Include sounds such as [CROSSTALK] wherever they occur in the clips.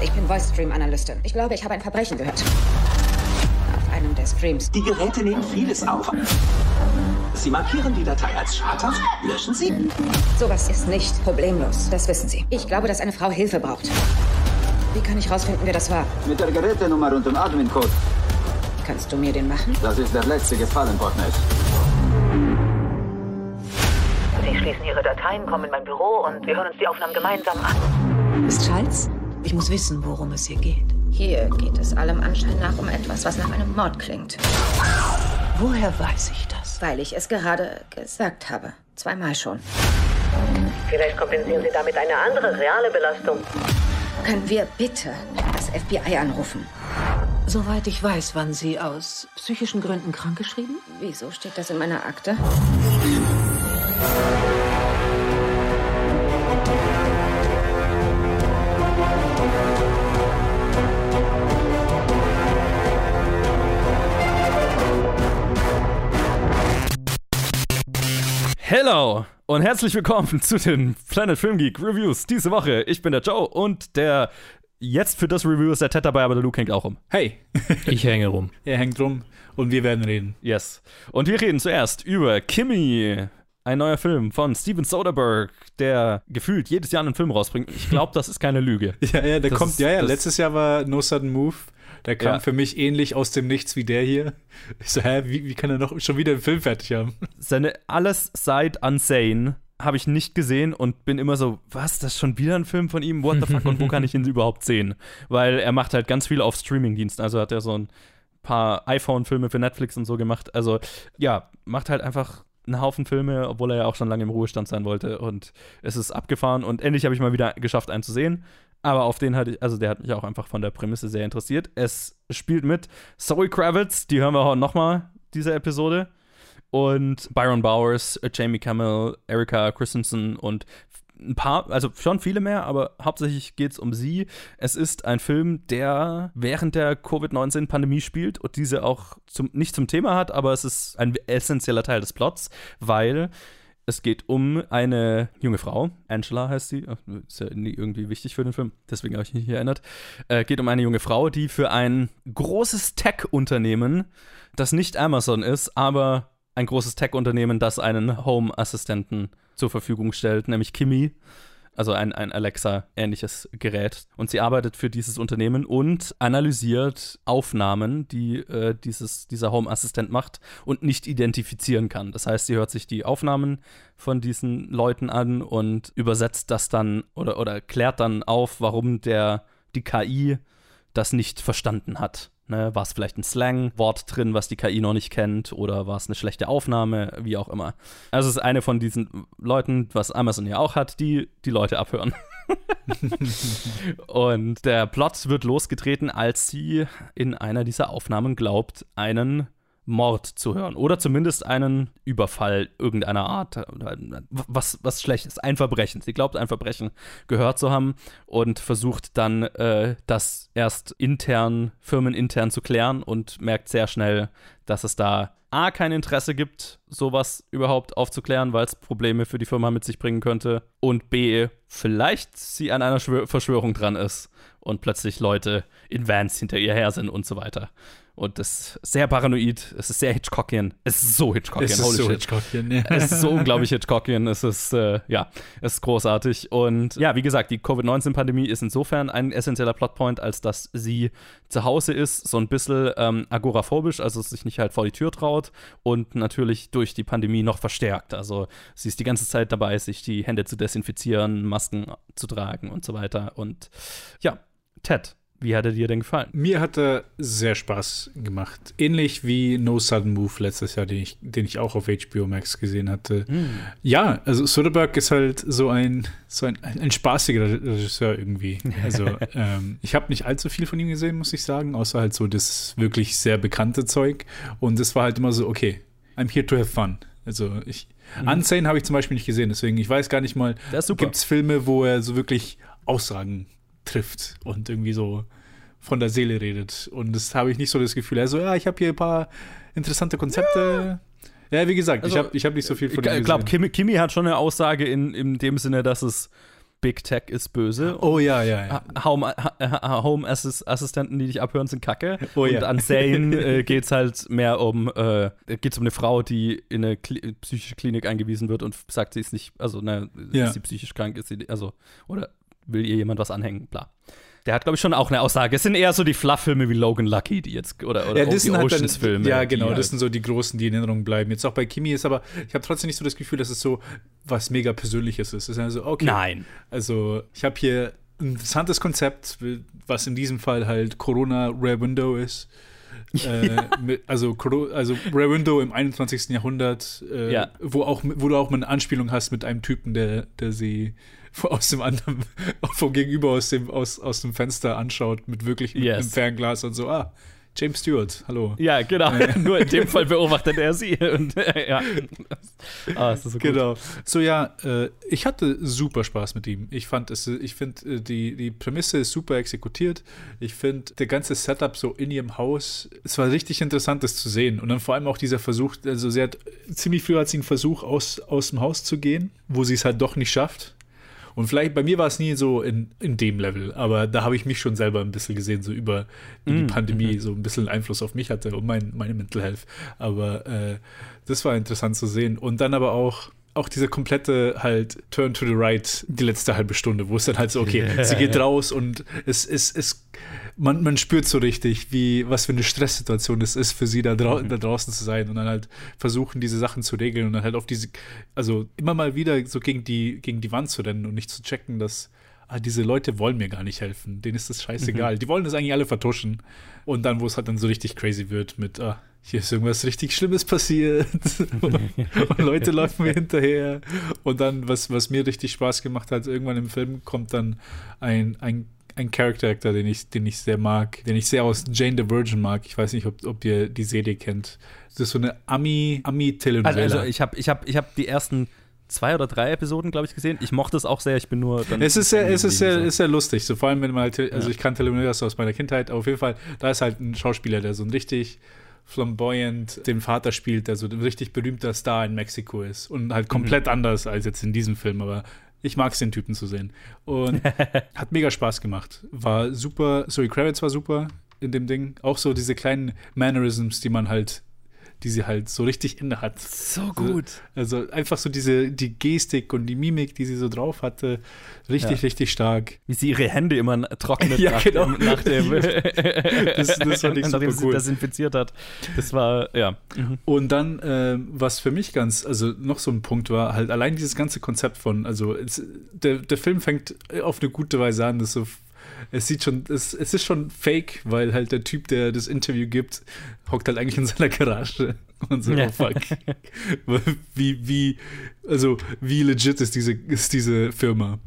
Ich bin Voice Stream Analystin. Ich glaube, ich habe ein Verbrechen gehört. Auf einem der Streams. Die Geräte nehmen vieles auf. Sie markieren die Datei als schadhaft, löschen sie. Sowas ist nicht problemlos. Das wissen Sie. Ich glaube, dass eine Frau Hilfe braucht. Wie kann ich rausfinden, wer das war? Mit der Gerätenummer und dem Admin-Code. Kannst du mir den machen? Das ist der letzte gefallen, Botnet. Sie schließen Ihre Dateien, kommen in mein Büro und wir hören uns die Aufnahmen gemeinsam an. Ist Schalz? Ich muss wissen, worum es hier geht. Hier geht es allem Anschein nach um etwas, was nach einem Mord klingt. Woher weiß ich das? Weil ich es gerade gesagt habe. Zweimal schon. Vielleicht kompensieren Sie damit eine andere reale Belastung. Können wir bitte das FBI anrufen? Soweit ich weiß, waren Sie aus psychischen Gründen krankgeschrieben? Wieso steht das in meiner Akte? Hello und herzlich willkommen [LAUGHS] zu den Planet Film Geek Reviews diese Woche. Ich bin der Joe und der jetzt für das Review ist der Ted dabei, aber der Luke hängt auch rum. Hey, [LAUGHS] Ich hänge rum. er hängt rum und wir werden reden. Yes. Und wir reden zuerst über Kimmy, ein neuer Film von Steven Soderbergh, der gefühlt jedes Jahr einen Film rausbringt. Ich glaube, das ist keine Lüge. [LAUGHS] Ja, ja, der Das kommt, ist- ja, ja, letztes Jahr war No Sudden Move. Der kam Ja. für mich ähnlich aus dem Nichts wie der hier. Ich so, hä, wie, wie kann er noch schon wieder einen Film fertig haben? Seine alles seit Unsane habe ich nicht gesehen und bin immer so, was, das ist schon wieder ein Film von ihm? What the fuck? Und wo kann ich ihn [LAUGHS] überhaupt sehen? Weil er macht halt ganz viel auf Streamingdiensten. Also hat er so ein paar iPhone-Filme für Netflix und so gemacht. Also ja, macht halt einfach einen Haufen Filme, obwohl er ja auch schon lange im Ruhestand sein wollte. Und es ist abgefahren und endlich habe ich mal wieder geschafft, einen zu sehen. Aber auf den hatte ich, also der hat mich auch einfach von der Prämisse sehr interessiert. Es spielt mit Zoe Kravitz, die hören wir heute nochmal, diese Episode. Und Byron Bowers, Jamie Campbell, Erika Christensen und ein paar, also schon viele mehr, aber hauptsächlich geht es um sie. Es ist ein Film, der während der Covid-19-Pandemie spielt und diese auch zum, nicht zum Thema hat, aber es ist ein essentieller Teil des Plots, weil es geht um eine junge Frau, Angela heißt sie, ist ja nie irgendwie wichtig für den Film, deswegen habe ich mich hier erinnert. Äh, geht um eine junge Frau, die für ein großes Tech-Unternehmen, das nicht Amazon ist, aber ein großes Tech-Unternehmen, das einen Home-Assistenten zur Verfügung stellt, nämlich Kimi, also ein, ein Alexa-ähnliches Gerät. Und sie arbeitet für dieses Unternehmen und analysiert Aufnahmen, die äh, dieses, dieser Home-Assistent macht und nicht identifizieren kann. Das heißt, sie hört sich die Aufnahmen von diesen Leuten an und übersetzt das dann oder, oder klärt dann auf, warum der, die KI das nicht verstanden hat. Ne, war es vielleicht ein Slang-Wort drin, was die KI noch nicht kennt, oder war es eine schlechte Aufnahme, wie auch immer. Also es ist eine von diesen Leuten, was Amazon ja auch hat, die die Leute abhören. [LAUGHS] Und der Plot wird losgetreten, als sie in einer dieser Aufnahmen glaubt, einen Mord zu hören. Oder zumindest einen Überfall irgendeiner Art. Was, was schlecht ist. Ein Verbrechen. Sie glaubt, ein Verbrechen gehört zu haben und versucht dann, äh, das erst intern, firmenintern zu klären und merkt sehr schnell, dass es da A, kein Interesse gibt, sowas überhaupt aufzuklären, weil es Probleme für die Firma mit sich bringen könnte. Und B, vielleicht sie an einer Schwör Verschwörung dran ist und plötzlich Leute in Vans hinter ihr her sind und so weiter. Und das ist sehr paranoid, es ist sehr Hitchcockian. Es ist so Hitchcockian, Es ist so shit. Hitchcockian, ja. Es ist so unglaublich Hitchcockian. Es ist, äh, ja, es ist großartig. Und ja, wie gesagt, die Covid-19-Pandemie ist insofern ein essentieller Plotpoint, als dass sie zu Hause ist, so ein bisschen ähm, agoraphobisch, also sich nicht halt vor die Tür traut und natürlich durch die Pandemie noch verstärkt. Also sie ist die ganze Zeit dabei, sich die Hände zu desinfizieren, Masken zu tragen und so weiter. Und ja, Ted, wie hat er dir denn gefallen? Mir hat er sehr Spaß gemacht. Ähnlich wie No Sudden Move letztes Jahr, den ich, den ich auch auf HBO Max gesehen hatte. Ja, also Soderbergh ist halt so ein, so ein, ein, ein spaßiger Regisseur irgendwie. Also [LAUGHS] ähm, ich habe nicht allzu viel von ihm gesehen, muss ich sagen, außer halt so das wirklich sehr bekannte Zeug. Und das war halt immer so, okay, I'm here to have fun. Also ich, Unsane habe ich zum Beispiel nicht gesehen, deswegen ich weiß gar nicht mal, gibt es Filme, wo er so wirklich Aussagen trifft und irgendwie so von der Seele redet. Und das habe ich nicht so das Gefühl. Also, ja, ich habe hier ein paar interessante Konzepte. Ja, wie gesagt, ich Also, habe ich hab nicht so viel von Ich glaube. Kimi, Kimi hat schon eine Aussage in, in dem Sinne, dass es Big Tech ist böse. Oh ja, ja, ja. Home, Home Assist Assistenten, die dich abhören, sind kacke. [LAUGHS] Oh und ja. an Zane äh, geht es halt mehr um, äh, geht's um eine Frau, die in eine Kli psychische Klinik eingewiesen wird und sagt, sie ist nicht, also ne, Ja. ist sie psychisch krank, ist sie, also, oder will ihr jemand was anhängen, bla. Der hat, glaube ich, schon auch eine Aussage. Es sind eher so die Fluff-Filme wie Logan Lucky, die jetzt, oder, oder Ja, die halt dann, Oceans-Filme. ja, die genau, halt- das sind so die großen, die in Erinnerung bleiben. Jetzt auch bei Kimi ist aber, ich habe trotzdem nicht so das Gefühl, dass es so was mega Persönliches ist. Es ist also, okay. Nein. Also, ich habe hier ein interessantes Konzept, was in diesem Fall halt Corona Rare Window ist. [LAUGHS] äh, mit, also, also Rare Window im 21. Jahrhundert, äh, Ja. wo, auch, wo du auch eine Anspielung hast mit einem Typen, der, der sie [LAUGHS] aus dem anderen, vom Gegenüber aus dem, aus, aus dem Fenster anschaut, mit wirklich mit Yes. einem Fernglas und so, ah, James Stewart, hallo. Ja, genau. [LAUGHS] Nur in dem Fall beobachtet er sie. [LAUGHS] Und, äh, ja. Ah, ist das so gut. Genau. So ja, äh, ich hatte super Spaß mit ihm. Ich fand es, ich finde äh, die die Prämisse ist super exekutiert. Ich finde der ganze Setup so in ihrem Haus, es war richtig interessant, das zu sehen. Und dann vor allem auch dieser Versuch, also sie hat ziemlich früh hat sie einen Versuch aus aus dem Haus zu gehen, wo sie es halt doch nicht schafft. Und vielleicht bei mir war es nie so in, in dem Level, aber da habe ich mich schon selber ein bisschen gesehen, so über wie die Pandemie so ein bisschen Einfluss auf mich hatte und mein, meine Mental Health. Aber äh, das war interessant zu sehen. Und dann aber auch auch diese komplette halt Turn to the Right, die letzte halbe Stunde, wo es dann halt so, okay, sie geht raus und es ist, es, man, man spürt so richtig, wie, was für eine Stresssituation es ist, für sie da, drau da draußen zu sein und dann halt versuchen, diese Sachen zu regeln und dann halt auf diese, also immer mal wieder so gegen die, gegen die Wand zu rennen und nicht zu checken, dass ah, diese Leute wollen mir gar nicht helfen. Denen ist das scheißegal. Die wollen das eigentlich alle vertuschen. Und dann, wo es halt dann so richtig crazy wird mit, ah, hier ist irgendwas richtig Schlimmes passiert. [LAUGHS] und Leute laufen mir hinterher. Und dann, was, was mir richtig Spaß gemacht hat, irgendwann im Film kommt dann ein, ein ein Character Actor, den ich, den ich sehr mag, den ich sehr aus Jane the Virgin mag. Ich weiß nicht, ob, ob ihr die Serie kennt. Das ist so eine Ami, Ami-Telenovela. Also, also ich habe ich hab, ich hab die ersten zwei oder drei Episoden, glaube ich, gesehen. Ich mochte es auch sehr. Ich bin nur dann. Es ist sehr, es ist sehr, geblieben, ist sehr lustig. So vor allem, wenn man halt, also Ja. ich kann Telenovelas aus meiner Kindheit, aber auf jeden Fall, da ist halt ein Schauspieler, der so ein richtig flamboyant den Vater spielt, der so ein richtig berühmter Star in Mexiko ist und halt komplett anders als jetzt in diesem Film, aber ich mag es, den Typen zu sehen. Und [LAUGHS] hat mega Spaß gemacht. War super, Zoe Kravitz war super in dem Ding. Auch so diese kleinen Mannerisms, die man halt, die sie halt so richtig inne hat. So gut. Also einfach so diese, die Gestik und die Mimik, die sie so drauf hatte, richtig, Ja. richtig stark. Wie sie ihre Hände immer trocknet [LAUGHS] Ja, nach, genau. dem, nach dem. [LAUGHS] Das- das fand ich nachdem super sie cool. desinfiziert hat. Das war, ja. Und dann, ähm, was für mich ganz, also noch so ein Punkt war, halt allein dieses ganze Konzept von, also es, der, der Film fängt auf eine gute Weise an, das so, es sieht schon, es, es ist schon fake, weil halt der Typ, der das Interview gibt, hockt halt eigentlich in seiner Garage [LAUGHS] und so, oh fuck. wie, wie, also wie legit ist diese, ist diese Firma.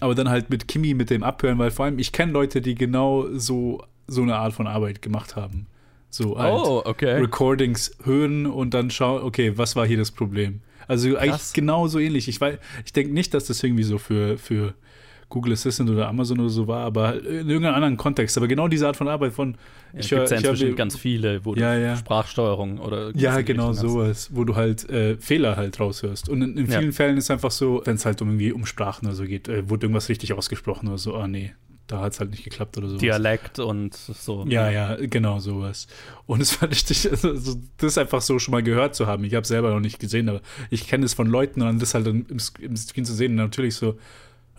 Aber dann halt mit Kimi, mit dem Abhören, weil vor allem ich kenne Leute, die genau so, so eine Art von Arbeit gemacht haben. So halt. Oh, okay. Recordings hören und dann schauen, okay, was war hier das Problem? Also eigentlich genauso ähnlich. Ich, weiß- ich denke nicht, dass das irgendwie so für, für Google Assistant oder Amazon oder so war, aber in irgendeinem anderen Kontext. Aber genau diese Art von Arbeit von Ja, ich gibt es ja inzwischen ganz viele, wo Ja, du ja. Sprachsteuerung oder. ja, genau sowas, wo du halt äh, Fehler halt raushörst. Und in, in vielen Fällen ist es einfach so, wenn es halt um irgendwie um Sprachen oder so geht, äh, wurde irgendwas richtig ausgesprochen oder so, ah nee, da hat es halt nicht geklappt oder so. Dialekt und so. Ja, ja, genau sowas. Und es war [LAUGHS] richtig, also, so, das einfach so schon mal gehört zu haben. Ich habe selber noch nicht gesehen, aber ich kenne es von Leuten und dann das halt im, im, im Screen zu sehen. Und natürlich so,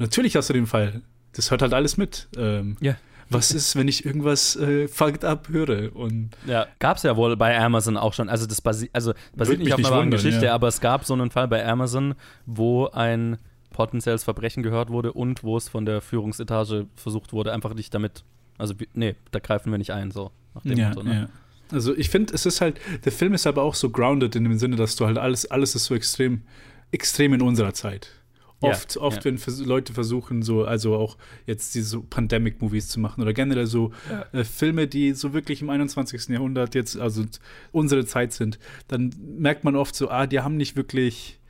natürlich hast du den Fall. Das hört halt alles mit. Ähm, Ja. Was ist, wenn ich irgendwas äh, fucked up höre? Und Ja, gab es ja wohl bei Amazon auch schon. Also das basi also basiert nicht auf einer wahren Geschichte, ja. aber es gab so einen Fall bei Amazon, wo ein potenzielles Verbrechen gehört wurde und wo es von der Führungsetage versucht wurde, einfach nicht damit, also nee, da greifen wir nicht ein, so nach dem ja, Motto, ne? ja. Also ich finde, es ist halt, der Film ist aber auch so grounded in dem Sinne, dass du halt alles, alles ist so extrem, extrem in unserer Zeit. Ja, Oft, oft, ja. wenn vers Leute versuchen, so, also auch jetzt diese so Pandemic-Movies zu machen oder generell so äh, Filme, die so wirklich im 21. Jahrhundert jetzt, also unsere Zeit sind, dann merkt man oft so, ah, die haben nicht wirklich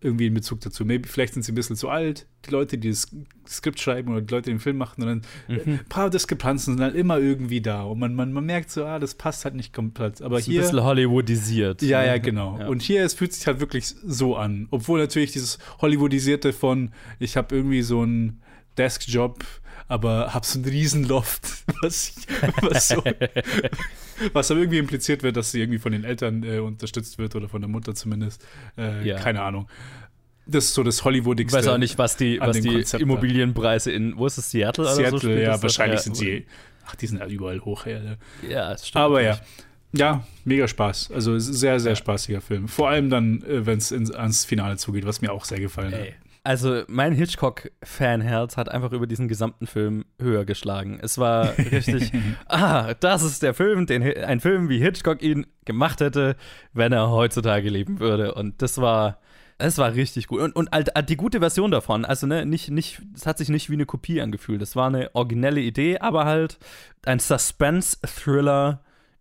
irgendwie einen Bezug dazu. Maybe, vielleicht sind sie ein bisschen zu alt, die Leute, die das Skript schreiben oder die Leute, die den Film machen, und dann Mhm. äh, ein paar Diskrepanzen sind halt immer irgendwie da. Und man, man, man merkt so, ah, das passt halt nicht komplett. Aber Ist ein hier. bisschen Hollywoodisiert. Ja, ja, genau. Ja. Und hier, es fühlt sich halt wirklich so an. Obwohl natürlich dieses Hollywoodisierte von, ich habe irgendwie so ein, Deskjob, aber habe so einen Riesenloft, [LAUGHS] was, was, so, was aber irgendwie impliziert wird, dass sie irgendwie von den Eltern äh, unterstützt wird oder von der Mutter zumindest. Äh, Ja. Keine Ahnung. Das ist so das Hollywoodigste. Ich weiß auch nicht, was die, was die Konzept. Immobilienpreise in, wo ist es, Seattle oder so? Seattle, spielt ja, das? wahrscheinlich Ja, sind sie. Ach, die sind ja überall hoch, ja. ja. Ja, das stimmt. Aber ja. natürlich. Ja, mega Spaß. Also sehr, sehr spaßiger Film. Vor allem dann, wenn es ans Finale zugeht, was mir auch sehr gefallen hat. Also mein Hitchcock-Fanherz hat einfach über diesen gesamten Film höher geschlagen. Es war richtig, [LAUGHS] ah, das ist der Film, den, ein Film, wie Hitchcock ihn gemacht hätte, wenn er heutzutage leben würde. Und das war, es war richtig gut. Und, und halt, halt die gute Version davon, also ne, nicht, nicht, es hat sich nicht wie eine Kopie angefühlt. Es war eine originelle Idee, aber halt ein Suspense-Thriller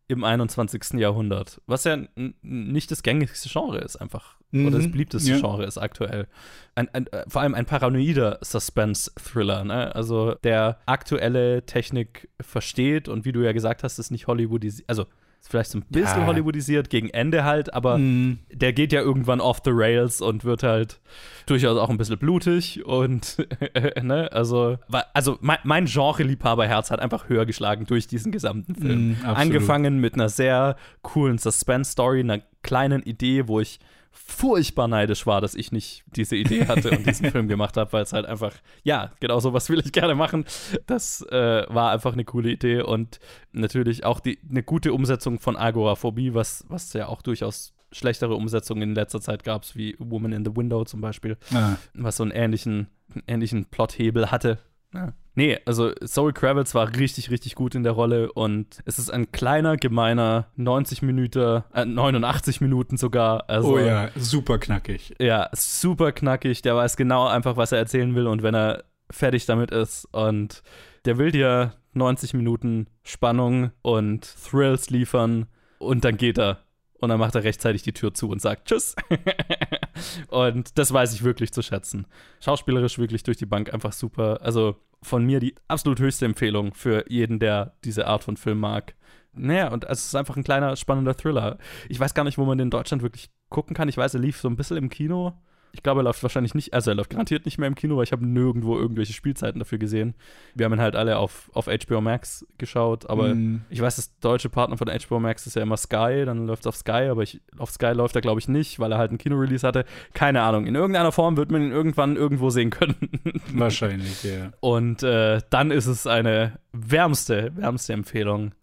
im 21. Jahrhundert. Was ja nicht das gängigste Genre ist, einfach. Oder das Mhm, beliebteste ja. Genre ist aktuell. Ein, ein, äh, vor allem ein paranoider Suspense-Thriller, ne? Also der aktuelle Technik versteht und wie du ja gesagt hast, ist nicht Hollywoodisiert. Also ist vielleicht so ein bisschen Ja. Hollywoodisiert gegen Ende halt, aber Mhm. der geht ja irgendwann off the rails und wird halt durchaus auch ein bisschen blutig und [LAUGHS] ne, also also mein, mein Genre-Liebhaberherz hat einfach höher geschlagen durch diesen gesamten Film. Absolut. Angefangen mit einer sehr coolen Suspense-Story, einer kleinen Idee, wo ich furchtbar neidisch war, dass ich nicht diese Idee hatte und diesen Film gemacht habe, weil es halt einfach, ja, genau so was will ich gerne machen. Das äh, war einfach eine coole Idee und natürlich auch die, eine gute Umsetzung von Agoraphobie, was, was ja auch durchaus schlechtere Umsetzungen in letzter Zeit gab, wie Woman in the Window zum Beispiel, Ah, was so einen ähnlichen, einen ähnlichen Plothebel hatte. Ja. Nee, also Zoe Kravitz war richtig, richtig gut in der Rolle und es ist ein kleiner, gemeiner 90 Minuten, äh, 89 Minuten sogar. Also, oh ja, super knackig. ja, super knackig. Der weiß genau einfach, was er erzählen will und wenn er fertig damit ist und der will dir 90 Minuten Spannung und Thrills liefern und dann geht er und dann macht er rechtzeitig die Tür zu und sagt Tschüss. [LAUGHS] und das weiß ich wirklich zu schätzen. Schauspielerisch wirklich durch die Bank einfach super. Also von mir die absolut höchste Empfehlung für jeden, der diese Art von Film mag. Naja, und es ist einfach ein kleiner, spannender Thriller. Ich weiß gar nicht, wo man den in Deutschland wirklich gucken kann. Ich weiß, er lief so ein bisschen im Kino. Ich glaube, er läuft wahrscheinlich nicht, also er läuft garantiert nicht mehr im Kino, weil ich habe nirgendwo irgendwelche Spielzeiten dafür gesehen. Wir haben ihn halt alle auf, auf HBO Max geschaut, aber Mm. ich weiß, das deutsche Partner von HBO Max ist ja immer Sky, dann läuft es auf Sky, aber ich, auf Sky läuft er, glaube ich, nicht, weil er halt einen Kino-Release hatte. Keine Ahnung. In irgendeiner Form wird man ihn irgendwann irgendwo sehen können. [LAUGHS] Wahrscheinlich, ja. Und äh, dann ist es eine wärmste, wärmste Empfehlung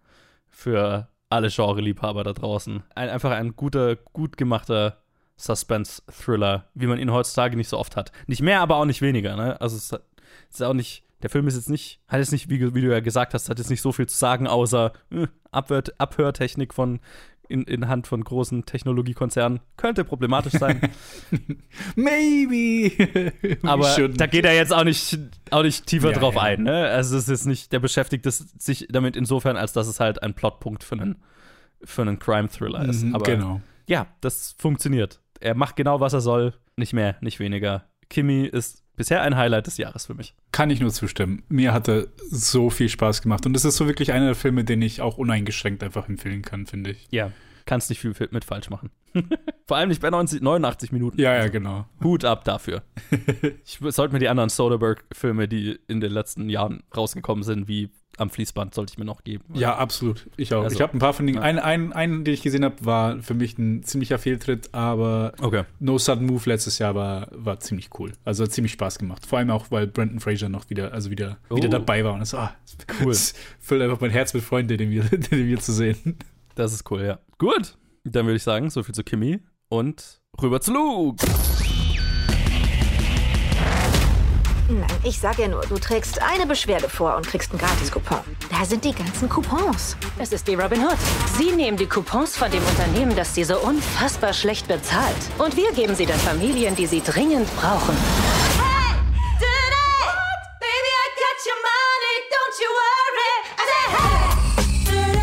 für alle Genre-Liebhaber da draußen. Ein, einfach ein guter, gut gemachter Suspense-Thriller, wie man ihn heutzutage nicht so oft hat. Nicht mehr, aber auch nicht weniger. Ne? Also es ist auch nicht, der Film ist jetzt nicht, hat jetzt nicht, wie, wie du ja gesagt hast, hat jetzt nicht so viel zu sagen, außer äh, Abhör, Abhörtechnik von in, in Hand von großen Technologiekonzernen. Könnte problematisch sein. [LAUGHS] Maybe. [LAUGHS] Aber Shouldn't. da geht er jetzt auch nicht, auch nicht tiefer Ja, drauf ja. ein. Ne? Also es ist nicht, der beschäftigt es sich damit insofern, als dass es halt ein Plotpunkt für einen, für einen Crime-Thriller ist. Mhm, Aber genau. ja, das funktioniert. Er macht genau, was er soll. Nicht mehr, nicht weniger. Kimi ist bisher ein Highlight des Jahres für mich. Kann ich nur zustimmen. Mir hat er so viel Spaß gemacht. Und es ist so wirklich einer der Filme, den ich auch uneingeschränkt einfach empfehlen kann, finde ich. Ja. Kannst nicht viel mit falsch machen. [LAUGHS] Vor allem nicht bei 90, 89 Minuten. Ja, ja, genau. Hut ab dafür. [LAUGHS] ich sollte mir die anderen Soderbergh-Filme, die in den letzten Jahren rausgekommen sind, wie am Fließband, sollte ich mir noch geben. Ja, absolut. Ich auch. Also, ich habe ein paar von denen. ja. Einen, einen, einen, den ich gesehen habe, war für mich ein ziemlicher Fehltritt, aber Okay. No Sudden Move letztes Jahr war, war ziemlich cool. Also hat ziemlich Spaß gemacht. Vor allem auch, weil Brandon Fraser noch wieder, also wieder, Oh. wieder dabei war. Und das, ah, Cool. das füllt einfach mein Herz mit Freunden, den wir, [LAUGHS] den wir zu sehen. Das ist cool, ja. Gut. Dann würde ich sagen, so viel zu Kimi und rüber zu Luke. Nein, ich sage ja nur, du trägst eine Beschwerde vor und kriegst einen Gratis-Coupon. Da sind die ganzen Coupons. Es ist die Robin Hood. Sie nehmen die Coupons von dem Unternehmen, das sie so unfassbar schlecht bezahlt. Und wir geben sie den Familien, die sie dringend brauchen.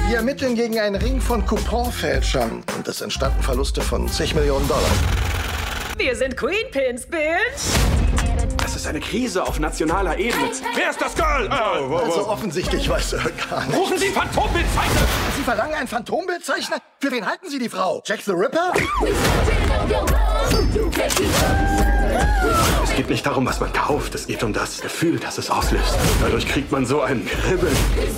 Wir ermitteln gegen einen Ring von Couponfälschern und es entstanden Verluste von zig Millionen Dollar. Wir sind Queen Pins, Bitch. Ist eine Krise auf nationaler Ebene. Wer ist das Girl? Oh, Also offensichtlich weiß er gar nicht. Rufen Sie Phantombildfeinde! Sie verlangen ein Phantombildzeichner? Für wen halten Sie die Frau? Jack the Ripper? Es geht nicht darum, was man kauft, es geht um das Gefühl, das es auslöst. Dadurch kriegt man so ein Kribbeln.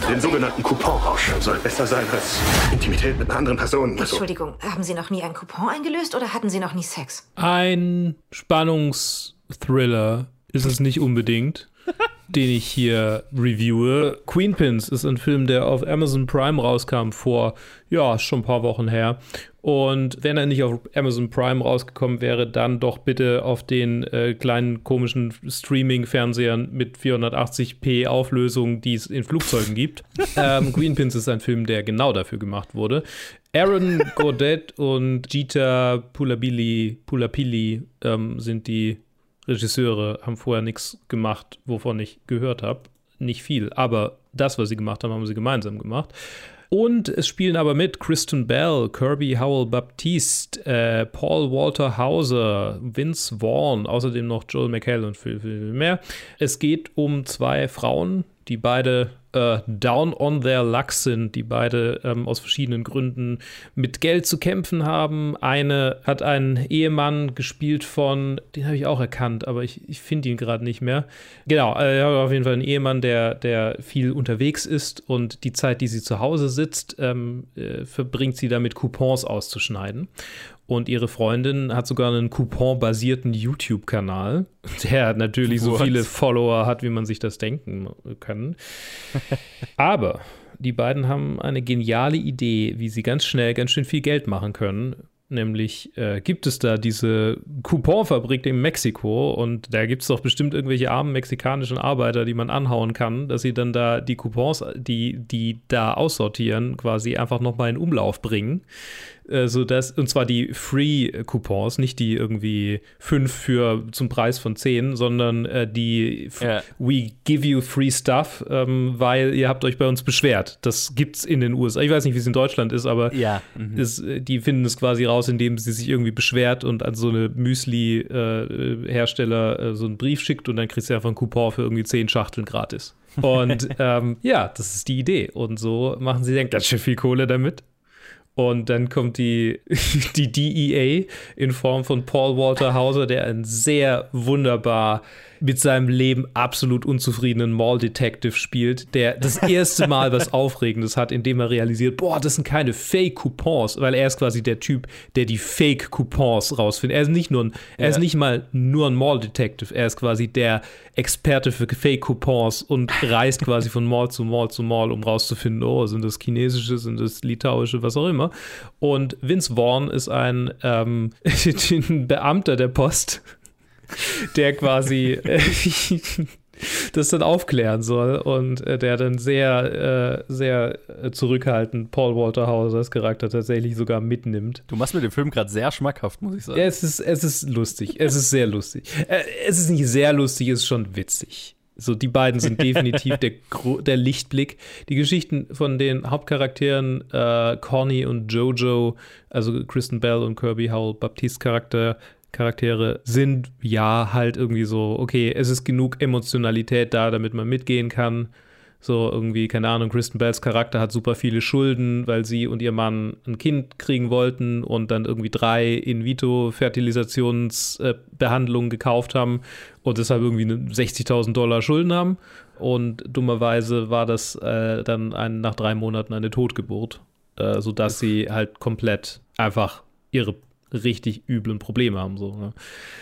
Den sogenannten Couponrausch soll besser sein als Intimität mit einer anderen Person. Also, Entschuldigung, haben Sie noch nie einen Coupon eingelöst oder hatten Sie noch nie Sex? Ein Spannungsthriller ist es nicht unbedingt, [LAUGHS] den ich hier reviewe. Queen Pins ist ein Film, der auf Amazon Prime rauskam vor, ja, schon ein paar Wochen her. Und wenn er nicht auf Amazon Prime rausgekommen wäre, dann doch bitte auf den äh, kleinen komischen Streaming-Fernsehern mit 480p Auflösung, die es in Flugzeugen gibt. [LAUGHS] ähm, Pins ist ein Film, der genau dafür gemacht wurde. Aaron [LAUGHS] Godet und Gita Pulapili, Pulapili ähm, sind die Regisseure, haben vorher nichts gemacht, wovon ich gehört habe. Nicht viel, aber das, was sie gemacht haben, haben sie gemeinsam gemacht. Und es spielen aber mit Kristen Bell, Kirby Howell Baptiste, äh, Paul Walter Hauser, Vince Vaughn, außerdem noch Joel McHale und viel, viel mehr. Es geht um zwei Frauen, die beide äh, down on their luck sind, die beide ähm, aus verschiedenen Gründen mit Geld zu kämpfen haben. Eine hat einen Ehemann gespielt von, den habe ich auch erkannt, aber ich, ich finde ihn gerade nicht mehr. Genau, äh, auf jeden Fall einen Ehemann, der, der viel unterwegs ist und die Zeit, die sie zu Hause sitzt, ähm, äh, verbringt sie damit, Coupons auszuschneiden. Und ihre Freundin hat sogar einen Coupon-basierten YouTube-Kanal, [LAUGHS] der natürlich What? so viele Follower hat, wie man sich das denken kann. [LAUGHS] Aber die beiden haben eine geniale Idee, wie sie ganz schnell ganz schön viel Geld machen können. Nämlich äh, gibt es da diese Couponfabrik in Mexiko und da gibt es doch bestimmt irgendwelche armen mexikanischen Arbeiter, die man anhauen kann, dass sie dann da die Coupons, die, die da aussortieren, quasi einfach nochmal in Umlauf bringen äh, so dass, und zwar die Free-Coupons, nicht die irgendwie fünf für zum Preis von zehn, sondern äh, die ja. We give you free stuff, ähm, weil ihr habt euch bei uns beschwert. Das gibt's in den USA. Ich weiß nicht, wie es in Deutschland ist, aber ja. mhm. es, äh, die finden es quasi raus, indem sie sich irgendwie beschwert und an so eine Müsli-Hersteller äh, äh, so einen Brief schickt und dann kriegst du einfach einen Coupon für irgendwie zehn Schachteln gratis. Und [LAUGHS] ähm, ja, das ist die Idee. Und so machen sie dann ganz schön viel Kohle damit. Und dann kommt die, [LAUGHS] die DEA in Form von Paul Walter Hauser, der ein sehr wunderbar mit seinem Leben absolut unzufriedenen Mall Detective spielt, der das [LAUGHS] erste Mal was Aufregendes hat, indem er realisiert, boah, das sind keine Fake-Coupons, weil er ist quasi der Typ, der die Fake-Coupons rausfindet. Er ist nicht nur ein, er ja. ist nicht mal nur ein Mall Detective, er ist quasi der Experte für Fake-Coupons und reist quasi von Mall zu Mall zu Mall, um rauszufinden, oh, sind das chinesische, sind das litauische, was auch immer. Und Vince Vaughn ist ein, ähm, [LAUGHS] ein Beamter der Post, der quasi äh, [LAUGHS] das dann aufklären soll und äh, der dann sehr, äh, sehr zurückhaltend Paul Walter Hausers Charakter tatsächlich sogar mitnimmt. Du machst mir den Film gerade sehr schmackhaft, muss ich sagen. Es ist, es ist lustig. Es ist sehr lustig. Äh, es ist nicht sehr lustig, es ist schon witzig. So, die beiden sind definitiv der, [LAUGHS] der Lichtblick. Die Geschichten von den Hauptcharakteren äh, Connie und Jojo, also Kristen Bell und Kirby Howell Baptiste Charakter, Charaktere sind ja halt irgendwie so, okay, es ist genug Emotionalität da, damit man mitgehen kann. So irgendwie, keine Ahnung, Kristen Bells Charakter hat super viele Schulden, weil sie und ihr Mann ein Kind kriegen wollten und dann irgendwie drei In-vitro-Fertilisationsbehandlungen gekauft haben und deshalb irgendwie 60.000 Dollar Schulden haben. Und dummerweise war das äh, dann ein, nach drei Monaten eine Totgeburt, äh, sodass sie halt komplett einfach ihre richtig üblen Probleme haben. So, ne?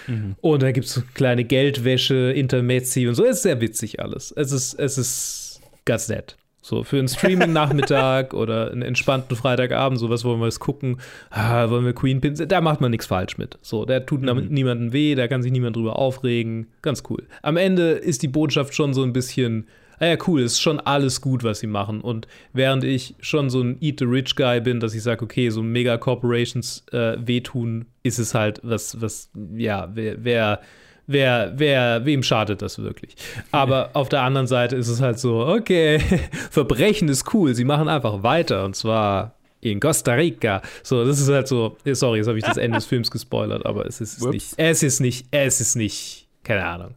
mhm. Und da gibt es kleine Geldwäsche, Intermezzi und so. Es ist sehr witzig alles. Es ist, es ist ganz nett. So, für einen Streaming-Nachmittag [LAUGHS] oder einen entspannten Freitagabend, sowas wollen wir jetzt gucken. Ah, wollen wir Queen Pins? Da macht man nichts falsch mit. So, der tut mhm. niemandem weh, da kann sich niemand drüber aufregen. Ganz cool. Am Ende ist die Botschaft schon so ein bisschen ah ja, cool, ist schon alles gut, was sie machen. Und während ich schon so ein Eat the Rich Guy bin, dass ich sage, okay, so Mega Corporations äh, wehtun, ist es halt was, was, ja, wer, wer wer, wer, wem schadet das wirklich? Aber [LAUGHS] auf der anderen Seite ist es halt so, okay, [LAUGHS] Verbrechen ist cool, sie machen einfach weiter und zwar in Costa Rica. So, das ist halt so, sorry, jetzt habe ich das Ende des [LAUGHS] Films gespoilert, aber es ist Whoops. nicht, es ist nicht, es ist nicht, keine Ahnung.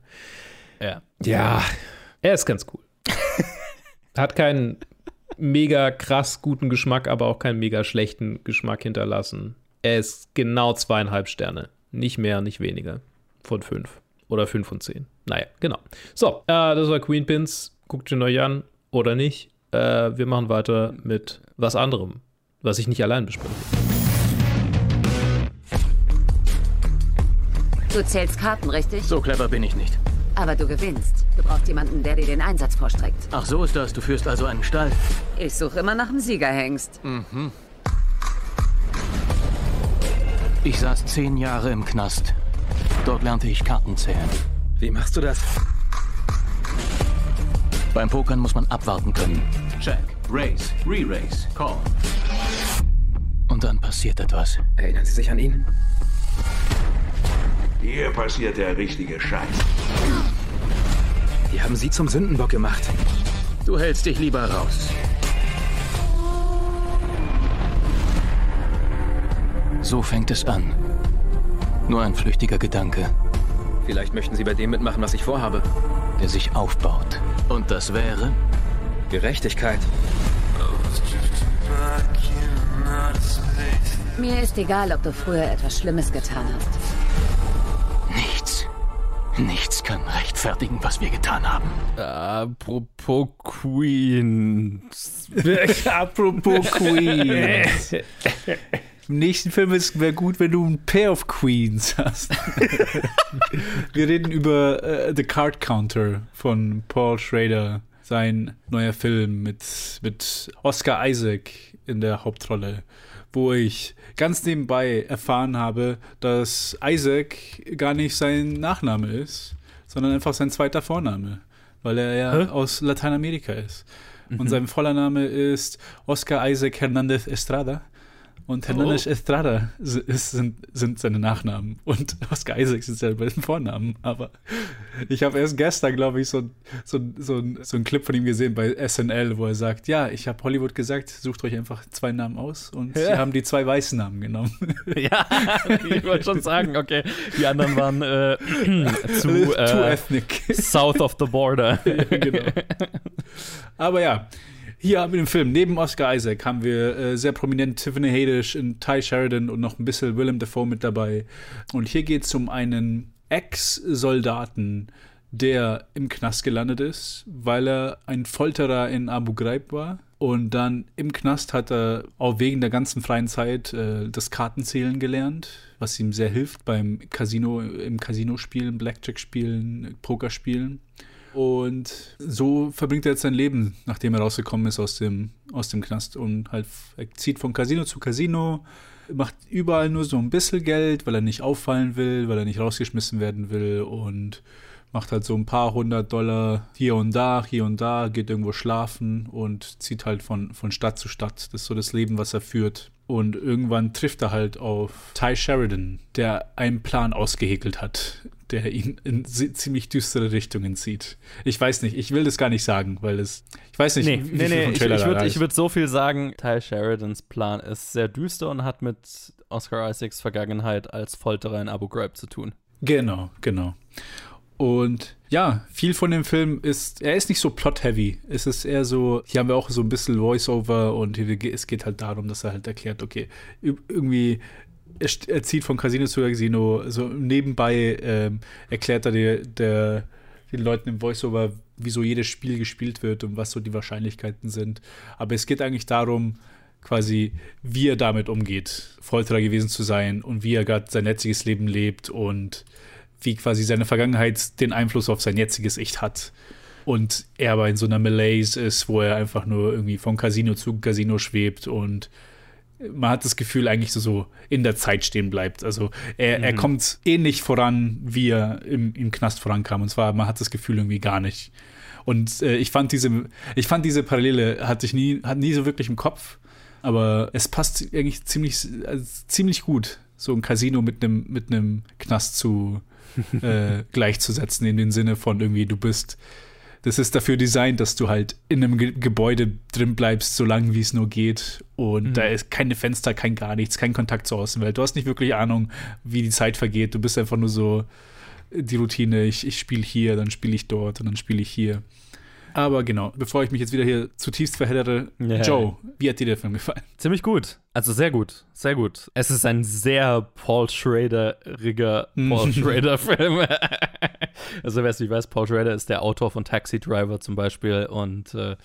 Ja. Ja, er ist ganz cool. [LAUGHS] Hat keinen mega krass guten Geschmack, aber auch keinen mega schlechten Geschmack hinterlassen. Er ist genau zweieinhalb Sterne. Nicht mehr, nicht weniger. Von fünf. oder 5 von 10. Naja, genau. So, äh, das war Queen Pins. Guckt ihn euch an oder nicht. Äh, wir machen weiter mit was anderem, was ich nicht allein bespreche. Du zählst Karten, richtig? So clever bin ich nicht. Aber du gewinnst. Du brauchst jemanden, der dir den Einsatz vorstreckt. Ach, so ist das. Du führst also einen Stall. Ich suche immer nach einem Siegerhengst. Mhm. Ich saß zehn Jahre im Knast. Dort lernte ich Karten zählen. Wie machst du das? Beim Pokern muss man abwarten können. Check, Race, Re-Race, Call. Und dann passiert etwas. Erinnern Sie sich an ihn? Hier passiert der richtige Scheiß. Die haben Sie zum Sündenbock gemacht. Du hältst dich lieber raus. So fängt es an. Nur ein flüchtiger Gedanke, Vielleicht möchten Sie bei dem mitmachen, was ich vorhabe. der sich aufbaut. Und das wäre? Gerechtigkeit. Mir ist egal, ob du früher etwas Schlimmes getan hast. Nichts. Kann rechtfertigen, was wir getan haben. Apropos Queens. [LAUGHS] Apropos Queen. Im nächsten Film wäre gut, wenn du ein Pair of Queens hast. [LAUGHS] Wir reden über äh, The Card Counter von Paul Schrader. Sein neuer Film mit, mit Oscar Isaac in der Hauptrolle, wo ich ganz nebenbei erfahren habe, dass Isaac gar nicht sein Nachname ist, sondern einfach sein zweiter Vorname, weil er ja Hä? aus Lateinamerika ist. Und Mhm. sein voller Name ist Oscar Isaac Hernandez Estrada. Und Hernandez Oh. Estrada ist, sind, sind seine Nachnamen. Und Oscar Isaac ist ja bei den Vornamen. Aber ich habe erst gestern, glaube ich, so, so, so, so einen Clip von ihm gesehen bei SNL, wo er sagt, ja, ich habe Hollywood gesagt, sucht euch einfach zwei Namen aus. Und sie Ja. haben die zwei weißen Namen genommen. [LAUGHS] Ja, ich wollte schon sagen, okay, die anderen waren äh, [CLEARS THROAT] zu äh, ethnic. south of the border. [LAUGHS] Ja, genau. [LAUGHS] Aber ja, hier wir den Film. Neben Oscar Isaac haben wir äh, sehr prominent Tiffany Haddish und Ty Sheridan und noch ein bisschen Willem Dafoe mit dabei. Und hier geht es um einen Ex-Soldaten, der im Knast gelandet ist, weil er ein Folterer in Abu Ghraib war. Und dann im Knast hat er auch wegen der ganzen freien Zeit äh, das Kartenzählen gelernt, was ihm sehr hilft beim Casino, im Casino spielen, Blackjack spielen, Poker spielen. Und so verbringt er jetzt sein Leben, nachdem er rausgekommen ist aus dem, aus dem Knast. Und halt, er zieht von Casino zu Casino, macht überall nur so ein bisschen Geld, weil er nicht auffallen will, weil er nicht rausgeschmissen werden will und macht halt so ein paar hundert Dollar hier und da, hier und da, geht irgendwo schlafen und zieht halt von, von Stadt zu Stadt. Das ist so das Leben, was er führt. Und irgendwann trifft er halt auf Ty Sheridan, der einen Plan ausgehekelt hat, der ihn in ziemlich düstere Richtungen zieht. Ich weiß nicht, ich will das gar nicht sagen, weil es. Ich weiß nicht, Nee, wie, nee, nee, ich, Trailer ich würde würd so viel sagen, Ty Sheridans Plan ist sehr düster und hat mit Oscar Isaacs Vergangenheit als Folterer in Abu Ghraib zu tun. Genau, genau. Und ja, viel von dem Film ist, er ist nicht so plot-heavy. Es ist eher so, hier haben wir auch so ein bisschen Voice-Over und es geht halt darum, dass er halt erklärt, okay, irgendwie, er, er zieht von Casino zu Casino, so nebenbei ähm, erklärt er der, der, den Leuten im Voice-Over, wieso jedes Spiel gespielt wird und was so die Wahrscheinlichkeiten sind. Aber es geht eigentlich darum, quasi, wie er damit umgeht, Folterer gewesen zu sein und wie er gerade sein jetziges Leben lebt und wie quasi seine Vergangenheit den Einfluss auf sein jetziges Ich hat. Und er aber in so einer Malaise ist, wo er einfach nur irgendwie von Casino zu Casino schwebt und man hat das Gefühl eigentlich so, so in der Zeit stehen bleibt. Also er, er Mhm. kommt ähnlich voran, wie er im, im Knast vorankam. Und zwar, man hat das Gefühl irgendwie gar nicht. Und äh, ich fand diese, ich fand diese Parallele hatte ich nie, hat nie so wirklich im Kopf, aber es passt eigentlich ziemlich, also ziemlich gut, so ein Casino mit einem mit einem Knast zu [LAUGHS] äh, gleichzusetzen in dem Sinne von irgendwie du bist das ist dafür designt, dass du halt in einem Ge Gebäude drin bleibst, so lange wie es nur geht. Und Mhm. da ist keine Fenster, kein gar nichts, kein Kontakt zur Außenwelt. Du hast nicht wirklich Ahnung, wie die Zeit vergeht. Du bist einfach nur so die Routine. Ich, ich spiele hier, dann spiele ich dort und dann spiele ich hier. Aber genau, bevor ich mich jetzt wieder hier zutiefst verheddere, Ja. Joe, wie hat dir der Film gefallen? Ziemlich gut. Also sehr gut. Sehr gut. Es ist ein sehr Paul Schrader-riger Paul [LAUGHS] Schrader-Film. [LAUGHS] also wer es nicht weiß, Paul Schrader ist der Autor von Taxi Driver zum Beispiel und äh,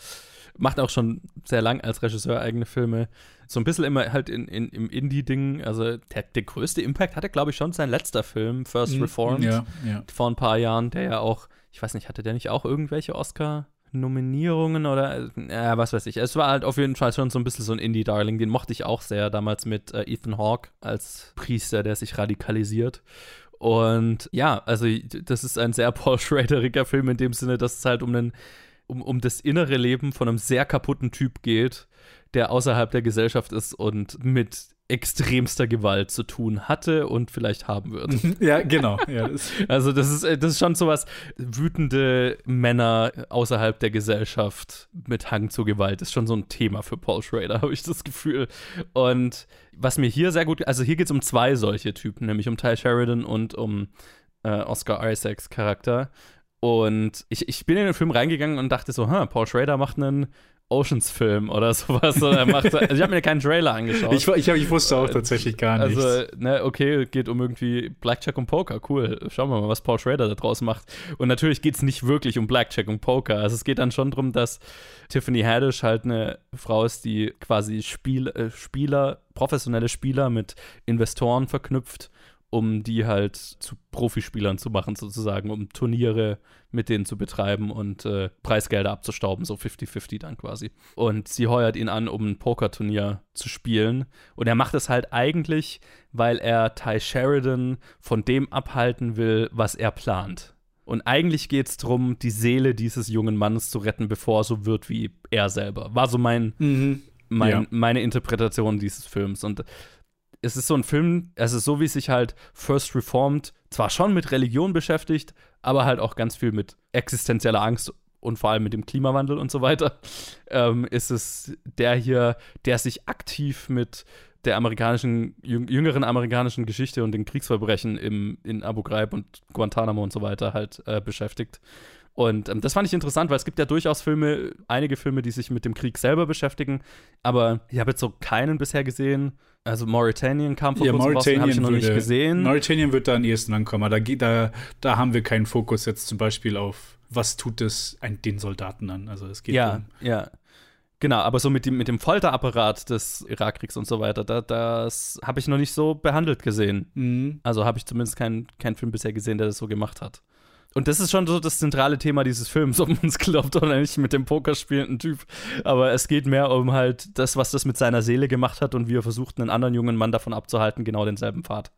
macht auch schon sehr lang als Regisseur eigene Filme. So ein bisschen immer halt in, in, im Indie-Ding. Also der, der größte Impact hatte, glaube ich, schon sein letzter Film, First Mhm. Reformed, Ja, ja. vor ein paar Jahren, der ja auch, ich weiß nicht, hatte der nicht auch irgendwelche Oscar- Nominierungen oder ja, was weiß ich. Es war halt auf jeden Fall schon so ein bisschen so ein Indie-Darling. Den mochte ich auch sehr damals mit äh, Ethan Hawke als Priester, der sich radikalisiert. Und ja, also das ist ein sehr [LAUGHS] Paul Schraderiger Film in dem Sinne, dass es halt um, einen, um, um das innere Leben von einem sehr kaputten Typ geht, der außerhalb der Gesellschaft ist und mit extremster Gewalt zu tun hatte und vielleicht haben wird. Ja, genau. Ja, das- [LAUGHS] also das ist, das ist schon sowas, wütende Männer außerhalb der Gesellschaft mit Hang zur Gewalt ist schon so ein Thema für Paul Schrader, [LAUGHS] habe ich das Gefühl. Und was mir hier sehr gut, also hier geht es um zwei solche Typen, nämlich um Ty Sheridan und um äh, Oscar Isaacs Charakter. Und ich, ich bin in den Film reingegangen und dachte so, ha, Paul Schrader macht einen Oceans-Film oder [LAUGHS] sowas. Oder er macht, also ich habe mir keinen Trailer angeschaut. Ich, ich, ich wusste auch tatsächlich gar nichts. Also, ne, okay, geht um irgendwie Blackjack und Poker, cool. Schauen wir mal, was Paul Schrader da draus macht. Und natürlich geht es nicht wirklich um Blackjack und Poker. Also es geht dann schon darum, dass Tiffany Haddish halt eine Frau ist, die quasi Spiel, äh, Spieler, professionelle Spieler mit Investoren verknüpft, um die halt zu Profispielern zu machen, sozusagen, um Turniere mit denen zu betreiben und äh, Preisgelder abzustauben, so 50-50 dann quasi. Und sie heuert ihn an, um ein Pokerturnier zu spielen. Und er macht es halt eigentlich, weil er Ty Sheridan von dem abhalten will, was er plant. Und eigentlich geht es darum, die Seele dieses jungen Mannes zu retten, bevor er so wird wie er selber. War so mein, Mhm. mein, Ja. meine Interpretation dieses Films. Und es ist so ein Film, es ist so, wie sich halt First Reformed zwar schon mit Religion beschäftigt, aber halt auch ganz viel mit existenzieller Angst und vor allem mit dem Klimawandel und so weiter. [LAUGHS] Ähm, ist es der hier, der sich aktiv mit der amerikanischen, jüng- jüngeren amerikanischen Geschichte und den Kriegsverbrechen im, in Abu Ghraib und Guantanamo und so weiter halt äh, beschäftigt. Und ähm, das fand ich interessant, weil es gibt ja durchaus Filme, einige Filme, die sich mit dem Krieg selber beschäftigen, aber ich habe jetzt so keinen bisher gesehen. Also Mauritanian kam vor ja, kurzem raus, habe ich noch nicht würde- gesehen. Mauritanian wird da am ehesten ankommen. aber Da, da, da haben wir keinen Fokus jetzt zum Beispiel auf, was tut es ein, den Soldaten an. Also es geht ja, um ja. Genau, aber so mit dem, mit dem Folterapparat des Irakkriegs und so weiter, da, das habe ich noch nicht so behandelt gesehen. Mhm. Also habe ich zumindest keinen keinen Film bisher gesehen, der das so gemacht hat. Und das ist schon so das zentrale Thema dieses Films, ob man es glaubt oder nicht, mit dem Poker spielenden Typ. Aber es geht mehr um halt das, was das mit seiner Seele gemacht hat und wie er versucht, einen anderen jungen Mann davon abzuhalten, genau denselben Pfad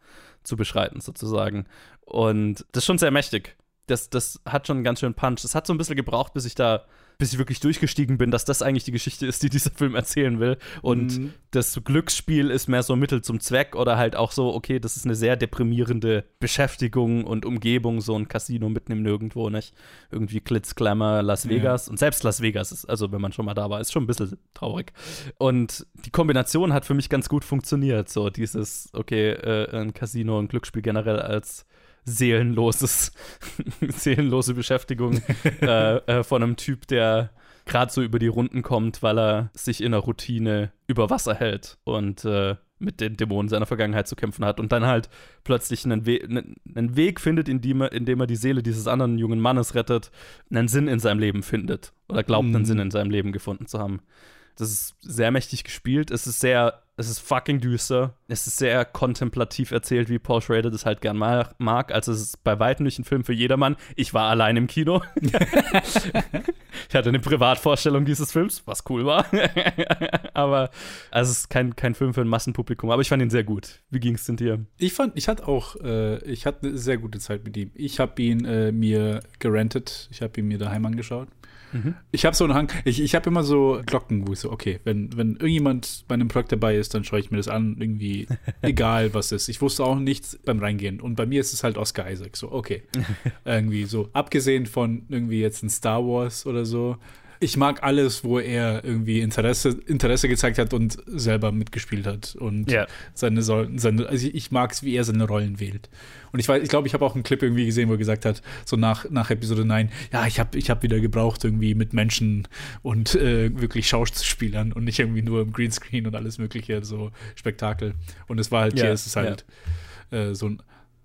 zu beschreiten, sozusagen. Und das ist schon sehr mächtig. Das, das hat schon einen ganz schön Punch. Es hat so ein bisschen gebraucht, bis ich da, bis ich wirklich durchgestiegen bin, dass das eigentlich die Geschichte ist, die dieser Film erzählen will. Und Mhm. das Glücksspiel ist mehr so Mittel zum Zweck oder halt auch so, okay, das ist eine sehr deprimierende Beschäftigung und Umgebung, so ein Casino mitten im Nirgendwo, nicht? Irgendwie Glitz, Glamour, Las Ja. Vegas. Und selbst Las Vegas ist, also wenn man schon mal da war, ist schon ein bisschen traurig. Und die Kombination hat für mich ganz gut funktioniert. So dieses, okay, äh, ein Casino und Glücksspiel generell als seelenloses, [LAUGHS] seelenlose Beschäftigung [LAUGHS] äh, äh, von einem Typ, der gerade so über die Runden kommt, weil er sich in der Routine über Wasser hält und äh, mit den Dämonen seiner Vergangenheit zu kämpfen hat und dann halt plötzlich einen, We einen Weg findet, in dem, er, in dem er die Seele dieses anderen jungen Mannes rettet, einen Sinn in seinem Leben findet oder glaubt, einen Mhm. Sinn in seinem Leben gefunden zu haben. Das ist sehr mächtig gespielt. Es ist sehr, es ist fucking düster. Es ist sehr kontemplativ erzählt, wie Paul Schrader das halt gern ma- mag. Also es ist bei weitem nicht ein Film für jedermann. Ich war allein im Kino. [LAUGHS] ich hatte eine Privatvorstellung dieses Films, was cool war. [LAUGHS] Aber also es ist kein, kein Film für ein Massenpublikum. Aber ich fand ihn sehr gut. Wie ging es denn dir? Ich fand, ich hatte auch, äh, ich hatte eine sehr gute Zeit mit ihm. Ich habe ihn äh, mir gerentet. Ich habe ihn mir daheim angeschaut. Mhm. Ich habe so einen Hang, ich, ich habe immer so Glocken, wo ich so, okay, wenn, wenn irgendjemand bei einem Projekt dabei ist, dann schaue ich mir das an, irgendwie, [LAUGHS] egal was ist. Ich wusste auch nichts beim Reingehen. Und bei mir ist es halt Oscar Isaac, so, okay. [LAUGHS] irgendwie so, abgesehen von irgendwie jetzt ein Star Wars oder so, ich mag alles, wo er irgendwie Interesse, Interesse gezeigt hat und selber mitgespielt hat. Und Ja. seine, seine also ich mag es, wie er seine Rollen wählt. Und ich weiß, ich glaube, ich habe auch einen Clip irgendwie gesehen, wo er gesagt hat, so nach, nach Episode 9, ja, ich habe ich hab wieder gebraucht, irgendwie mit Menschen und äh, wirklich Schauspielern und nicht irgendwie nur im Greenscreen und alles mögliche, so Spektakel. Und es war halt, Ja, hier ist es halt äh, so ein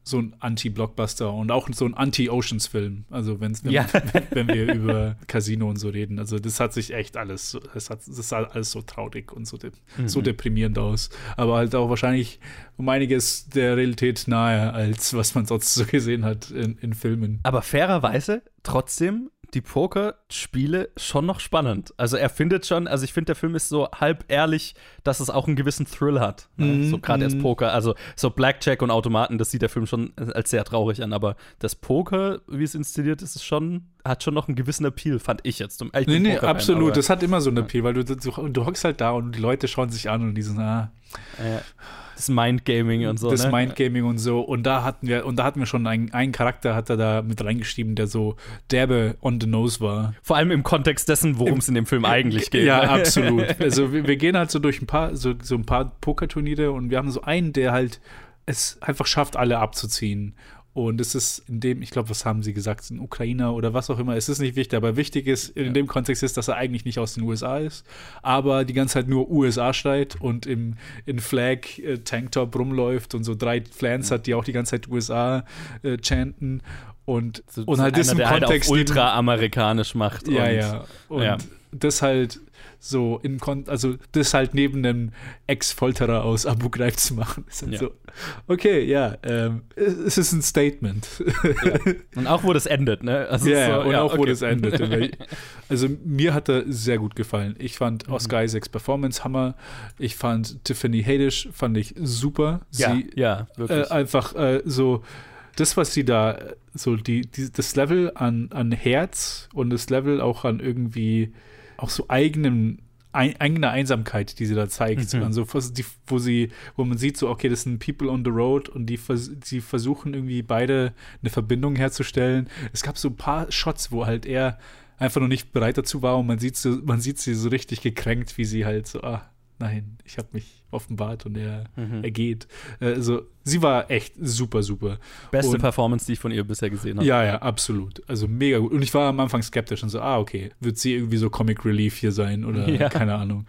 so ein Anti-Blockbuster und auch so ein Anti-Oceans-Film. Also wenn's, wenn, Ja. [LAUGHS] wenn, wenn wir über Casino und so reden. Also das hat sich echt alles, so- das, hat, das sah alles so traurig und so, de Mhm. so deprimierend aus. Aber halt auch wahrscheinlich um einiges der Realität nahe, als was man sonst so gesehen hat in, in Filmen. Aber fairerweise trotzdem die Pokerspiele schon noch spannend. Also er findet schon, also ich finde, der Film ist so halb ehrlich, dass es auch einen gewissen Thrill hat. Ne? Mhm, So gerade als mhm. Poker. Also so Blackjack und Automaten, das sieht der Film schon als sehr traurig an. Aber das Poker, wie es inszeniert ist, ist schon, hat schon noch einen gewissen Appeal, fand ich jetzt. Ich Nee, nee, absolut. aber- Das hat immer so einen Appeal, weil du, du, du hockst halt da und die Leute schauen sich an und die sind, ah, Ja. Das Mindgaming und so. das ne? Mindgaming und so. Und da hatten wir, und da hatten wir schon einen, einen Charakter, hat er da mit reingeschrieben, der so derbe on the nose war. Vor allem im Kontext dessen, worum es in dem Film eigentlich geht. Ja, ne? absolut. [LAUGHS] Also wir, wir gehen halt so durch ein paar, so, so ein paar Pokerturniere und wir haben so einen, der halt es einfach schafft, alle abzuziehen. Und es ist in dem, ich glaube, was haben sie gesagt, ein Ukrainer oder was auch immer, es ist nicht wichtig, aber wichtig ist, in dem Kontext ist, dass er eigentlich nicht aus den USA ist, aber die ganze Zeit nur USA schreit und im in Flag äh, Tanktop rumläuft und so drei Flans hat, die auch die ganze Zeit USA äh, chanten und, und halt im der Kontext halt auf neben- ultra-amerikanisch macht. ja, und, ja. Und ja. das halt so in Kon also das halt neben einem Ex-Folterer aus Abu Ghraib zu machen, ist halt Ja. so, okay, ja, ähm, es ist ein Statement. Und auch, wo das endet, ne? Also Ja, so, und ja, auch wo okay. das endet. [LAUGHS] Also mir hat er sehr gut gefallen. Ich fand Mhm. Oscar Isaacs Performance Hammer. Ich fand Tiffany Haddish fand ich super. Ja, Sie ja, wirklich. Äh, einfach äh, so das, was sie da so die, die das Level an, an Herz und das Level auch an irgendwie auch so eigenem ein, eigener Einsamkeit, die sie da zeigt, Mhm. also wo sie, wo man sieht, so okay, das sind People on the Road und die sie versuchen irgendwie beide eine Verbindung herzustellen. Es gab so ein paar Shots, wo halt er einfach noch nicht bereit dazu war und man sieht so, man sieht sie so richtig gekränkt, wie sie halt so, ah, nein, ich habe mich offenbart und er, Mhm. er geht. Äh, Also sie war echt super, super. Beste und, Performance, die ich von ihr bisher gesehen habe. ja, ja, absolut. Also mega gut. Und ich war am Anfang skeptisch und so, ah, okay, wird sie irgendwie so Comic Relief hier sein oder [LAUGHS] Ja. keine Ahnung.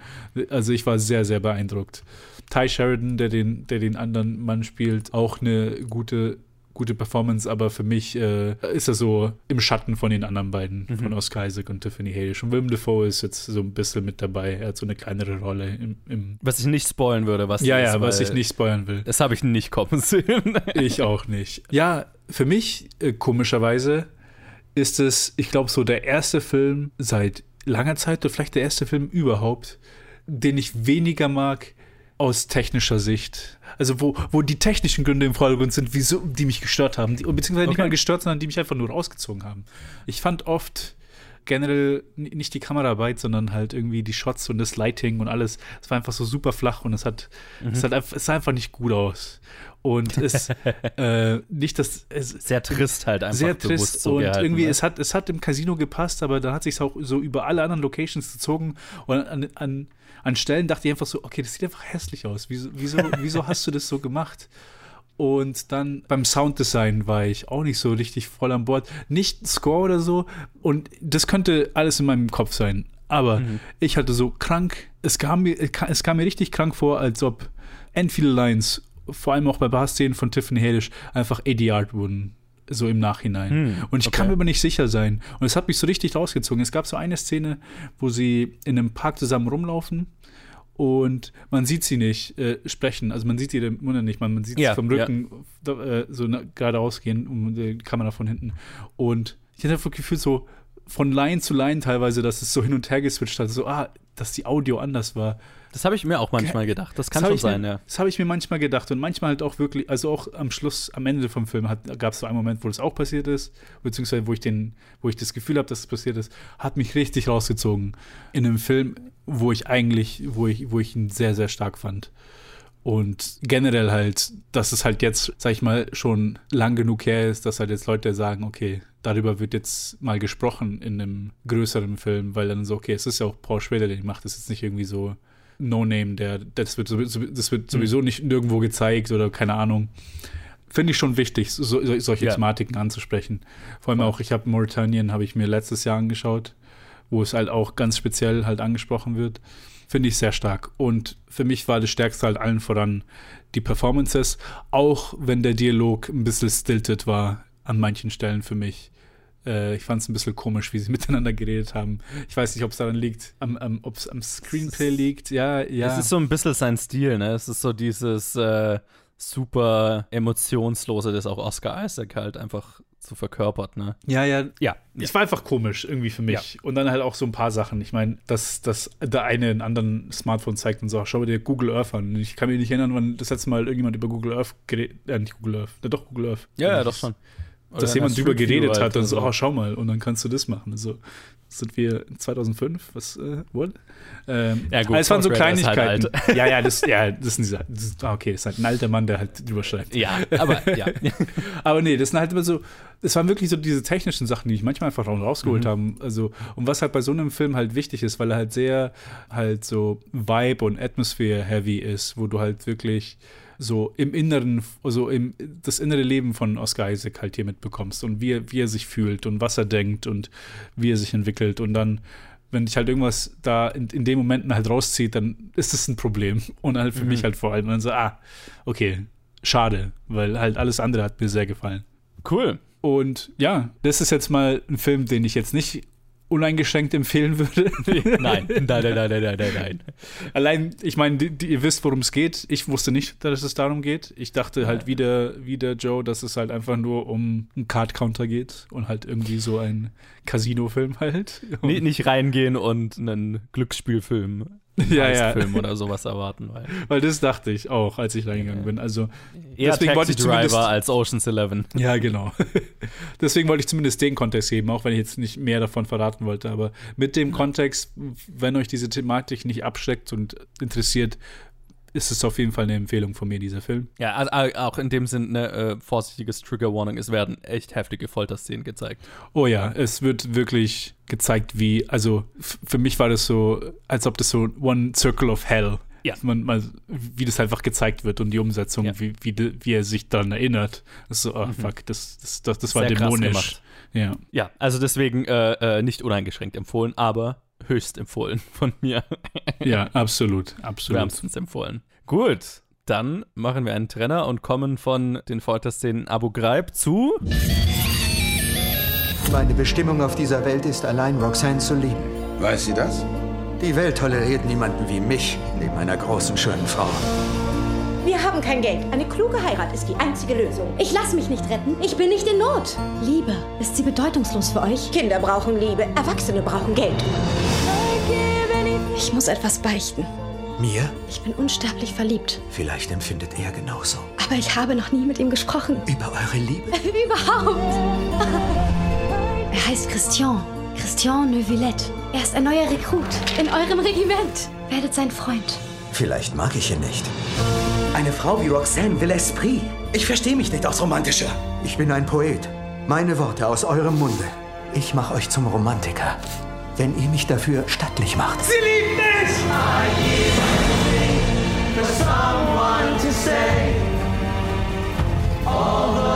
Also ich war sehr, sehr beeindruckt. Ty Sheridan, der den, der den anderen Mann spielt, auch eine gute, gute Performance, aber für mich äh, ist er so im Schatten von den anderen beiden, Mhm. von Oscar Isaac und Tiffany Haddish. Und Willem Dafoe ist jetzt so ein bisschen mit dabei. Er hat so eine kleinere Rolle im, im Was ich nicht spoilen würde, was ja, ist, ja, was ich nicht spoilern will. Das habe ich nicht kommen sehen. [LAUGHS] Ich auch nicht. Ja, für mich, äh, komischerweise, ist es, ich glaube, so der erste Film seit langer Zeit oder vielleicht der erste Film überhaupt, den ich weniger mag aus technischer Sicht. Also wo, wo die technischen Gründe im Vordergrund sind, wieso, die mich gestört haben. Die, beziehungsweise nicht Okay. mal gestört, sondern die mich einfach nur rausgezogen haben. Ich fand oft generell nicht die Kameraarbeit, sondern halt irgendwie die Shots und das Lighting und alles. Es war einfach so super flach und es hat, Mhm. es hat einfach, es sah einfach nicht gut aus. Und es [LAUGHS] äh, nicht, dass es Sehr trist halt einfach sehr bewusst trist so und irgendwie ne? es hat es hat im Casino gepasst, aber dann hat sich auch so über alle anderen Locations gezogen und an, an, an Stellen dachte ich einfach so, okay, das sieht einfach hässlich aus. Wieso wieso [LAUGHS] wieso hast du das so gemacht? Und dann beim Sounddesign war ich auch nicht so richtig voll an Bord. Nicht Score oder so. Und das könnte alles in meinem Kopf sein. Aber Mhm. ich hatte so krank, es kam, mir, es kam mir richtig krank vor, als ob end viele Lines, vor allem auch bei Barszenen von Tiffany Haddish, einfach ADR wurden. So im Nachhinein. Hm, und ich okay. kann mir aber nicht sicher sein. Und es hat mich so richtig rausgezogen. Es gab so eine Szene, wo sie in einem Park zusammen rumlaufen und man sieht sie nicht äh, sprechen. Also man sieht sie im Munde nicht, man, man sieht Ja, sie vom Rücken da, äh, so na, gerade rausgehen, um die Kamera von hinten. Und ich hatte einfach gefühlt so von Line zu Line teilweise, dass es so hin und her geswitcht hat, so, ah, dass die Audio anders war. Das habe ich mir auch manchmal gedacht. Das kann hab schon ich mir- sein, ja. Das habe ich mir manchmal gedacht und manchmal halt auch wirklich, also auch am Schluss, am Ende vom Film gab es so einen Moment, wo das auch passiert ist, beziehungsweise wo ich den, wo ich das Gefühl habe, dass es passiert ist, hat mich richtig rausgezogen in einem Film, wo ich eigentlich, wo ich, wo ich ihn sehr, sehr stark fand. Und generell halt, dass es halt jetzt, sag ich mal, schon lang genug her ist, dass halt jetzt Leute sagen, okay, darüber wird jetzt mal gesprochen in einem größeren Film, weil dann so, okay, es ist ja auch Paul Schrader, der macht, das ist nicht irgendwie so No-Name, der, das wird, sowieso, das wird sowieso nicht nirgendwo gezeigt oder keine Ahnung. Finde ich schon wichtig, so, so, solche Ja. Thematiken anzusprechen. Vor allem auch, ich habe Mauritanian, habe ich mir letztes Jahr angeschaut, wo es halt auch ganz speziell halt angesprochen wird. Finde ich sehr stark. Und für mich war das Stärkste halt allen voran die Performances, auch wenn der Dialog ein bisschen stilted war an manchen Stellen für mich. Äh, ich fand es ein bisschen komisch, wie sie [LAUGHS] miteinander geredet haben. Ich weiß nicht, ob es daran liegt, am, am, ob es am Screenplay liegt. Ja, ja. Es ist so ein bisschen sein Stil, ne? Es ist so dieses äh, super emotionslose, das auch Oscar Isaac halt einfach so verkörpert, ne? Ja, ja. Ja. Es war einfach komisch irgendwie für mich. Und dann halt auch so ein paar Sachen. Ich meine, dass, dass der eine einen anderen Smartphone zeigt und so, schau dir Google Earth an. Ich kann mich nicht erinnern, wann das letzte Mal irgendjemand über Google Earth geredet, äh, nicht Google Earth, ja, doch Google Earth. Ja, ja, doch schon. Oder Dass jemand drüber geredet halt hat und so, oh, schau mal, und dann kannst du das machen. Also sind wir in 2005, was, äh, what? Ähm, Ja, gut, aber es waren so halt Kleinigkeiten. alt. ja, ja, das, ja, das sind diese, das ah, okay, das ist halt ein alter Mann, der halt drüber schreibt. Ja, aber, ja. [LAUGHS] aber nee, das sind halt immer so, es waren wirklich so diese technischen Sachen, die ich manchmal einfach rausgeholt Mhm. haben. Also, und was halt bei so einem Film halt wichtig ist, weil er halt sehr halt so Vibe und Atmosphere heavy ist, wo du halt wirklich so im Inneren, also im, das innere Leben von Oscar Isaac halt hier mitbekommst und wie, er- wie er sich fühlt und was er denkt und wie er sich entwickelt und dann wenn dich halt irgendwas da in, in den Momenten halt rauszieht, dann ist das ein Problem. [LAUGHS] Und halt für Mhm. mich halt vor allem. Und dann so, ah, okay, schade, weil halt alles andere hat mir sehr gefallen. Cool. Und ja, das ist jetzt mal ein Film, den ich jetzt nicht uneingeschränkt empfehlen würde. [LAUGHS] Nein, nein, nein, nein, nein, nein, nein. Allein, ich meine, die, die, ihr wisst, worum es geht. Ich wusste nicht, dass es darum geht. Ich dachte halt wieder, wieder Joe, dass es halt einfach nur um einen Card-Counter geht und halt irgendwie so ein Casino-Film halt. Nie- nicht reingehen und einen Glücksspielfilm, [LAUGHS] Ja, ja. Film oder sowas erwarten. Weil Weil das dachte ich auch, als ich reingegangen bin. Also eher deswegen wollte ich Taxi zumindest Driver als Ocean's Eleven. [LAUGHS] Ja, genau. [LAUGHS] Deswegen wollte ich zumindest den Kontext geben, auch wenn ich jetzt nicht mehr davon verraten wollte. Aber mit dem Kontext, wenn euch diese Thematik nicht abschreckt und interessiert, ist es auf jeden Fall eine Empfehlung von mir, dieser Film. Ja, also äh, auch in dem Sinn eine äh, vorsichtiges Trigger Warning. Es werden echt heftige Folterszenen gezeigt. Oh ja, es wird wirklich gezeigt, wie, also für mich war das so, als ob das so One Circle of Hell. Ja. Man, man, wie das einfach gezeigt wird und die Umsetzung, wie, wie, de- wie er sich daran erinnert. Das ist so, oh fuck, das, das, das, das war Mhm. Sehr dämonisch. Ja. Ja, also deswegen äh, äh, nicht uneingeschränkt empfohlen, aber höchst empfohlen von mir. Ja, absolut, absolut. Wärmstens empfohlen. Gut, dann machen wir einen Trenner und kommen von den Folterszenen Abu Ghraib zu. Meine Bestimmung auf dieser Welt ist allein Roxanne zu lieben. Weiß sie das? Die Welt toleriert niemanden wie mich neben einer großen, schönen Frau. Wir haben kein Geld. Eine kluge Heirat ist die einzige Lösung. Ich lasse mich nicht retten. Ich bin nicht in Not. Liebe, ist sie bedeutungslos für euch? Kinder brauchen Liebe. Erwachsene brauchen Geld. Ich muss etwas beichten. Mir? Ich bin unsterblich verliebt. Vielleicht empfindet er genauso. Aber ich habe noch nie mit ihm gesprochen. Über eure Liebe? [LAUGHS] Überhaupt. [LAUGHS] Er heißt Christian. Christian Neuvillette. Er ist ein neuer Rekrut in eurem Regiment. Werdet sein Freund. Vielleicht mag ich ihn nicht. Eine Frau wie Roxanne will Esprit. Ich verstehe mich nicht aus romantischer. Ich bin ein Poet. Meine Worte aus eurem Munde. Ich mache euch zum Romantiker. Wenn ihr mich dafür stattlich macht. Sie liebt mich! For someone to say all the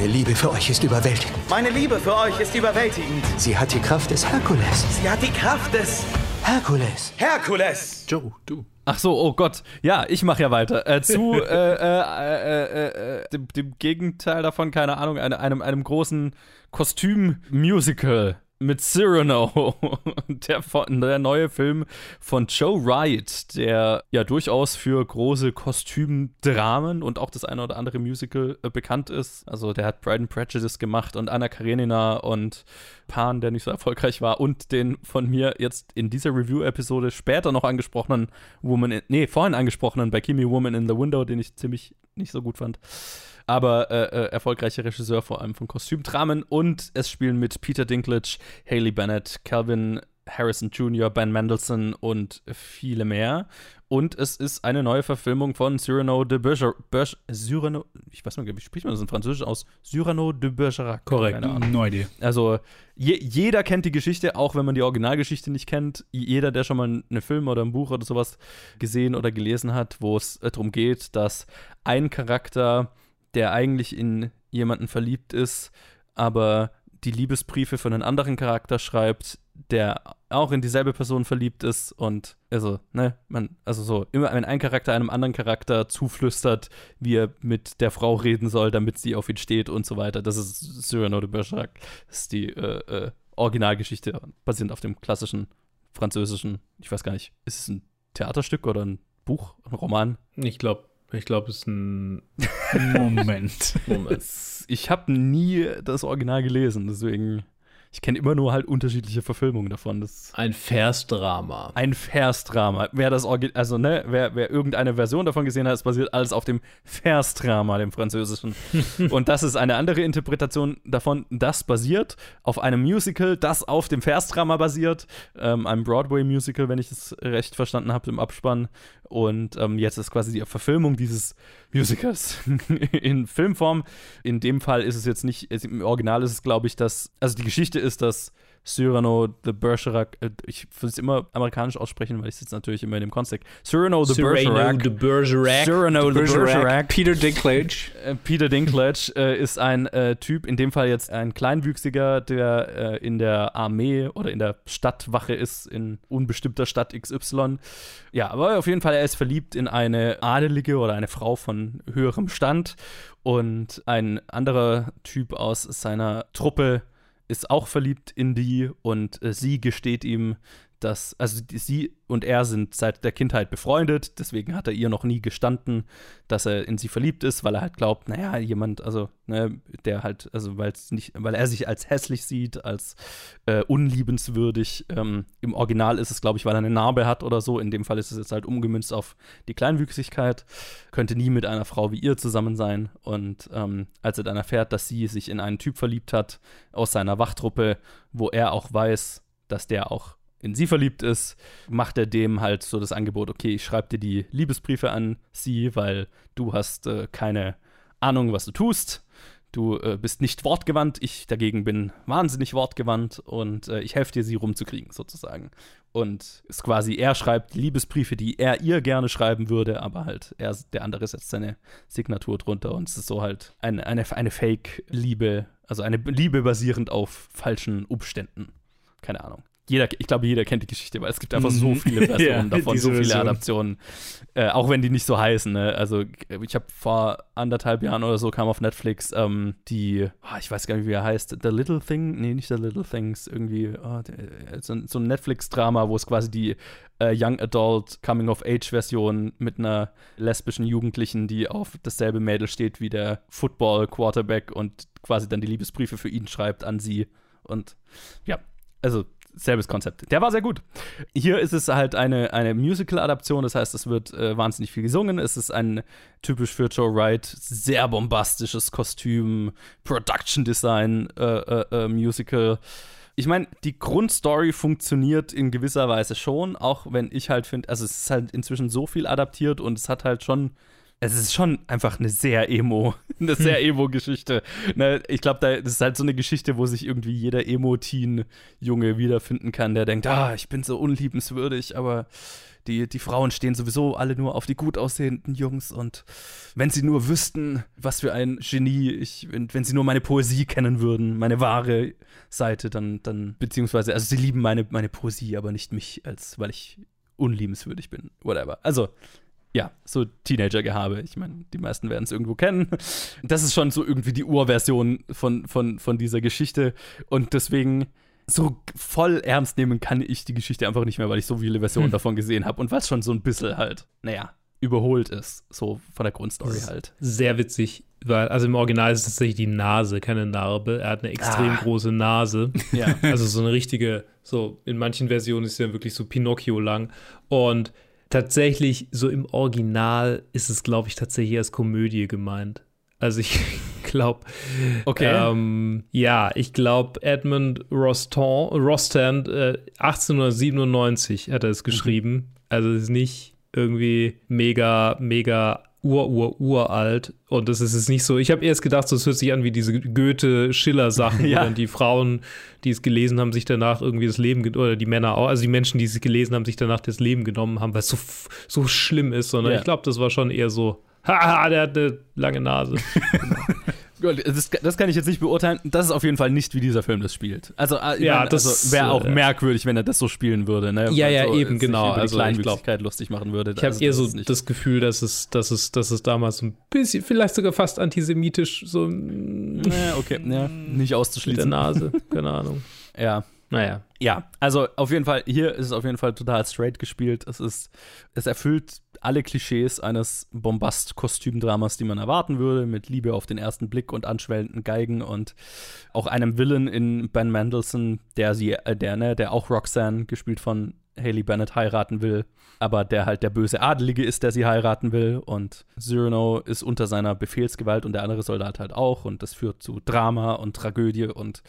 Meine Liebe für euch ist überwältigend. Meine Liebe für euch ist überwältigend. Sie hat die Kraft des Herkules. Sie hat die Kraft des Herkules. Herkules. Joe, du. Ach so, oh Gott. Ja, ich mache ja weiter. Äh, zu äh, äh, äh, äh, dem, dem Gegenteil davon, keine Ahnung, eine, einem, einem großen Kostüm-Musical mit Cyrano. [LAUGHS] Der, der neue Film von Joe Wright, der ja durchaus für große Kostümdramen und auch das eine oder andere Musical äh, bekannt ist. Also der hat Pride and Prejudice gemacht und Anna Karenina und Pan, der nicht so erfolgreich war und den von mir jetzt in dieser Review-Episode später noch angesprochenen Woman in, nee, vorhin angesprochenen bei Kimi Woman in the Window, den ich ziemlich nicht so gut fand. Aber äh, äh, erfolgreicher Regisseur vor allem von Kostümdramen und es spielen mit Peter Dinklage, Haley Bennett, Calvin Harrison Jr., Ben Mendelssohn und viele mehr. Und es ist eine neue Verfilmung von Cyrano de Bergerac. Berger, Cyrano, ich weiß nicht, wie spricht man das in Französisch aus? Cyrano de Bergerac. Korrekt, neue Idee. Also je, jeder kennt die Geschichte, auch wenn man die Originalgeschichte nicht kennt. Jeder, der schon mal einen Film oder ein Buch oder sowas gesehen oder gelesen hat, wo es äh, darum geht, dass ein Charakter, der eigentlich in jemanden verliebt ist, aber die Liebesbriefe von einem anderen Charakter schreibt, der auch in dieselbe Person verliebt ist und also, ne, man, also so, immer wenn ein Charakter einem anderen Charakter zuflüstert, wie er mit der Frau reden soll, damit sie auf ihn steht und so weiter. Das ist Cyrano de Bergerac. Das ist die äh, äh, Originalgeschichte, basierend auf dem klassischen französischen, ich weiß gar nicht, ist es ein Theaterstück oder ein Buch, ein Roman? Ich glaube, ich glaube, es ist ein [LAUGHS] Moment. Moment. Ich habe nie das Original gelesen, deswegen ich kenne immer nur halt unterschiedliche Verfilmungen davon. Das ein Versdrama. Ein Versdrama. Wer das Orgi also ne, wer, wer irgendeine Version davon gesehen hat, es basiert alles auf dem Versdrama, dem französischen. [LAUGHS] Und das ist eine andere Interpretation davon. Das basiert auf einem Musical, das auf dem Versdrama basiert, ähm, einem Broadway-Musical, wenn ich es recht verstanden habe im Abspann. Und ähm, jetzt ist quasi die Verfilmung dieses Musicals [LAUGHS] in Filmform. In dem Fall ist es jetzt nicht, im Original ist es, glaube ich, dass, also die Geschichte ist, dass Cyrano de Bergerac, äh, ich will es immer amerikanisch aussprechen, weil ich sitze natürlich immer in dem Kontext. Cyrano de Bergerac. de Bergerac. Cyrano de Bergerac. Peter Dinklage. [LAUGHS] Äh, Peter Dinklage äh, ist ein äh, Typ, in dem Fall jetzt ein Kleinwüchsiger, der äh, in der Armee oder in der Stadtwache ist, in unbestimmter Stadt XY. Ja, aber auf jeden Fall, er ist verliebt in eine Adelige oder eine Frau von höherem Stand. Und ein anderer Typ aus seiner Truppe ist auch verliebt in die und äh, sie gesteht ihm, dass, also sie und er sind seit der Kindheit befreundet, deswegen hat er ihr noch nie gestanden, dass er in sie verliebt ist, weil er halt glaubt, naja, jemand, also, ne, der halt, also weil nicht, weil er sich als hässlich sieht, als äh, unliebenswürdig. Ähm, Im Original ist es, glaube ich, weil er eine Narbe hat oder so. In dem Fall ist es jetzt halt umgemünzt auf die Kleinwüchsigkeit. Könnte nie mit einer Frau wie ihr zusammen sein. Und ähm, als er dann erfährt, dass sie sich in einen Typ verliebt hat aus seiner Wachtruppe, wo er auch weiß, dass der auch in sie verliebt ist, macht er dem halt so das Angebot, okay, ich schreibe dir die Liebesbriefe an sie, weil du hast äh, keine Ahnung, was du tust. Du äh, bist nicht wortgewandt, ich dagegen bin wahnsinnig wortgewandt und äh, ich helfe dir, sie rumzukriegen, sozusagen. Und ist quasi, er schreibt Liebesbriefe, die er ihr gerne schreiben würde, aber halt, er, der andere setzt seine Signatur drunter und es ist so halt eine, eine, eine Fake-Liebe, also eine Liebe basierend auf falschen Umständen. Keine Ahnung jeder, ich glaube, jeder kennt die Geschichte, weil es gibt einfach so mhm. viele [LAUGHS] Versionen ja, davon, so viele Version. Adaptionen. Äh, auch wenn die nicht so heißen. Ne? Also, ich habe vor anderthalb Jahren oder so kam auf Netflix ähm, die, oh, ich weiß gar nicht, wie er heißt, The Little Thing, nee, nicht The Little Things, irgendwie oh, so, so, ein Netflix-Drama, wo es quasi die äh, Young Adult Coming-of-Age-Version mit einer lesbischen Jugendlichen, die auf dasselbe Mädel steht wie der Football-Quarterback und quasi dann die Liebesbriefe für ihn schreibt an sie. Und ja, also selbes Konzept. Der war sehr gut. Hier ist es halt eine, eine Musical-Adaption, das heißt, es wird äh, wahnsinnig viel gesungen. Es ist ein typisch für Joe Wright sehr bombastisches Kostüm, Production Design, äh, äh, äh Musical. Ich meine, die Grundstory funktioniert in gewisser Weise schon, auch wenn ich halt finde, also es ist halt inzwischen so viel adaptiert und es hat halt schon es ist schon einfach eine sehr emo, [LAUGHS] eine sehr hm. emo-Geschichte. Ich glaube, das ist halt so eine Geschichte, wo sich irgendwie jeder Emo-Teen-Junge wiederfinden kann, der denkt, ah, ich bin so unliebenswürdig, aber die, die Frauen stehen sowieso alle nur auf die gut aussehenden Jungs und wenn sie nur wüssten, was für ein Genie ich, wenn, wenn sie nur meine Poesie kennen würden, meine wahre Seite, dann, dann, beziehungsweise, also sie lieben meine, meine Poesie, aber nicht mich, als weil ich unliebenswürdig bin. Whatever. Also, ja, so Teenager-Gehabe. Ich meine, die meisten werden es irgendwo kennen. Das ist schon so irgendwie die Urversion von, von, von dieser Geschichte. Und deswegen, so voll ernst nehmen kann ich die Geschichte einfach nicht mehr, weil ich so viele Versionen hm. davon gesehen habe und was schon so ein bisschen halt, naja, überholt ist, so von der Grundstory halt. Sehr witzig, weil, also im Original ist es tatsächlich die Nase, keine Narbe. Er hat eine extrem ah. große Nase. [LAUGHS] Ja. Also so eine richtige, so in manchen Versionen ist ja wirklich so Pinocchio lang. Und tatsächlich, so im Original ist es, glaube ich, tatsächlich als Komödie gemeint. Also ich [LAUGHS] glaube, Okay. ähm, ja, ich glaube, Edmund Rostand, Rostand äh, 1897 hat er es geschrieben. Also es ist nicht irgendwie mega, mega ur, ur, uralt. Und das ist es nicht so. Ich habe erst gedacht, so, es hört sich an wie diese Goethe-Schiller-Sachen, Ja. wo dann die Frauen, die es gelesen haben, sich danach irgendwie das Leben, oder die Männer auch, also die Menschen, die es gelesen haben, sich danach das Leben genommen haben, weil es so, so schlimm ist, sondern Ja. ich glaube, das war schon eher so, [LAUGHS] haha, der hat eine lange Nase. [LAUGHS] Das, das kann ich jetzt nicht beurteilen. Das ist auf jeden Fall nicht, wie dieser Film das spielt. Also, äh, Ja, meine, das, also wäre auch äh, merkwürdig, wenn er das so spielen würde. Ne? Ja, ja, Also, eben, genau. Also, ich Kleinwüchsigkeit lustig machen würde. Ich habe Also, eher das so das Gefühl, dass es, dass, es, dass es damals ein bisschen, vielleicht sogar fast antisemitisch, so mm, Ja, okay, ja, nicht [LAUGHS] mit der auszuschließen. Nase, keine Ahnung. Ja. Naja. Ja, also auf jeden Fall, hier ist es auf jeden Fall total straight gespielt. Es ist, es erfüllt alle Klischees eines Bombast-Kostümdramas, die man erwarten würde, mit Liebe auf den ersten Blick und anschwellenden Geigen und auch einem Villain in Ben Mendelssohn, der sie, äh, der, ne, der auch Roxanne, gespielt von Haley Bennett, heiraten will, aber der halt der böse Adelige ist, der sie heiraten will und Cyrano ist unter seiner Befehlsgewalt und der andere Soldat halt auch und das führt zu Drama und Tragödie und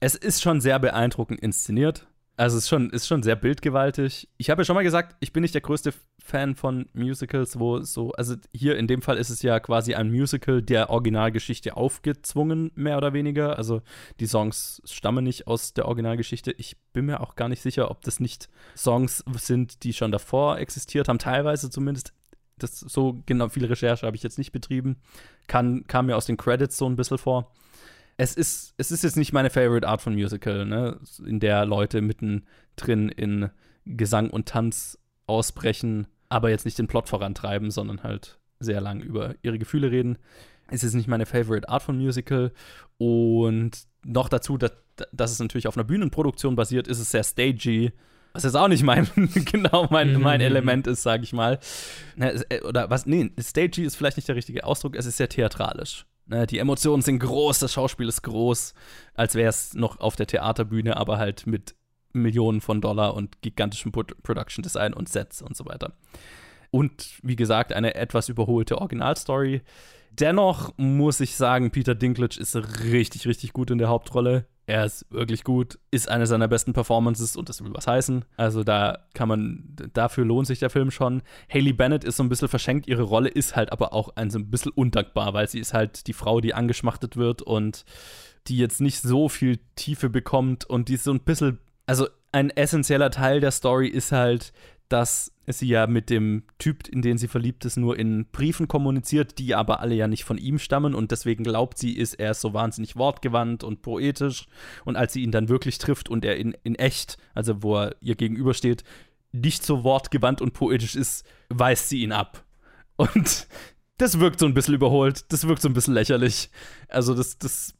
es ist schon sehr beeindruckend inszeniert. Also es ist schon, ist schon sehr bildgewaltig. Ich habe ja schon mal gesagt, ich bin nicht der größte Fan von Musicals, wo so, also hier in dem Fall ist es ja quasi ein Musical der Originalgeschichte aufgezwungen, mehr oder weniger. Also die Songs stammen nicht aus der Originalgeschichte. Ich bin mir auch gar nicht sicher, ob das nicht Songs sind, die schon davor existiert haben, teilweise zumindest. Das so genau viel Recherche habe ich jetzt nicht betrieben. Kann, kam mir aus den Credits so ein bisschen vor es ist, es ist jetzt nicht meine Favorite Art von Musical, ne? in der Leute mittendrin in Gesang und Tanz ausbrechen, aber jetzt nicht den Plot vorantreiben, sondern halt sehr lang über ihre Gefühle reden. Es ist nicht meine Favorite Art von Musical und noch dazu, dass, dass es natürlich auf einer Bühnenproduktion basiert, ist es sehr stagey. Was jetzt auch nicht mein, [LAUGHS] genau mein, mein Element ist, sage ich mal. Ne, äh, Oder was, nee, stagey ist vielleicht nicht der richtige Ausdruck, es ist sehr theatralisch. Ne, Die Emotionen sind groß, das Schauspiel ist groß, als wäre es noch auf der Theaterbühne, aber halt mit Millionen von Dollar und gigantischem Pro Production Design und Sets und so weiter. Und wie gesagt, eine etwas überholte Originalstory. Dennoch muss ich sagen, Peter Dinklage ist richtig, richtig gut in der Hauptrolle. Er ist wirklich gut, ist eine seiner besten Performances und das will was heißen. Also da kann man, dafür lohnt sich der Film schon. Haley Bennett ist so ein bisschen verschenkt, ihre Rolle ist halt aber auch ein, so ein bisschen undankbar, weil sie ist halt die Frau, die angeschmachtet wird und die jetzt nicht so viel Tiefe bekommt und die so ein bisschen, also ein essentieller Teil der Story ist halt, dass sie ja mit dem Typ, in den sie verliebt ist, nur in Briefen kommuniziert, die aber alle ja nicht von ihm stammen und deswegen glaubt sie, ist er so wahnsinnig wortgewandt und poetisch und als sie ihn dann wirklich trifft und er in, in echt, also wo er ihr gegenübersteht, nicht so wortgewandt und poetisch ist, weist sie ihn ab. Und [LAUGHS] das wirkt so ein bisschen überholt, das wirkt so ein bisschen lächerlich. Also das, das,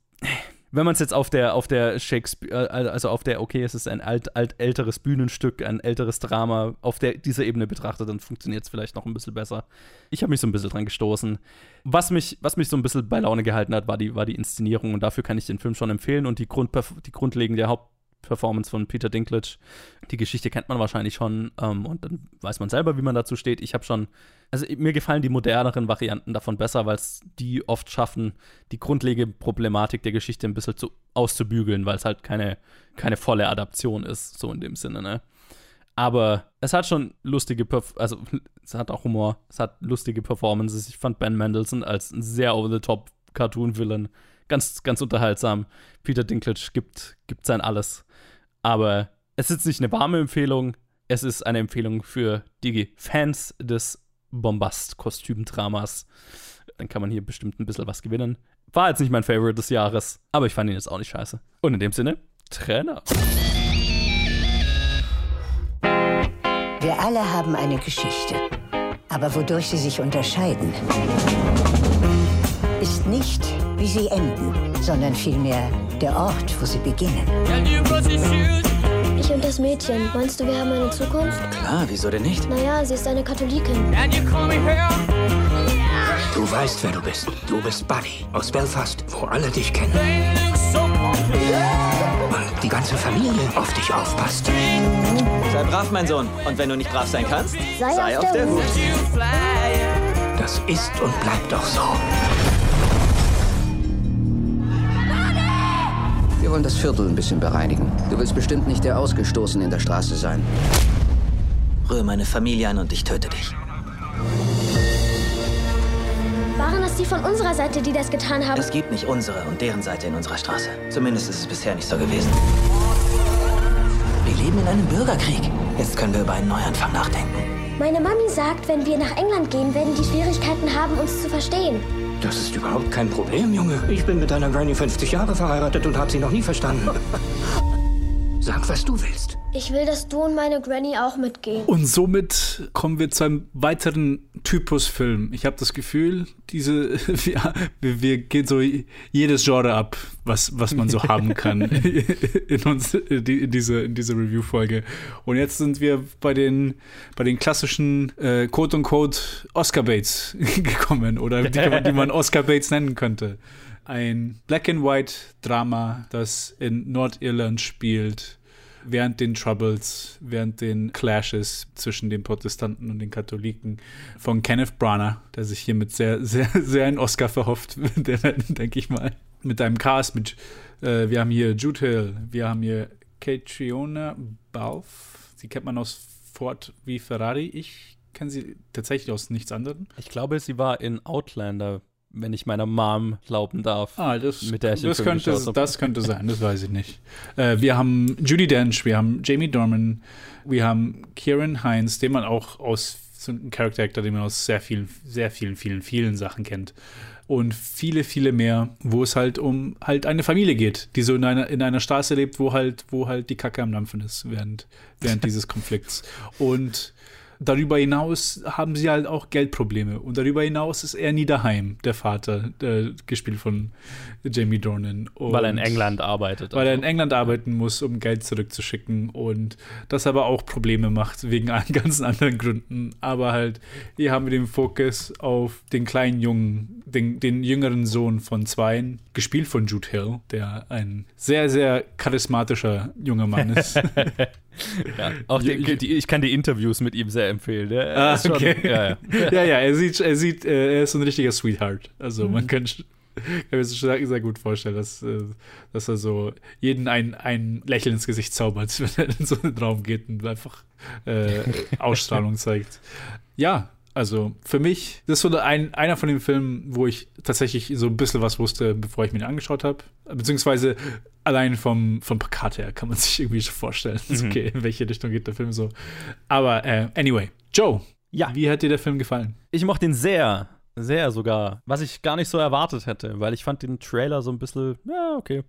wenn man es jetzt auf der, auf der Shakespeare, äh, also auf der, okay, es ist ein alt, alt älteres Bühnenstück, ein älteres Drama, auf der, dieser Ebene betrachtet, dann funktioniert es vielleicht noch ein bisschen besser. Ich habe mich so ein bisschen dran gestoßen. Was mich, was mich so ein bisschen bei Laune gehalten hat, war die, war die Inszenierung und dafür kann ich den Film schon empfehlen und die, Grundperf die grundlegende Hauptperformance von Peter Dinklage. Die Geschichte kennt man wahrscheinlich schon ähm, und dann weiß man selber, wie man dazu steht. Ich habe schon, also mir gefallen die moderneren Varianten davon besser, weil es die oft schaffen, die grundlegende Problematik der Geschichte ein bisschen zu, auszubügeln, weil es halt keine, keine volle Adaption ist, so in dem Sinne, ne? Aber es hat schon lustige, Perf also [LAUGHS] es hat auch Humor, es hat lustige Performances. Ich fand Ben Mendelssohn als ein sehr over-the-top Cartoon-Villain ganz, ganz unterhaltsam. Peter Dinklage gibt, gibt sein Alles. Aber es ist nicht eine warme Empfehlung, es ist eine Empfehlung für die Fans des Bombast-Kostümdramas. Dann kann man hier bestimmt ein bisschen was gewinnen. War jetzt nicht mein Favorite des Jahres, aber ich fand ihn jetzt auch nicht scheiße. Und in dem Sinne, Trainer. Wir alle haben eine Geschichte. Aber wodurch sie sich unterscheiden, ist nicht, wie sie enden, sondern vielmehr der Ort, wo sie beginnen. Ich und das Mädchen. Meinst du, wir haben eine Zukunft? Klar, wieso denn nicht? Naja, sie ist eine Katholikin. Du weißt, wer du bist. Du bist Buddy aus Belfast, wo alle dich kennen. Und die ganze Familie auf dich aufpasst. Sei brav, mein Sohn. Und wenn du nicht brav sein kannst, Sei auf der Hut. Das ist und bleibt doch so. Wir wollen das Viertel ein bisschen bereinigen. Du willst bestimmt nicht der Ausgestoßene in der Straße sein. Rühre meine Familie an und ich töte dich. Waren es die von unserer Seite, die das getan haben? Es gibt nicht unsere und deren Seite in unserer Straße. Zumindest ist es bisher nicht so gewesen. Wir leben in einem Bürgerkrieg. Jetzt können wir über einen Neuanfang nachdenken. Meine Mami sagt, wenn wir nach England gehen, werden die Schwierigkeiten haben, uns zu verstehen. Das ist überhaupt kein Problem, Junge. Ich bin mit deiner Granny 50 Jahre verheiratet und habe sie noch nie verstanden. [LAUGHS] Sag, was du willst. Ich will, dass du und meine Granny auch mitgehen. Und somit kommen wir zu einem weiteren Typus Film. Ich habe das Gefühl, diese [LAUGHS] ja, wir, wir gehen so jedes Genre ab, was, was man so haben kann [LAUGHS] in, uns, in, diese, in diese Review-Folge. Und jetzt sind wir bei den, bei den klassischen äh, Quote unquote Oscar Bates [LAUGHS] gekommen oder die, die man Oscar Bates nennen könnte. Ein Black and White Drama, das in Nordirland spielt während den Troubles, während den Clashes zwischen den Protestanten und den Katholiken von Kenneth Branagh, der sich hiermit sehr, sehr, sehr einen Oscar verhofft, [LAUGHS] denke ich mal. Mit einem Cast, mit, äh, wir haben hier Jude Hill, wir haben hier Catriona Balfe, sie kennt man aus Ford wie Ferrari, ich kenne sie tatsächlich aus nichts anderem. Ich glaube, sie war in Outlander wenn ich meiner Mom glauben darf. Ah, das, mit der das, könnte, das könnte sein, das weiß ich nicht. Äh, wir haben Judy Dench, wir haben Jamie Dorman, wir haben Kieran Heinz, den man auch aus so einem Character Actor, den man aus sehr vielen, sehr vielen, vielen, vielen Sachen kennt. Und viele, viele mehr, wo es halt um halt eine Familie geht, die so in einer, in einer Straße lebt, wo halt, wo halt die Kacke am Dampfen ist während, während dieses [LAUGHS] Konflikts. Und darüber hinaus haben sie halt auch Geldprobleme. Und darüber hinaus ist er nie daheim, der Vater, äh, gespielt von Jamie Dornan. Und weil er in England arbeitet. Weil also. er in England arbeiten muss, um Geld zurückzuschicken. Und das aber auch Probleme macht, wegen [LAUGHS] ganz anderen Gründen. Aber halt, hier haben wir den Fokus auf den kleinen Jungen, den, den jüngeren Sohn von Zweien, gespielt von Jude Hill, der ein sehr, sehr charismatischer junger Mann ist. [LAUGHS] ja, auch die, die, ich kann die Interviews mit ihm sehr empfehlen. Der ah, okay. Schon, ja, ja. [LAUGHS] ja, ja, er sieht, er sieht, äh, er ist ein richtiger Sweetheart. Also mhm. man kann, kann mir sehr, sehr gut vorstellen, dass, äh, dass er so jeden ein, ein Lächeln ins Gesicht zaubert, [LAUGHS] wenn er in so einen Raum geht und einfach äh, Ausstrahlung zeigt. Ja, also für mich, das ist so ein, einer von den Filmen, wo ich tatsächlich so ein bisschen was wusste, bevor ich mir den angeschaut habe. Beziehungsweise allein vom, vom Plakat her kann man [LAUGHS] sich irgendwie schon vorstellen, [LAUGHS] mhm. okay, in welche Richtung geht der Film so. Aber äh, anyway, Joe, ja. wie hat dir der Film gefallen? Ich mochte ihn sehr. Sehr sogar. Was ich gar nicht so erwartet hätte, weil ich fand den Trailer so ein bisschen, ja, okay.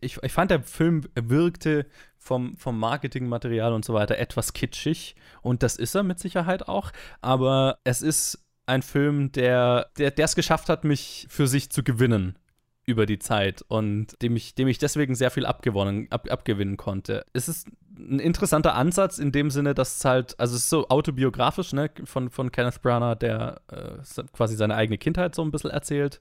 Ich, ich fand, der Film wirkte vom, vom Marketingmaterial und so weiter etwas kitschig. Und das ist er mit Sicherheit auch. Aber es ist ein Film, der es geschafft hat, mich für sich zu gewinnen über die Zeit und dem ich, dem ich deswegen sehr viel abgewonnen, ab, abgewinnen konnte. Es ist ein interessanter Ansatz in dem Sinne, dass es halt, also es ist so autobiografisch, ne, von, von Kenneth Branagh, der äh, quasi seine eigene Kindheit so ein bisschen erzählt,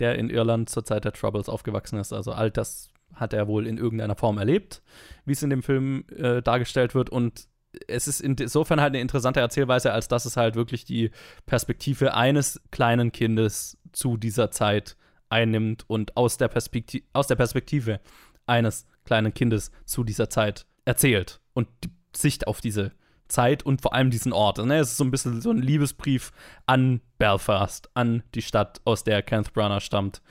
der in Irland zur Zeit der Troubles aufgewachsen ist. Also all das hat er wohl in irgendeiner Form erlebt, wie es in dem Film äh, dargestellt wird. Und es ist insofern halt eine interessante Erzählweise, als dass es halt wirklich die Perspektive eines kleinen Kindes zu dieser Zeit einnimmt und aus der, Perspektive, aus der Perspektive eines kleinen Kindes zu dieser Zeit erzählt und die Sicht auf diese Zeit und vor allem diesen Ort. Ne? Es ist so ein bisschen so ein Liebesbrief an Belfast, an die Stadt, aus der Kenneth Branagh stammt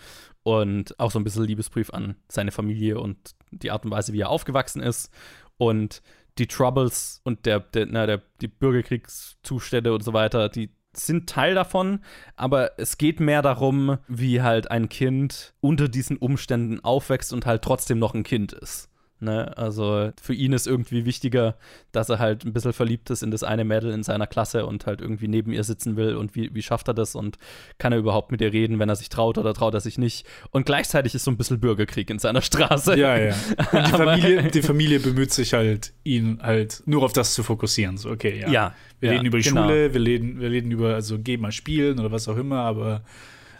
und auch so ein bisschen Liebesbrief an seine Familie und die Art und Weise, wie er aufgewachsen ist und die Troubles und der, der, na, der, die Bürgerkriegszustände und so weiter, die sind Teil davon, aber es geht mehr darum, wie halt ein Kind unter diesen Umständen aufwächst und halt trotzdem noch ein Kind ist. Ne? Also für ihn ist irgendwie wichtiger, dass er halt ein bisschen verliebt ist in das eine Mädel in seiner Klasse und halt irgendwie neben ihr sitzen will und wie, wie schafft er das und kann er überhaupt mit ihr reden, wenn er sich traut oder traut er sich nicht. Und gleichzeitig ist so ein bisschen Bürgerkrieg in seiner Straße. Ja, ja. [LAUGHS] Und die, Familie, die Familie bemüht sich halt, ihn halt nur auf das zu fokussieren. So, okay, ja. ja wir ja, reden über die genau. Schule, wir reden, wir reden über, also geh mal spielen oder was auch immer, aber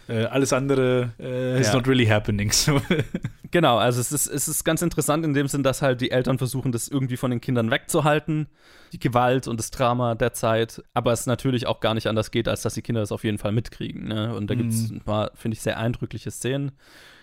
äh, alles andere äh, is not really happening. So. [LAUGHS] Genau, also es ist, es ist ganz interessant in dem Sinn, dass halt die Eltern versuchen, das irgendwie von den Kindern wegzuhalten, die Gewalt und das Drama der Zeit, aber es natürlich auch gar nicht anders geht, als dass die Kinder das auf jeden Fall mitkriegen. Ne? Und da gibt es mhm. ein paar, finde ich, sehr eindrückliche Szenen.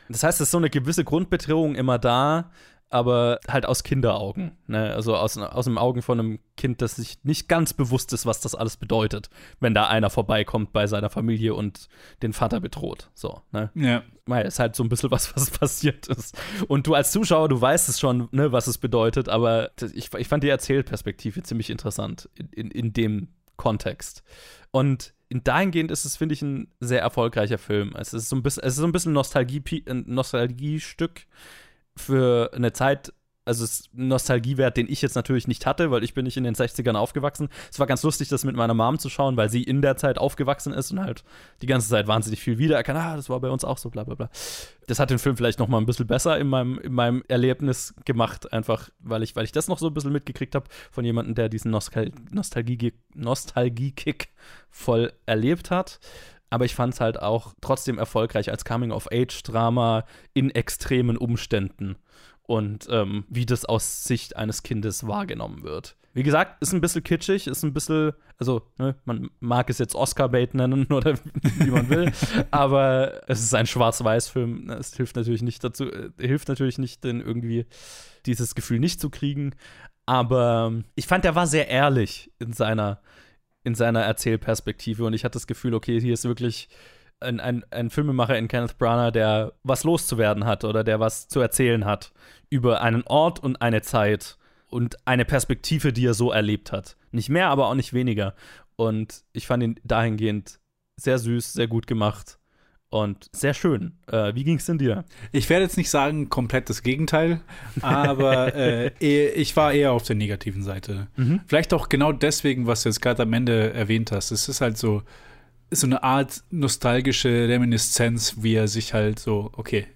Das heißt, es ist so eine gewisse Grundbedrohung immer da, aber halt aus Kinderaugen. Ne? Also aus, aus den Augen von einem Kind, das sich nicht ganz bewusst ist, was das alles bedeutet, wenn da einer vorbeikommt bei seiner Familie und den Vater bedroht. So, ne? Ja. Weil es halt so ein bisschen was, was [LAUGHS] passiert ist. Und du als Zuschauer, du weißt es schon, ne, was es bedeutet, aber ich, ich fand die Erzählperspektive ziemlich interessant in, in, in dem Kontext. Und in dahingehend ist es, finde ich, ein sehr erfolgreicher Film. Es ist so ein bisschen, es ist so ein bisschen Nostalgie, ein Nostalgiestück für eine Zeit, also Nostalgiewert, den ich jetzt natürlich nicht hatte, weil ich bin nicht in den 60ern aufgewachsen. Es war ganz lustig, das mit meiner Mom zu schauen, weil sie in der Zeit aufgewachsen ist und halt die ganze Zeit wahnsinnig viel wiedererkannt, ah, das war bei uns auch so, bla bla bla. Das hat den Film vielleicht noch mal ein bisschen besser in meinem, in meinem Erlebnis gemacht, einfach weil ich, weil ich das noch so ein bisschen mitgekriegt habe von jemandem, der diesen Nostal Nostalgie Nostalgie-Kick voll erlebt hat aber ich fand es halt auch trotzdem erfolgreich als Coming-of-Age-Drama in extremen Umständen und ähm, wie das aus Sicht eines Kindes wahrgenommen wird. Wie gesagt, ist ein bisschen kitschig, ist ein bisschen, also ne, man mag es jetzt Oscar-Bait nennen [LAUGHS] oder wie man will, [LAUGHS] aber es ist ein Schwarz-Weiß-Film. Es hilft natürlich nicht dazu, äh, hilft natürlich nicht, denn irgendwie dieses Gefühl nicht zu kriegen. Aber ich fand, der war sehr ehrlich in seiner, in seiner Erzählperspektive und ich hatte das Gefühl, okay, hier ist wirklich ein, ein, ein Filmemacher in Kenneth Branagh, der was loszuwerden hat oder der was zu erzählen hat über einen Ort und eine Zeit und eine Perspektive, die er so erlebt hat. Nicht mehr, aber auch nicht weniger. Und ich fand ihn dahingehend sehr süß, sehr gut gemacht und sehr schön. Äh, wie ging es denn dir? Ich werde jetzt nicht sagen, komplett das Gegenteil, aber [LAUGHS] äh, ich war eher auf der negativen Seite. Mhm. Vielleicht auch genau deswegen, was du jetzt gerade am Ende erwähnt hast. Es ist halt so, so eine Art nostalgische Reminiszenz, wie er sich halt so, okay,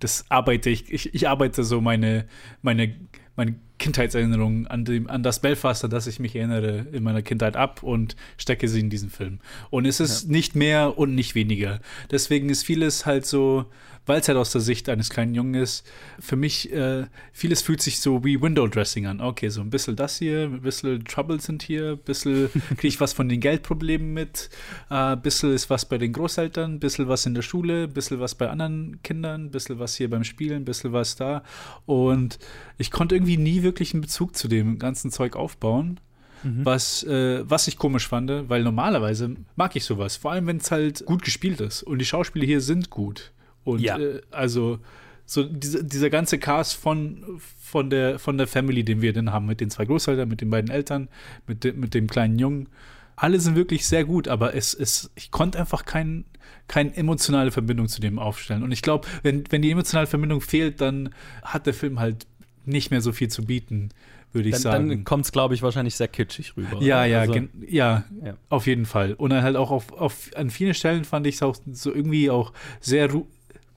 das arbeite ich, ich, ich arbeite so meine, meine, meine Kindheitserinnerungen an, dem, an das Belfast, an das ich mich erinnere in meiner Kindheit ab und stecke sie in diesen Film. Und es ist ja. nicht mehr und nicht weniger. Deswegen ist vieles halt so, weil es halt aus der Sicht eines kleinen Jungen ist, für mich, äh, vieles fühlt sich so wie Window Dressing an. Okay, so ein bisschen das hier, ein bisschen Troubles sind hier, ein bisschen [LAUGHS] kriege ich was von den Geldproblemen mit, äh, ein bisschen ist was bei den Großeltern, ein bisschen was in der Schule, ein bisschen was bei anderen Kindern, ein bisschen was hier beim Spielen, ein bisschen was da. Und ich konnte irgendwie nie wirklich einen Bezug zu dem ganzen Zeug aufbauen. Mhm. Was, äh, was ich komisch fand, weil normalerweise mag ich sowas, vor allem wenn es halt gut gespielt ist und die Schauspieler hier sind gut. Und ja. äh, also so diese, dieser ganze Cast von, von, der, von der Family, den wir dann haben, mit den zwei Großeltern, mit den beiden Eltern, mit, de, mit dem kleinen Jungen, alle sind wirklich sehr gut, aber es, es, ich konnte einfach kein, keine emotionale Verbindung zu dem aufstellen. Und ich glaube, wenn, wenn die emotionale Verbindung fehlt, dann hat der Film halt nicht mehr so viel zu bieten, würde ich dann, sagen. Dann kommt es, glaube ich, wahrscheinlich sehr kitschig rüber. Ja, ja, also, ja, ja, auf jeden Fall. Und dann halt auch auf, auf an vielen Stellen fand ich es auch so irgendwie auch sehr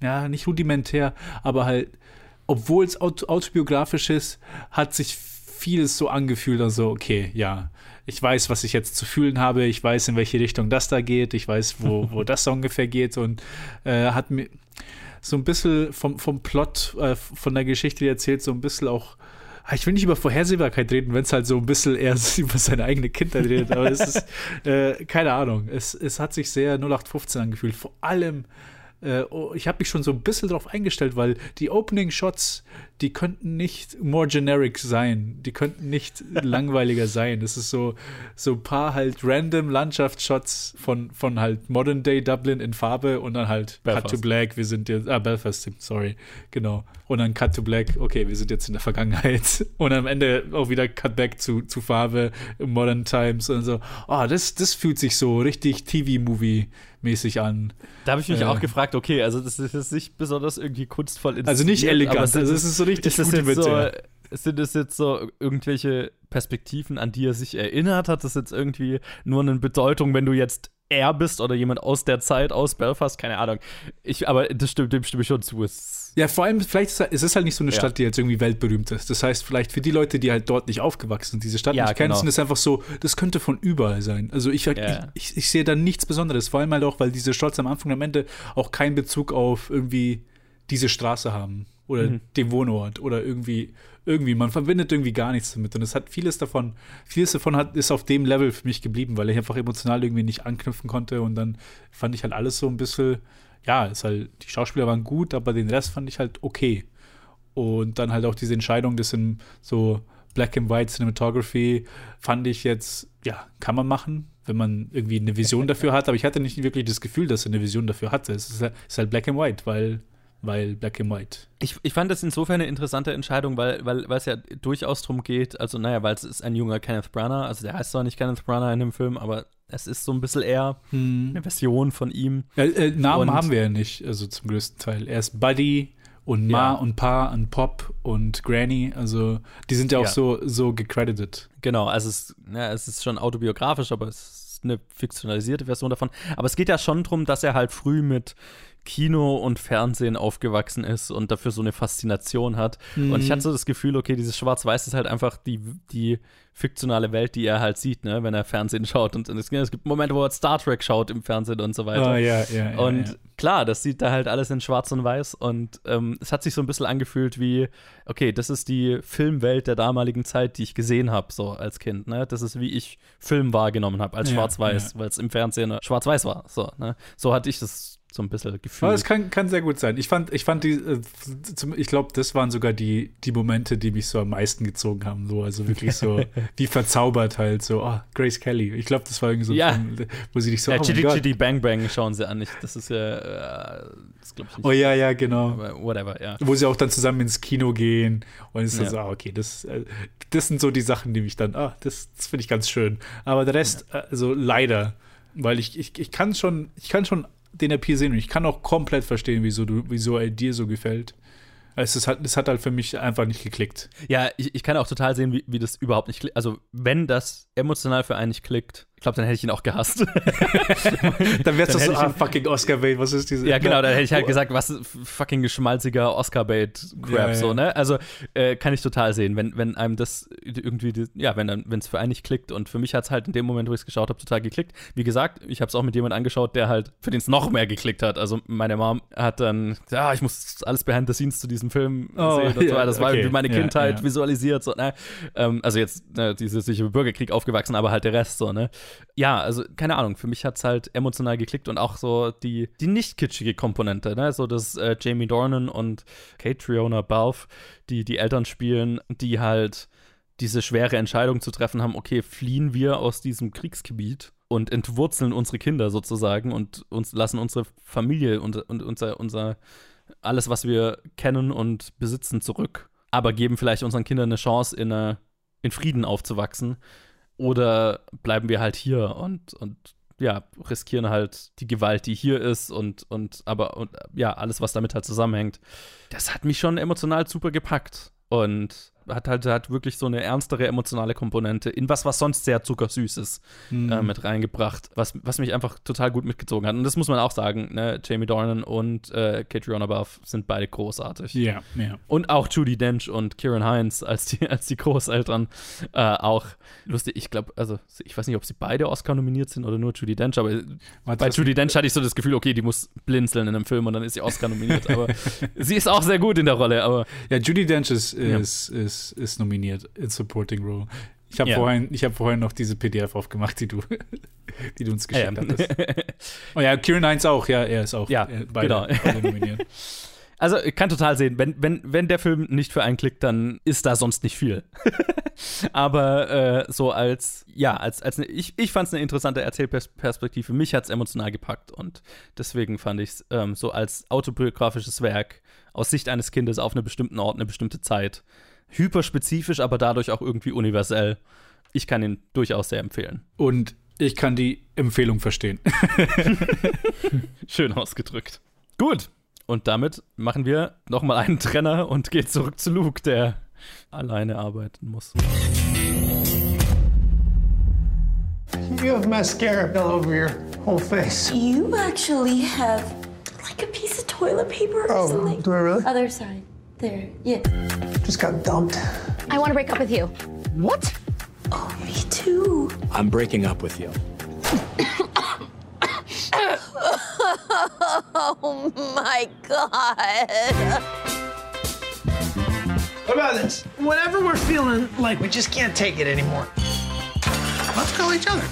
ja, nicht rudimentär, aber halt, obwohl es autobiografisch ist, hat sich vieles so angefühlt, also okay, ja, ich weiß, was ich jetzt zu fühlen habe, ich weiß, in welche Richtung das da geht, ich weiß, wo, [LAUGHS] wo das ungefähr geht und äh, hat mir so ein bisschen vom, vom Plot, äh, von der Geschichte erzählt, so ein bisschen auch ah, ich will nicht über Vorhersehbarkeit reden, wenn es halt so ein bisschen eher [LAUGHS] über seine eigene Kindheit redet, aber es ist, [LAUGHS] äh, keine Ahnung, es, es hat sich sehr 0815 angefühlt, vor allem ich habe mich schon so ein bisschen darauf eingestellt, weil die Opening Shots, die könnten nicht more generic sein. Die könnten nicht langweiliger sein. Das ist so, so ein paar halt random Landschaftsshots von, von halt Modern Day Dublin in Farbe und dann halt Belfast. Cut to Black, wir sind jetzt, ah, Belfast, sorry, genau. Und dann Cut to Black, okay, wir sind jetzt in der Vergangenheit. [LAUGHS] Und am Ende auch wieder Cut Back zu, zu Farbe, Modern Times und so. Oh, das, das fühlt sich so richtig TV-Movie mäßig an. Da habe ich mich äh, auch gefragt, okay, also das ist nicht besonders irgendwie kunstvoll Also nicht elegant, also es ist so richtig ist gut so, Sind das jetzt so irgendwelche Perspektiven, an die er sich erinnert? Hat das jetzt irgendwie nur eine Bedeutung, wenn du jetzt er bist oder jemand aus der Zeit aus Belfast? Keine Ahnung. Ich, aber das stimmt, dem stimme ich schon zu. Es ja, vor allem, vielleicht ist es ist halt nicht so eine Stadt, ja. die jetzt irgendwie weltberühmt ist. Das heißt, vielleicht für die Leute, die halt dort nicht aufgewachsen sind, diese Stadt ja, nicht kennen, genau. sind es einfach so, das könnte von überall sein. Also ich, ja. ich, ich, ich, sehe da nichts Besonderes. Vor allem halt auch, weil diese Shots am Anfang und am Ende auch keinen Bezug auf irgendwie diese Straße haben oder mhm. den Wohnort oder irgendwie, irgendwie, man verbindet irgendwie gar nichts damit. Und es hat vieles davon, vieles davon hat, ist auf dem Level für mich geblieben, weil ich einfach emotional irgendwie nicht anknüpfen konnte und dann fand ich halt alles so ein bisschen ja, ist halt, die Schauspieler waren gut, aber den Rest fand ich halt okay. Und dann halt auch diese Entscheidung, das in so Black and White Cinematography fand ich jetzt, ja, kann man machen, wenn man irgendwie eine Vision dafür hat. Aber ich hatte nicht wirklich das Gefühl, dass er eine Vision dafür hatte. Es ist halt, es ist halt Black and White, weil weil Black and White. Ich, ich fand das insofern eine interessante Entscheidung, weil, weil, weil es ja durchaus darum geht, also naja, weil es ist ein junger Kenneth Branagh, also der heißt zwar nicht Kenneth Branagh in dem Film, aber es ist so ein bisschen eher hm. eine Version von ihm. Ja, äh, Namen und, haben wir ja nicht, also zum größten Teil. Er ist Buddy und Ma ja. und Pa und Pop und Granny, also die sind ja auch ja. so, so gecredited. Genau, also es, ja, es ist schon autobiografisch, aber es ist eine fiktionalisierte Version davon. Aber es geht ja schon darum, dass er halt früh mit Kino und Fernsehen aufgewachsen ist und dafür so eine Faszination hat. Mhm. Und ich hatte so das Gefühl, okay, dieses Schwarz-Weiß ist halt einfach die, die fiktionale Welt, die er halt sieht, ne, wenn er Fernsehen schaut. Und, und es, es, gibt Momente, wo er Star Trek schaut im Fernsehen und so weiter. Oh, ja, ja, ja, und ja. klar, das sieht da halt alles in Schwarz und Weiß. Und ähm, es hat sich so ein bisschen angefühlt wie, okay, das ist die Filmwelt der damaligen Zeit, die ich gesehen habe, so als Kind. Ne? Das ist, wie ich Film wahrgenommen habe, als Schwarz-Weiß, weil es im Fernsehen Schwarz-Weiß war. So, ne? so hatte ich das so ein bisschen Gefühl. Aber es kann, kann sehr gut sein. Ich fand, ich fand die, äh, ich glaube, das waren sogar die, die Momente, die mich so am meisten gezogen haben. So, also wirklich so [LAUGHS] wie verzaubert halt, so, oh, Grace Kelly. Ich glaube, das war irgendwie so, ja. Film, wo sie dich so, ja, oh Chitty Chitty Bang Bang schauen sie an. Ich, das ist ja, äh, das glaube ich nicht. Oh ja, ja, genau. Aber whatever, ja. Wo sie auch dann zusammen ins Kino gehen und es ist ja. so, ah, okay, das, äh, das sind so die Sachen, die mich dann, ah, das, das finde ich ganz schön. Aber der Rest, ja. also leider, weil ich, ich, ich kann schon, ich kann schon den Appeal sehen und ich kann auch komplett verstehen, wieso, du, wieso er dir so gefällt. Es, ist, es hat halt für mich einfach nicht geklickt. Ja, ich, ich kann auch total sehen, wie, wie das überhaupt nicht klickt. Also, wenn das emotional für einen nicht klickt, ich glaube, dann hätte ich ihn auch gehasst. [LAUGHS] dann wär's doch so, ah, fucking Oscar-Bait, was ist diese. Ja, genau, dann hätte ich halt gesagt, was fucking geschmalziger Oscar-Bait-Crap, ja, ja. so, ne? Also, äh, kann ich total sehen, wenn, wenn einem das irgendwie, ja, wenn es für einen nicht klickt. Und für mich hat es halt in dem Moment, wo ich es geschaut habe, total geklickt. Wie gesagt, ich habe es auch mit jemandem angeschaut, der halt, für den es noch mehr geklickt hat. Also, meine Mom hat dann, ja, ich muss alles behind the scenes zu diesem Film oh, sehen und so. Das war okay. irgendwie meine Kindheit visualisiert, so, ne? Ähm, also, jetzt, ne, dieses sicher Bürgerkrieg aufgewachsen, aber halt der Rest, so, ne? Ja, also keine Ahnung, für mich hat es halt emotional geklickt und auch so die, die nicht kitschige Komponente, ne? So dass äh, Jamie Dornan und Kate Triona Balfe, die die Eltern spielen, die halt diese schwere Entscheidung zu treffen haben, okay, fliehen wir aus diesem Kriegsgebiet und entwurzeln unsere Kinder sozusagen und uns lassen unsere Familie und, und unser, unser alles, was wir kennen und besitzen, zurück, aber geben vielleicht unseren Kindern eine Chance, in, eine, in Frieden aufzuwachsen oder bleiben wir halt hier und, und ja, riskieren halt die Gewalt, die hier ist und, und aber und ja, alles, was damit halt zusammenhängt. Das hat mich schon emotional super gepackt. Und hat halt hat wirklich so eine ernstere emotionale Komponente in was, was sonst sehr zuckersüß ist, mhm. äh, mit reingebracht, was, was mich einfach total gut mitgezogen hat. Und das muss man auch sagen, ne? Jamie Dornan und äh, Catriona Buff sind beide großartig. Ja, ja. Und auch Judy Dench und Kieran Hines als die, [LAUGHS] als die Großeltern äh, auch lustig. Ich glaube, also ich weiß nicht, ob sie beide Oscar nominiert sind oder nur Judy Dench, aber Was bei Judy Dench hatte ich so das Gefühl, okay, die muss blinzeln in einem Film und dann ist sie Oscar nominiert. aber [LAUGHS] sie ist auch sehr gut in der Rolle, aber. Ja, Judy Dench ist, ist, ja. ist, ist nominiert in Supporting Role. Ich habe ja. vorhin, hab vorhin noch diese PDF aufgemacht, die du, [LAUGHS] die du uns geschickt ja. hattest. [LAUGHS] oh ja, Kieran Hines auch, ja, er ist auch ja, beide, genau. beide nominiert. [LAUGHS] Also, ich kann total sehen, wenn, wenn, wenn der Film nicht für einen klickt, dann ist da sonst nicht viel. Aber äh, so als, ja, als, als eine, ich, ich fand es eine interessante Erzählperspektive. Mich hat es emotional gepackt und deswegen fand ich es ähm, so als autobiografisches Werk aus Sicht eines Kindes auf einer bestimmten Ort, eine bestimmte Zeit hyperspezifisch, aber dadurch auch irgendwie universell. Ich kann ihn durchaus sehr empfehlen. Und ich kann die Empfehlung verstehen. [LAUGHS] Schön ausgedrückt. Gut. Und damit machen wir nochmal einen Trenner und gehen zurück zu Luke, der alleine arbeiten muss. You have mascara all over your whole face. You actually have like a piece of toilet paper or oh, something. Do I really? Other side. There. Yeah. Just got dumped. I want to break up with you. What? Oh, me too. I'm breaking up with you. oh my god. What about this? Whenever we're feeling like we just can't take it anymore, let's call each other.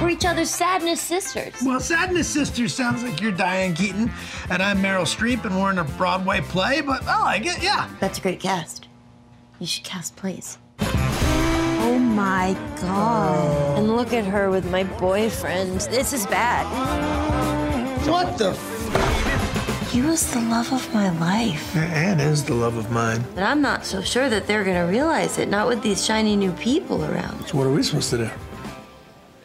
We're each other's sadness sisters. Well, Sadness Sisters sounds like you're Diane Keaton, and I'm Meryl Streep, and we're in a Broadway play, but oh, I like it, yeah. That's a great cast. You should cast plays. Oh my god. And look at her with my boyfriend. This is bad. What the? He was the love of my life. Anne is the love of mine. But I'm not so sure that they're gonna realize it, not with these shiny new people around. So what are we supposed to do?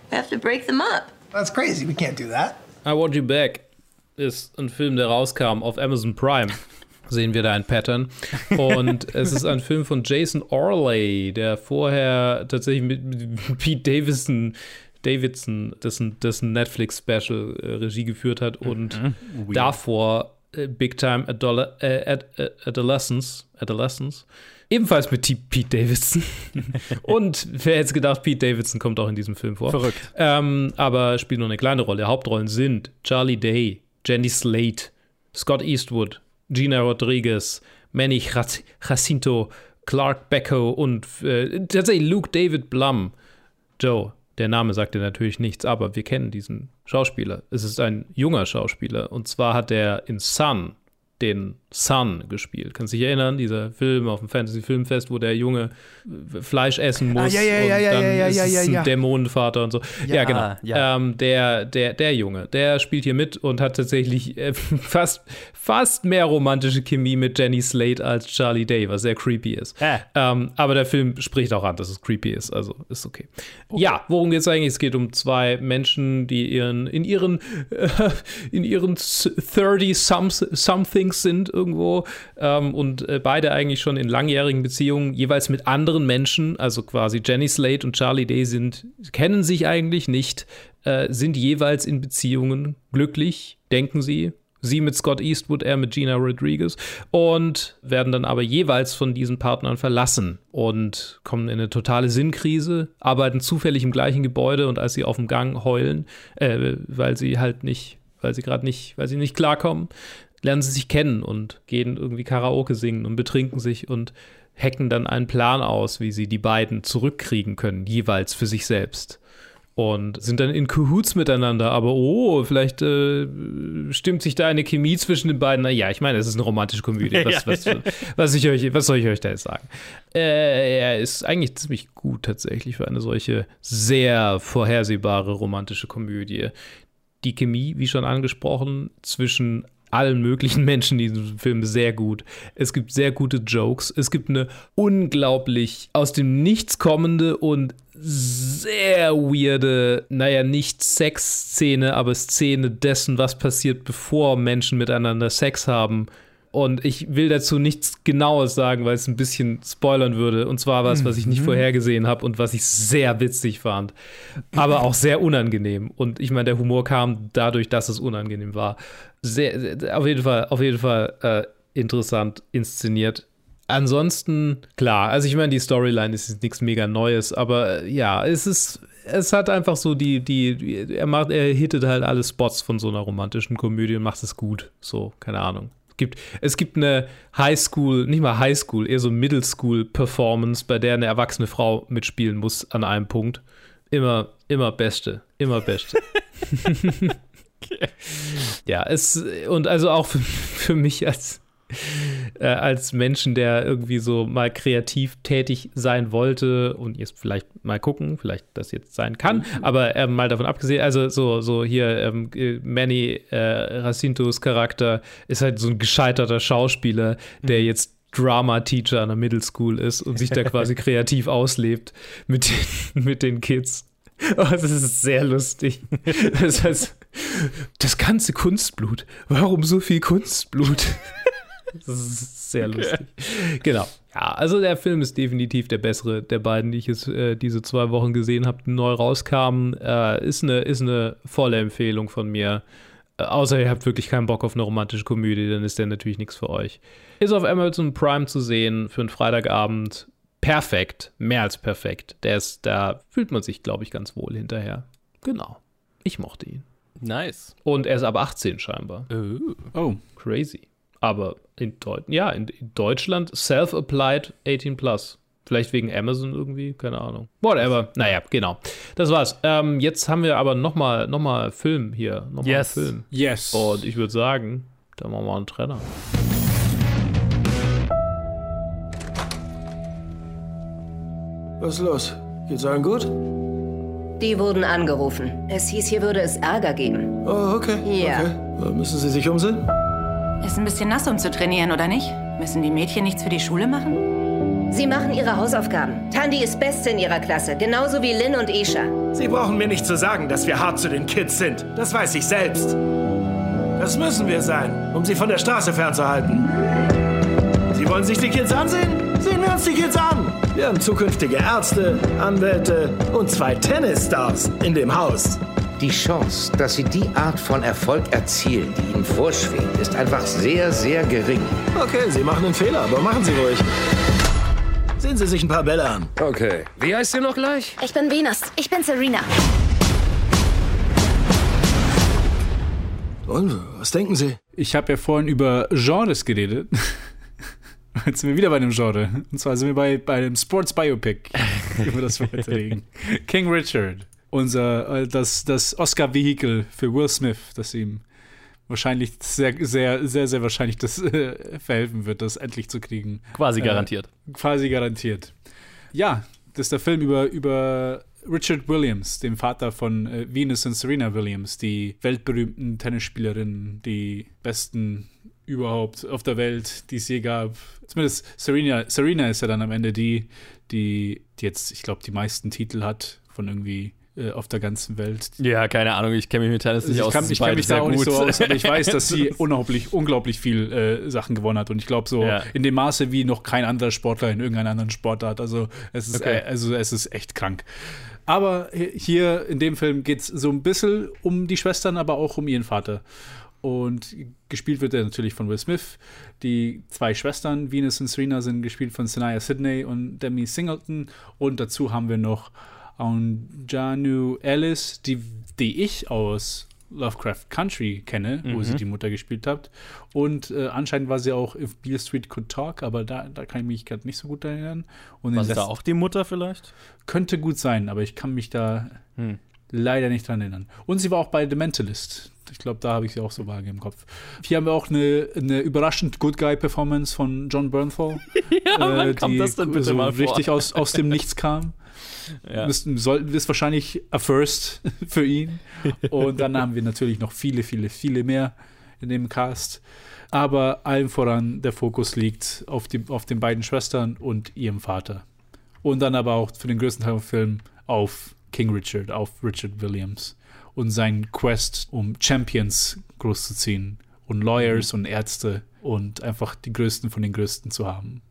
We have to break them up. That's crazy. We can't do that. I Want You Back ist ein Film, der rauskam auf Amazon Prime. Sehen wir da ein Pattern. Und [LAUGHS] es ist ein Film von Jason Orley, der vorher tatsächlich mit, Pete Davidson, Davidson dessen, dessen Netflix-Special äh, Regie geführt hat und Weird. davor Big Time Adole äh, Ad äh, Adolescence, Adolescence. Ebenfalls mit T- Pete Davidson. [LAUGHS] und wer hätte gedacht, Pete Davidson kommt auch in diesem Film vor. Verrückt. Ähm, aber spielt nur eine kleine Rolle. Hauptrollen sind Charlie Day, Jenny Slate, Scott Eastwood, Gina Rodriguez, Manny Jac- Jacinto, Clark Becko und äh, tatsächlich Luke David Blum. Joe, der Name sagt dir natürlich nichts, aber wir kennen diesen Schauspieler. Es ist ein junger Schauspieler und zwar hat er in Sun den Sun gespielt. Kannst dich erinnern, dieser Film auf dem Fantasy Filmfest, wo der Junge äh, Fleisch essen muss Ah, ja, ja, und ja, ja, dann ja, ja, ist ja, ja, ein ja. Dämonenvater und so. Ja, Ja, genau. ja. Ähm, der, der, der Junge, der spielt hier mit und hat tatsächlich äh, [LAUGHS] fast, fast mehr romantische Chemie mit Jenny Slate als Charlie Day, was sehr creepy ist. Ähm, aber der Film spricht auch an, dass es creepy ist, also ist okay. Ja, worum geht es eigentlich? Es geht um zwei Menschen, die ihren, in ihren, äh, [LAUGHS] in ihren 30 some, somethings sind irgendwo ähm, und äh, beide eigentlich schon in langjährigen Beziehungen, jeweils mit anderen Menschen, also quasi Jenny Slate und Charlie Day sind, kennen sich eigentlich nicht, äh, sind jeweils in Beziehungen glücklich, denken sie. Sie mit Scott Eastwood, er mit Gina Rodriguez und werden dann aber jeweils von diesen Partnern verlassen und kommen in eine totale Sinnkrise, arbeiten zufällig im gleichen Gebäude und als sie auf dem Gang heulen, äh, weil sie halt nicht, weil sie gerade nicht, weil sie nicht klarkommen, lernen sie sich kennen und gehen irgendwie Karaoke singen und betrinken sich und hacken dann einen Plan aus, wie sie die beiden zurückkriegen können, jeweils für sich selbst. Und sind dann in Cahoots miteinander, aber oh, vielleicht äh, stimmt sich da eine Chemie zwischen den beiden. Naja, ich meine, es ist eine romantische Komödie. [LAUGHS] Was, was, was, ich euch, was soll ich euch da jetzt sagen? Äh, er ist eigentlich ziemlich gut tatsächlich für eine solche sehr vorhersehbare romantische Komödie. Die Chemie, wie schon angesprochen, zwischen allen möglichen [LAUGHS] Menschen in diesem Film sehr gut. Es gibt sehr gute Jokes. Es gibt eine unglaublich aus dem Nichts kommende und sehr weirde, naja, nicht Sexszene, aber Szene dessen, was passiert, bevor Menschen miteinander Sex haben. Und ich will dazu nichts Genaues sagen, weil es ein bisschen spoilern würde. Und zwar was, was ich nicht Mhm. vorhergesehen habe und was ich sehr witzig fand. Aber auch sehr unangenehm. Und ich meine, der Humor kam dadurch, dass es unangenehm war. Sehr, sehr auf jeden Fall, auf jeden Fall äh, interessant inszeniert. Ansonsten, klar, also ich meine, die Storyline ist nichts mega Neues, aber äh, ja, es ist, es hat einfach so die, die, die- er macht, er hittet halt alle Spots von so einer romantischen Komödie und macht es gut. So, keine Ahnung. Es gibt, es gibt eine Highschool, nicht mal Highschool, eher so Middle School Performance, bei der eine erwachsene Frau mitspielen muss an einem Punkt. Immer, immer Beste, immer Beste. [LAUGHS] [LAUGHS] Ja, es und also auch für, für mich als [LAUGHS] äh, als Menschen, der irgendwie so mal kreativ tätig sein wollte und jetzt vielleicht mal gucken, vielleicht das jetzt sein kann, aber ähm, mal davon abgesehen, also so, so hier ähm, äh, Manny äh, Jacintos Charakter ist halt so ein gescheiterter Schauspieler, der jetzt Drama-Teacher an der Middle School ist und sich da [LAUGHS] quasi kreativ auslebt mit den, [LAUGHS] mit den Kids. Oh, das ist sehr lustig. Das heißt, das ganze Kunstblut. Warum so viel Kunstblut? [LAUGHS] Das ist sehr lustig. Genau. Ja, also der Film ist definitiv der bessere der beiden, die ich jetzt äh, diese zwei Wochen gesehen habe, die neu rauskamen. Äh, ist, eine, ist eine volle Empfehlung von mir. Äh, außer ihr habt wirklich keinen Bock auf eine romantische Komödie, dann ist der natürlich nichts für euch. Ist auf Amazon Prime zu sehen für einen Freitagabend. Perfekt, mehr als perfekt. Der ist, da fühlt man sich, glaube ich, ganz wohl hinterher. Genau. Ich mochte ihn. Nice. Und er ist ab 18 scheinbar. Oh. Crazy. Aber in, Deut ja, in, in Deutschland self-applied 18 plus Vielleicht wegen Amazon irgendwie, keine Ahnung. Whatever. Naja, genau. Das war's. Ähm, jetzt haben wir aber nochmal noch mal Film hier. Noch mal Yes. Film. Yes. Und ich würde sagen, da machen wir einen Trenner. Was ist los? Geht's allen gut? Die wurden angerufen. Es hieß, hier würde es Ärger geben. Oh, okay. Ja. Okay. Müssen Sie sich umsehen? Ist ein bisschen nass, um zu trainieren, oder nicht? Müssen die Mädchen nichts für die Schule machen? Sie machen ihre Hausaufgaben. Tandy ist Beste in ihrer Klasse, genauso wie Lynn und Isha. Sie brauchen mir nicht zu sagen, dass wir hart zu den Kids sind. Das weiß ich selbst. Das müssen wir sein, um sie von der Straße fernzuhalten. Sie wollen sich die Kids ansehen? Sehen wir uns die Kids an. Wir haben zukünftige Ärzte, Anwälte und zwei Tennisstars in dem Haus. Die Chance, dass Sie die Art von Erfolg erzielen, die Ihnen vorschwebt, ist einfach sehr, sehr gering. Okay, Sie machen einen Fehler, aber machen Sie ruhig. Sehen Sie sich ein paar Bälle an. Okay. Wie heißt sie noch gleich? Ich bin Venus. Ich bin Serena. Und was denken Sie? Ich habe ja vorhin über Genres geredet. [LAUGHS] Jetzt sind wir wieder bei einem Genre. Und zwar sind wir bei, bei einem Sports Biopic, [LAUGHS] über das wir heute reden. King Richard. Unser, äh, das, das Oscar-Vehikel für Will Smith, das ihm wahrscheinlich sehr, sehr, sehr, sehr wahrscheinlich das äh, verhelfen wird, das endlich zu kriegen. Quasi Äh, garantiert. quasi garantiert. Ja, das ist der Film über, über Richard Williams, dem Vater von äh, Venus und Serena Williams, die weltberühmten Tennisspielerinnen, die besten überhaupt auf der Welt, die es je gab. Zumindest Serena, Serena ist ja dann am Ende die, die, die jetzt, ich glaube, die meisten Titel hat von irgendwie äh, auf der ganzen Welt. Ja, keine Ahnung, ich kenne mich mit Tennis nicht ich aus. kann, ich kann mich da sehr auch nicht so gut. aus, aber ich weiß, dass sie [LAUGHS] unglaublich, unglaublich viel äh, Sachen gewonnen hat. Und ich glaube so Ja. in dem Maße wie noch kein anderer Sportler in irgendeiner anderen Sportart. Also es ist, Okay. äh, also es ist echt krank. Aber hier in dem Film geht es so ein bisschen um die Schwestern, aber auch um ihren Vater. Und gespielt wird er natürlich von Will Smith. Die zwei Schwestern, Venus und Serena, sind gespielt von Sanaya Sidney und Demi Singleton. Und dazu haben wir noch Aunjanu Ellis, die, die ich aus Lovecraft Country kenne, wo Mhm. sie die Mutter gespielt hat. Und äh, anscheinend war sie auch If Beale Street Could Talk, aber da, da kann ich mich gerade nicht so gut erinnern. Und War es da auch die Mutter vielleicht? Könnte gut sein, aber ich kann mich da Hm. leider nicht dran erinnern. Und sie war auch bei The Mentalist. Ich glaube, da habe ich sie auch so vage im Kopf. Hier haben wir auch eine, eine überraschend Good Guy-Performance von John Bernthal. [LAUGHS] Ja, äh, die das denn bitte so mal vor? richtig aus, aus dem Nichts kam. Ja. Müssten, sollten, ist wahrscheinlich a first [LAUGHS] für ihn. Und dann haben wir natürlich noch viele, viele, viele mehr in dem Cast. Aber allem voran der Fokus liegt auf, die, auf den beiden Schwestern und ihrem Vater. Und dann aber auch für den größten Teil vom Film auf King Richard, auf Richard Williams und seinen Quest, um Champions großzuziehen und Lawyers und Ärzte und einfach die Größten von den Größten zu haben.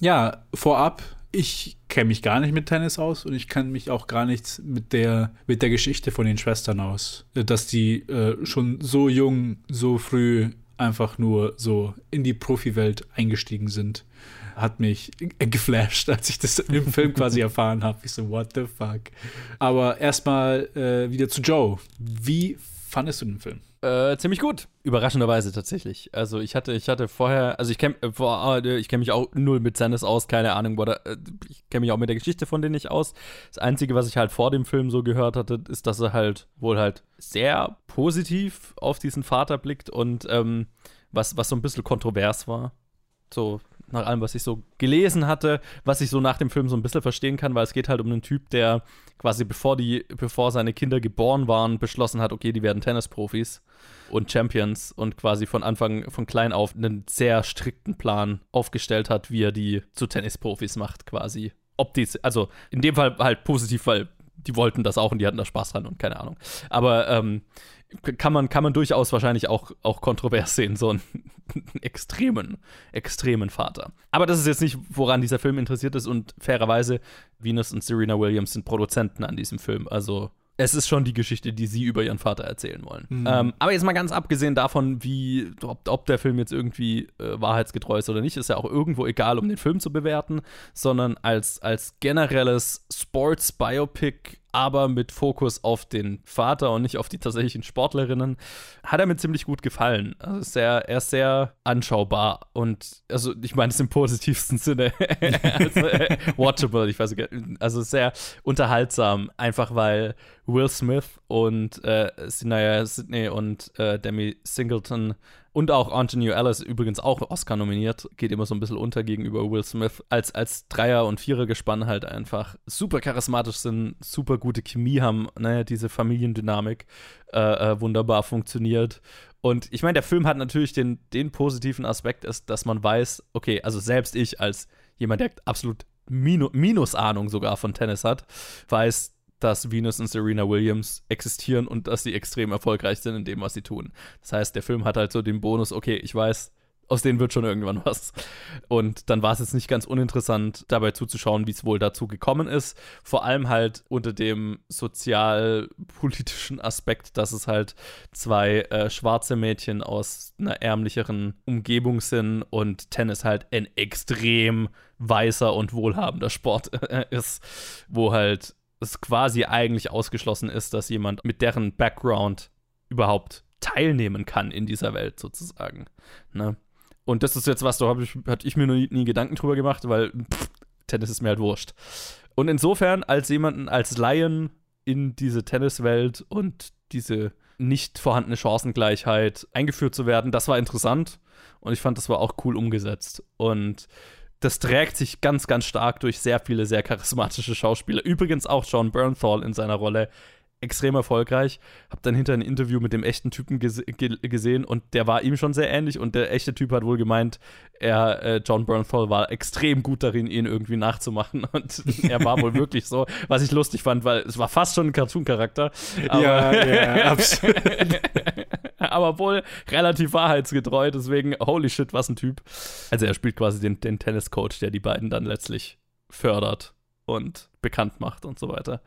Ja, vorab, ich kenne mich gar nicht mit Tennis aus und ich kann mich auch gar nicht mit der, mit der Geschichte von den Schwestern aus. Dass die äh, schon so jung, so früh einfach nur so in die Profiwelt eingestiegen sind, hat mich äh, [LAUGHS] geflasht, als ich das im Film [LAUGHS] quasi erfahren habe. Ich so, what the fuck? Aber erstmal äh, wieder zu Joe. Wie fandest du den Film? Äh, ziemlich gut. Überraschenderweise tatsächlich. Also ich hatte, ich hatte vorher, also ich kenne äh, ich kenn mich auch null mit Tennis aus, keine Ahnung, oder äh, ich kenne mich auch mit der Geschichte von denen nicht aus. Das Einzige, was ich halt vor dem Film so gehört hatte, ist, dass er halt wohl halt sehr positiv auf diesen Vater blickt und ähm, was, was so ein bisschen kontrovers war. So nach allem, was ich so gelesen hatte, was ich so nach dem Film so ein bisschen verstehen kann, weil es geht halt um einen Typ, der quasi bevor die, bevor seine Kinder geboren waren, beschlossen hat, okay, die werden Tennisprofis und Champions und quasi von Anfang, von klein auf einen sehr strikten Plan aufgestellt hat, wie er die zu Tennisprofis macht, quasi. Ob die, also in dem Fall halt positiv, weil die wollten das auch und die hatten da Spaß dran und keine Ahnung. Aber ähm, kann man, kann man durchaus wahrscheinlich auch, auch kontrovers sehen, so einen [LAUGHS] extremen, extremen Vater. Aber das ist jetzt nicht, woran dieser Film interessiert ist und fairerweise, Venus und Serena Williams sind Produzenten an diesem Film. Also es ist schon die Geschichte, die sie über ihren Vater erzählen wollen. Mhm. Ähm, aber jetzt mal ganz abgesehen davon, wie, ob, ob der Film jetzt irgendwie äh, wahrheitsgetreu ist oder nicht, ist ja auch irgendwo egal, um den Film zu bewerten, sondern als, als generelles Sports-Biopic aber mit Fokus auf den Vater und nicht auf die tatsächlichen Sportlerinnen, hat er mir ziemlich gut gefallen. Also sehr, er ist sehr anschaubar und also ich meine es im positivsten Sinne. [LAUGHS] also, äh, watchable, ich weiß nicht, also sehr unterhaltsam, einfach weil Will Smith und äh, Sinaya Sidney und äh, Demi Singleton und auch Anthony Ellis übrigens auch Oscar nominiert, geht immer so ein bisschen unter gegenüber Will Smith, als, als Dreier- und Vierer-Gespann halt einfach super charismatisch sind, super gute Chemie haben, ne, diese Familiendynamik äh, äh, wunderbar funktioniert. Und ich meine, der Film hat natürlich den, den positiven Aspekt, ist, dass man weiß, okay, also selbst ich als jemand, der absolut Minu Minusahnung sogar von Tennis hat, weiß, dass Venus und Serena Williams existieren und dass sie extrem erfolgreich sind in dem, was sie tun. Das heißt, der Film hat halt so den Bonus, okay, ich weiß, aus denen wird schon irgendwann was. Und dann war es jetzt nicht ganz uninteressant, dabei zuzuschauen, wie es wohl dazu gekommen ist. Vor allem halt unter dem sozialpolitischen Aspekt, dass es halt zwei äh, schwarze Mädchen aus einer ärmlicheren Umgebung sind und Tennis halt ein extrem weißer und wohlhabender Sport ist, wo halt es quasi eigentlich ausgeschlossen ist, dass jemand mit deren Background überhaupt teilnehmen kann in dieser Welt sozusagen. Ne? Und das ist jetzt was, da ich, hatte ich mir noch nie, nie, Gedanken drüber gemacht, weil pff, Tennis ist mir halt wurscht. Und insofern, als jemanden, als Laien in diese Tenniswelt und diese nicht vorhandene Chancengleichheit eingeführt zu werden, das war interessant. Und ich fand, das war auch cool umgesetzt. Und das trägt sich ganz, ganz stark durch sehr viele sehr charismatische Schauspieler. Übrigens auch John Bernthal in seiner Rolle extrem erfolgreich. Hab dann hinter ein Interview mit dem echten Typen gese ge gesehen und der war ihm schon sehr ähnlich und der echte Typ hat wohl gemeint, er, äh, John Bernthal war extrem gut darin, ihn irgendwie nachzumachen [LAUGHS] und er war wohl wirklich so, was ich lustig fand, weil es war fast schon ein Cartoon-Charakter. Ja, ja, [LAUGHS] absolut. aber wohl relativ wahrheitsgetreu, deswegen holy shit, was ein Typ. Also er spielt quasi den, den Tenniscoach, der die beiden dann letztlich fördert und bekannt macht und so weiter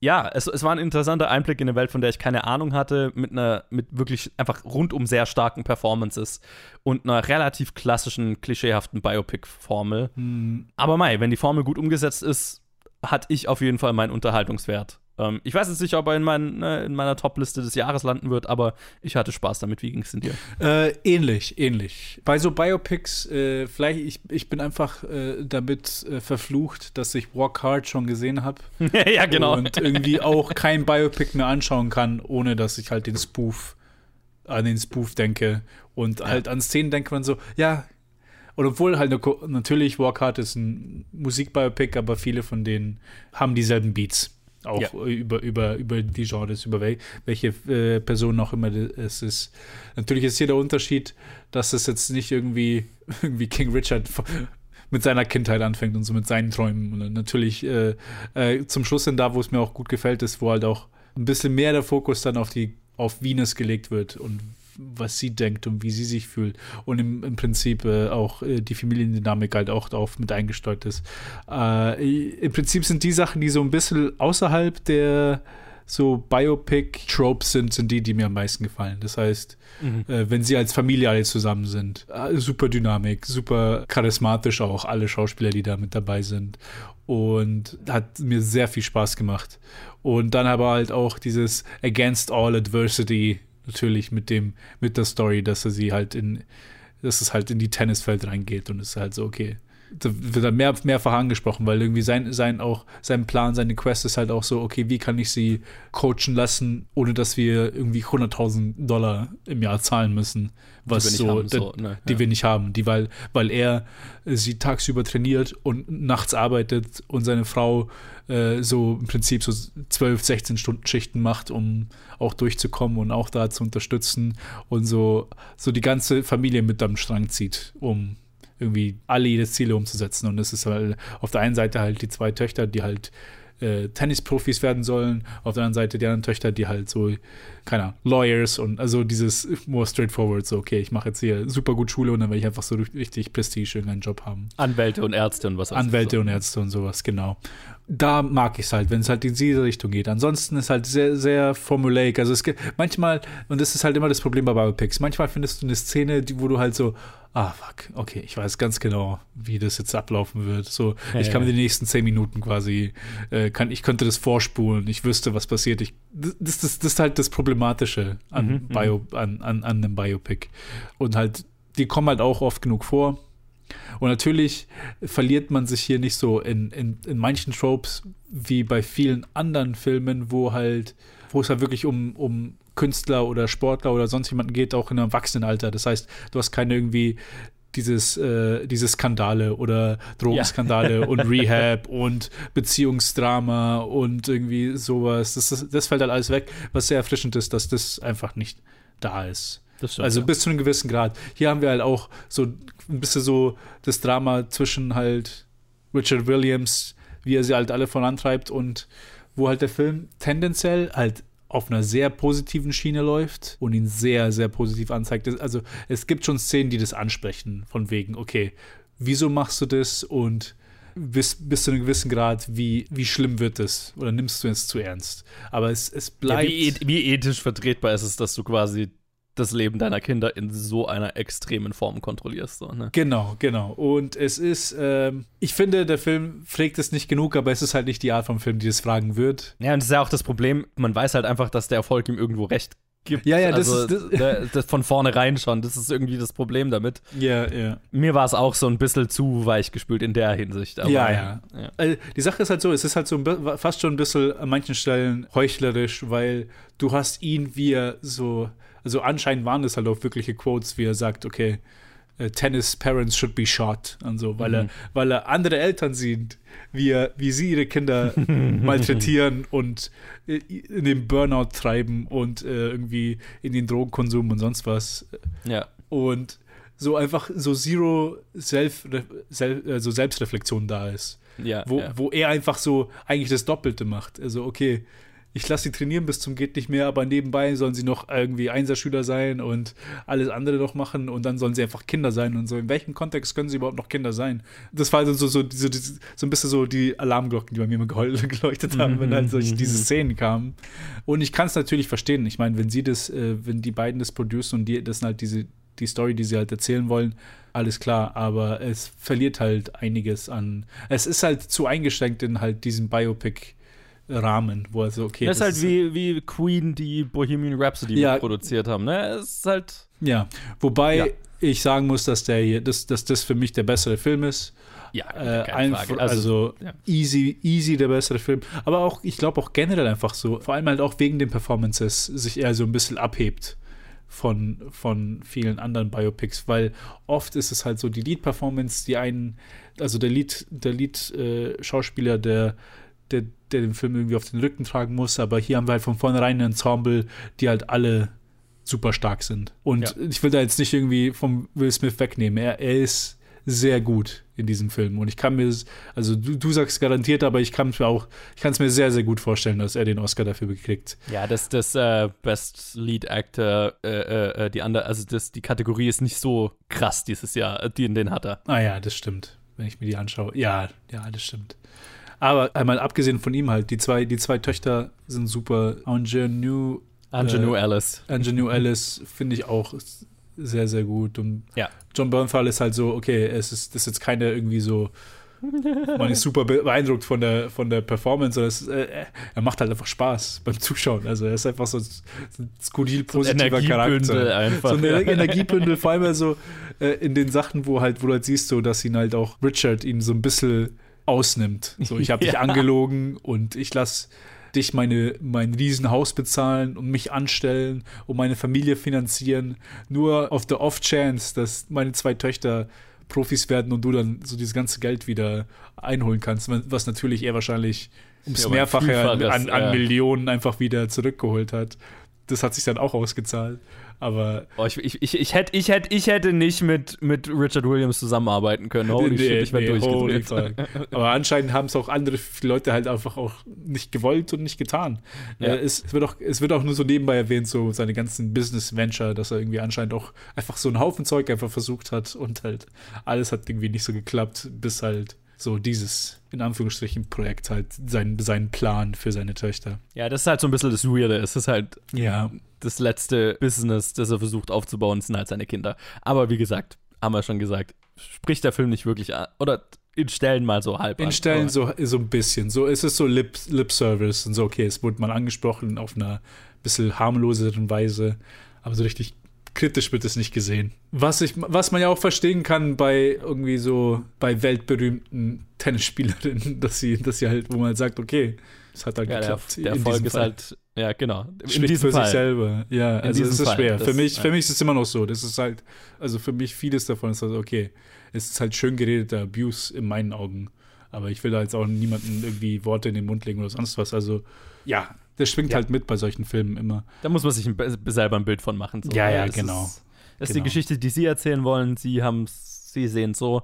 ja, es, es war ein interessanter Einblick in eine Welt, von der ich keine Ahnung hatte, mit einer, mit wirklich einfach rundum sehr starken Performances und einer relativ klassischen, klischeehaften Biopic-Formel. Hm. Aber Mai, wenn die Formel gut umgesetzt ist, hat ich auf jeden Fall meinen Unterhaltungswert. Ähm, ich weiß jetzt nicht, ob er in, mein, ne, in meiner Top-Liste des Jahres landen wird, aber ich hatte Spaß damit. Wie ging es denn dir? Äh, ähnlich, ähnlich. Bei so Biopics, äh, vielleicht, ich, ich bin einfach äh, damit äh, verflucht, dass ich Walk Hard schon gesehen habe. [LAUGHS] ja, genau. Und irgendwie auch kein Biopic mehr anschauen kann, ohne dass ich halt den Spoof, an den Spoof denke. Und ja. halt an Szenen denkt man so, ja, und obwohl halt natürlich Walk Hard ist ein Musikbiopic, aber viele von denen haben dieselben Beats. Auch ja. über, über, über die Genres, über wel, welche äh, Person auch immer es ist. Natürlich ist hier der Unterschied, dass es jetzt nicht irgendwie, [LAUGHS] irgendwie King Richard mit seiner Kindheit anfängt und so mit seinen Träumen. Und natürlich äh, äh, zum Schluss hin da, wo es mir auch gut gefällt, ist, wo halt auch ein bisschen mehr der Fokus dann auf die auf Venus gelegt wird und was sie denkt und wie sie sich fühlt und im, im Prinzip äh, auch äh, die Familiendynamik halt auch darauf mit eingesteuert ist. Äh, Im Prinzip sind die Sachen, die so ein bisschen außerhalb der so Biopic-Tropes sind, sind die, die mir am meisten gefallen. Das heißt, mhm. äh, wenn sie als Familie alle zusammen sind, äh, super Dynamik, super charismatisch auch, alle Schauspieler, die da mit dabei sind. Und hat mir sehr viel Spaß gemacht. Und dann aber halt auch dieses Against All Adversity natürlich mit dem, mit der Story, dass er sie halt in, dass es halt in die Tennisfeld reingeht und es ist halt so, okay. Da wird dann mehr, mehrfach angesprochen, weil irgendwie sein, sein auch, sein Plan, seine Quest ist halt auch so, okay, wie kann ich sie coachen lassen, ohne dass wir irgendwie 100.000 Dollar im Jahr zahlen müssen, was die so, haben, so ne? die ja. wir nicht haben, die, weil, weil er sie tagsüber trainiert und nachts arbeitet und seine Frau äh, so im Prinzip so 12, 16 Stunden Schichten macht, um auch durchzukommen und auch da zu unterstützen und so, so die ganze Familie mit am Strang zieht, um irgendwie alle ihre Ziele umzusetzen. Und es ist halt auf der einen Seite halt die zwei Töchter, die halt äh, Tennisprofis werden sollen, auf der anderen Seite die anderen Töchter, die halt so, keine Ahnung, Lawyers und also dieses more straightforward, so, okay, ich mache jetzt hier super gut Schule und dann werde ich einfach so richtig Prestige irgendeinen Job haben. Anwälte und Ärzte und was auch Anwälte so. und Ärzte und sowas, genau. Da mag ich es halt, wenn es halt in diese Richtung geht. Ansonsten ist halt sehr, sehr formulaic. Also es gibt manchmal, und das ist halt immer das Problem bei Biopics, manchmal findest du eine Szene, die, wo du halt so, ah, fuck, okay, ich weiß ganz genau, wie das jetzt ablaufen wird. So, Ja, ich kann ja. mir die nächsten zehn Minuten quasi, äh, kann, ich könnte das vorspulen, ich wüsste, was passiert. Ich, das, das, das ist halt das Problematische an, Mhm, Bio, an, an, an einem Biopic. Und halt, die kommen halt auch oft genug vor. Und natürlich verliert man sich hier nicht so in, in, in manchen Tropes wie bei vielen anderen Filmen, wo halt, wo es halt wirklich um, um Künstler oder Sportler oder sonst jemanden geht, auch in einem Erwachsenenalter. Das heißt, du hast keine irgendwie dieses, äh, diese Skandale oder Drogenskandale und [LAUGHS] Rehab und Beziehungsdrama und irgendwie sowas. Das, ist, das fällt halt alles weg, was sehr erfrischend ist, dass das einfach nicht da ist. Das stimmt, also ja. bis zu einem gewissen Grad. Hier haben wir halt auch so ein bisschen so das Drama zwischen halt Richard Williams, wie er sie halt alle vorantreibt und wo halt der Film tendenziell halt auf einer sehr positiven Schiene läuft und ihn sehr, sehr positiv anzeigt. Also es gibt schon Szenen, die das ansprechen, von wegen, okay, wieso machst du das und bis, bis zu einem gewissen Grad, wie, wie schlimm wird es oder nimmst du es zu ernst? Aber es, es Ja, bleibt. wie, eth- wie ethisch vertretbar ist es, dass du quasi das Leben deiner Kinder in so einer extremen Form kontrollierst. So, ne? Genau, genau. Und es ist, ähm, ich finde, der Film fragt es nicht genug, aber es ist halt nicht die Art von Film, die es fragen wird. Ja, und das ist ja auch das Problem, man weiß halt einfach, dass der Erfolg ihm irgendwo recht gibt. Ja, ja, das also, ist- das- der- das von vornherein schon. Das ist irgendwie das Problem damit. Ja, ja. Mir war es auch so ein bisschen zu weich gespült in der Hinsicht. Aber, ja, ja. ja. Also, die Sache ist halt so, es ist halt so fast schon ein bisschen an manchen Stellen heuchlerisch, weil du hast ihn, wie er so, also anscheinend waren das halt auch wirkliche Quotes, wie er sagt, okay, äh, Tennis Parents should be shot und so, weil Mhm. er, weil er andere Eltern sieht, wie er, wie sie ihre Kinder [LAUGHS] malträtieren und äh, in den Burnout treiben und äh, irgendwie in den Drogenkonsum und sonst was. Ja. Und so einfach so zero Self, Self, also Selbstreflexion da ist. Ja, wo, ja. wo er einfach so eigentlich das Doppelte macht. Also, okay, ich lasse sie trainieren bis zum geht nicht mehr, aber nebenbei sollen sie noch irgendwie Einserschüler sein und alles andere noch machen und dann sollen sie einfach Kinder sein und so. In welchem Kontext können sie überhaupt noch Kinder sein? Das war so, so, so, so, so ein bisschen so die Alarmglocken, die bei mir immer [LAUGHS] geleuchtet haben, wenn halt solche diese Szenen kamen. Und ich kann es natürlich verstehen. Ich meine, wenn sie das, äh, wenn die beiden das producen und die, das sind halt diese, die Story, die sie halt erzählen wollen, alles klar, aber es verliert halt einiges an. Es ist halt zu eingeschränkt in halt diesem Biopic-Rahmen, wo also, okay. das ist halt wie, wie Queen, die Bohemian Rhapsody Ja. produziert haben. Ne? Es ist halt. Ja, wobei Ja. ich sagen muss, dass der hier, dass, dass das für mich der bessere Film ist. Ja, äh, keine einf- Frage. Also, Also, ja. easy, easy der bessere Film. Aber auch, ich glaube auch generell einfach so, vor allem halt auch wegen den Performances, sich eher so ein bisschen abhebt von, von vielen anderen Biopics, weil oft ist es halt so die Lead-Performance, die einen, also der Lead, der Lead-Schauspieler, der, der, der den Film irgendwie auf den Rücken tragen muss, aber hier haben wir halt von vornherein ein Ensemble, die halt alle super stark sind. Und Ja. ich will da jetzt nicht irgendwie vom Will Smith wegnehmen. Er, er ist sehr gut in diesem Film. Und ich kann mir, also du, du sagst garantiert, aber ich kann es mir auch, ich kann es mir sehr, sehr gut vorstellen, dass er den Oscar dafür bekriegt. Ja, das, das äh, Best Lead Actor, äh, äh, die andere, also das, die Kategorie ist nicht so krass dieses Jahr, äh, die, den hat er. Ah ja, das stimmt. Wenn ich mir die anschaue. Ja, ja, das stimmt. Aber einmal abgesehen von ihm halt, die zwei, die zwei Töchter sind super. Ingenue. Ingenue Alice. Ingenue Alice finde ich auch sehr, sehr gut. Und Ja. John Bernthal ist halt so, okay, es ist, das ist jetzt keine irgendwie so. Man ist super beeindruckt von der, von der Performance. es, äh, er macht halt einfach Spaß beim Zuschauen. Also er ist einfach so ein, so ein skurril positiver Energiebündel Charakter. einfach, so ein ja. Energiebündel, vor allem also äh, in den Sachen, wo halt, wo du halt siehst, so, dass ihn halt auch Richard ihn so ein bisschen ausnimmt. So, ich habe [LAUGHS] dich Ja. angelogen und ich lass dich meine, mein Riesenhaus bezahlen und mich anstellen und meine Familie finanzieren, nur auf der Off-Chance, dass meine zwei Töchter Profis werden und du dann so dieses ganze Geld wieder einholen kannst, was natürlich er wahrscheinlich ums Ja, Mehrfache an, an, an ja. Millionen einfach wieder zurückgeholt hat. Das hat sich dann auch ausgezahlt. Aber Oh, ich, ich, ich, ich, hätte, ich, hätte, ich hätte nicht mit, mit Richard Williams zusammenarbeiten können. Holy Nee, shit, ich wäre nee, durchgedreht. Aber anscheinend haben es auch andere Leute halt einfach auch nicht gewollt und nicht getan. Ja. Äh, es, es, wird auch, es wird auch nur so nebenbei erwähnt, so seine ganzen Business-Venture, dass er irgendwie anscheinend auch einfach so einen Haufen Zeug einfach versucht hat und halt alles hat irgendwie nicht so geklappt, bis halt so dieses, in Anführungsstrichen, Projekt halt sein, seinen Plan für seine Töchter. Ja, das ist halt so ein bisschen das Weirde. Es ist halt Ja. das letzte Business, das er versucht aufzubauen, sind halt seine Kinder. Aber wie gesagt, haben wir schon gesagt, spricht der Film nicht wirklich an. Oder in Stellen mal so halb In an. Stellen so, so ein bisschen. So ist es so Lip, Lip Service und so, okay, es wurde mal angesprochen auf einer bisschen harmloseren Weise, aber so richtig kritisch wird es nicht gesehen. Was, ich, was man ja auch verstehen kann bei irgendwie so bei weltberühmten Tennisspielerinnen, [LAUGHS] dass sie, dass sie halt, wo man halt sagt, okay, es hat halt Ja, der, geklappt. der in Erfolg ist Fall. halt, ja, genau. In Spricht diesem für Fall. sich selber. Ja, In also es ist Fall. schwer. Das- für mich, ja. für mich ist es immer noch so. Das ist halt, also für mich vieles davon ist also okay. Es ist halt schön geredeter Abuse in meinen Augen. Aber ich will da jetzt auch niemandem irgendwie Worte in den Mund legen oder sonst was. Also ja, das schwingt Ja. halt mit bei solchen Filmen immer. Da muss man sich ein, be- selber ein Bild von machen. So, Ja, ja, das genau. Ist, das ist Genau. die Geschichte, die Sie erzählen wollen. Sie haben Sie sehen es so.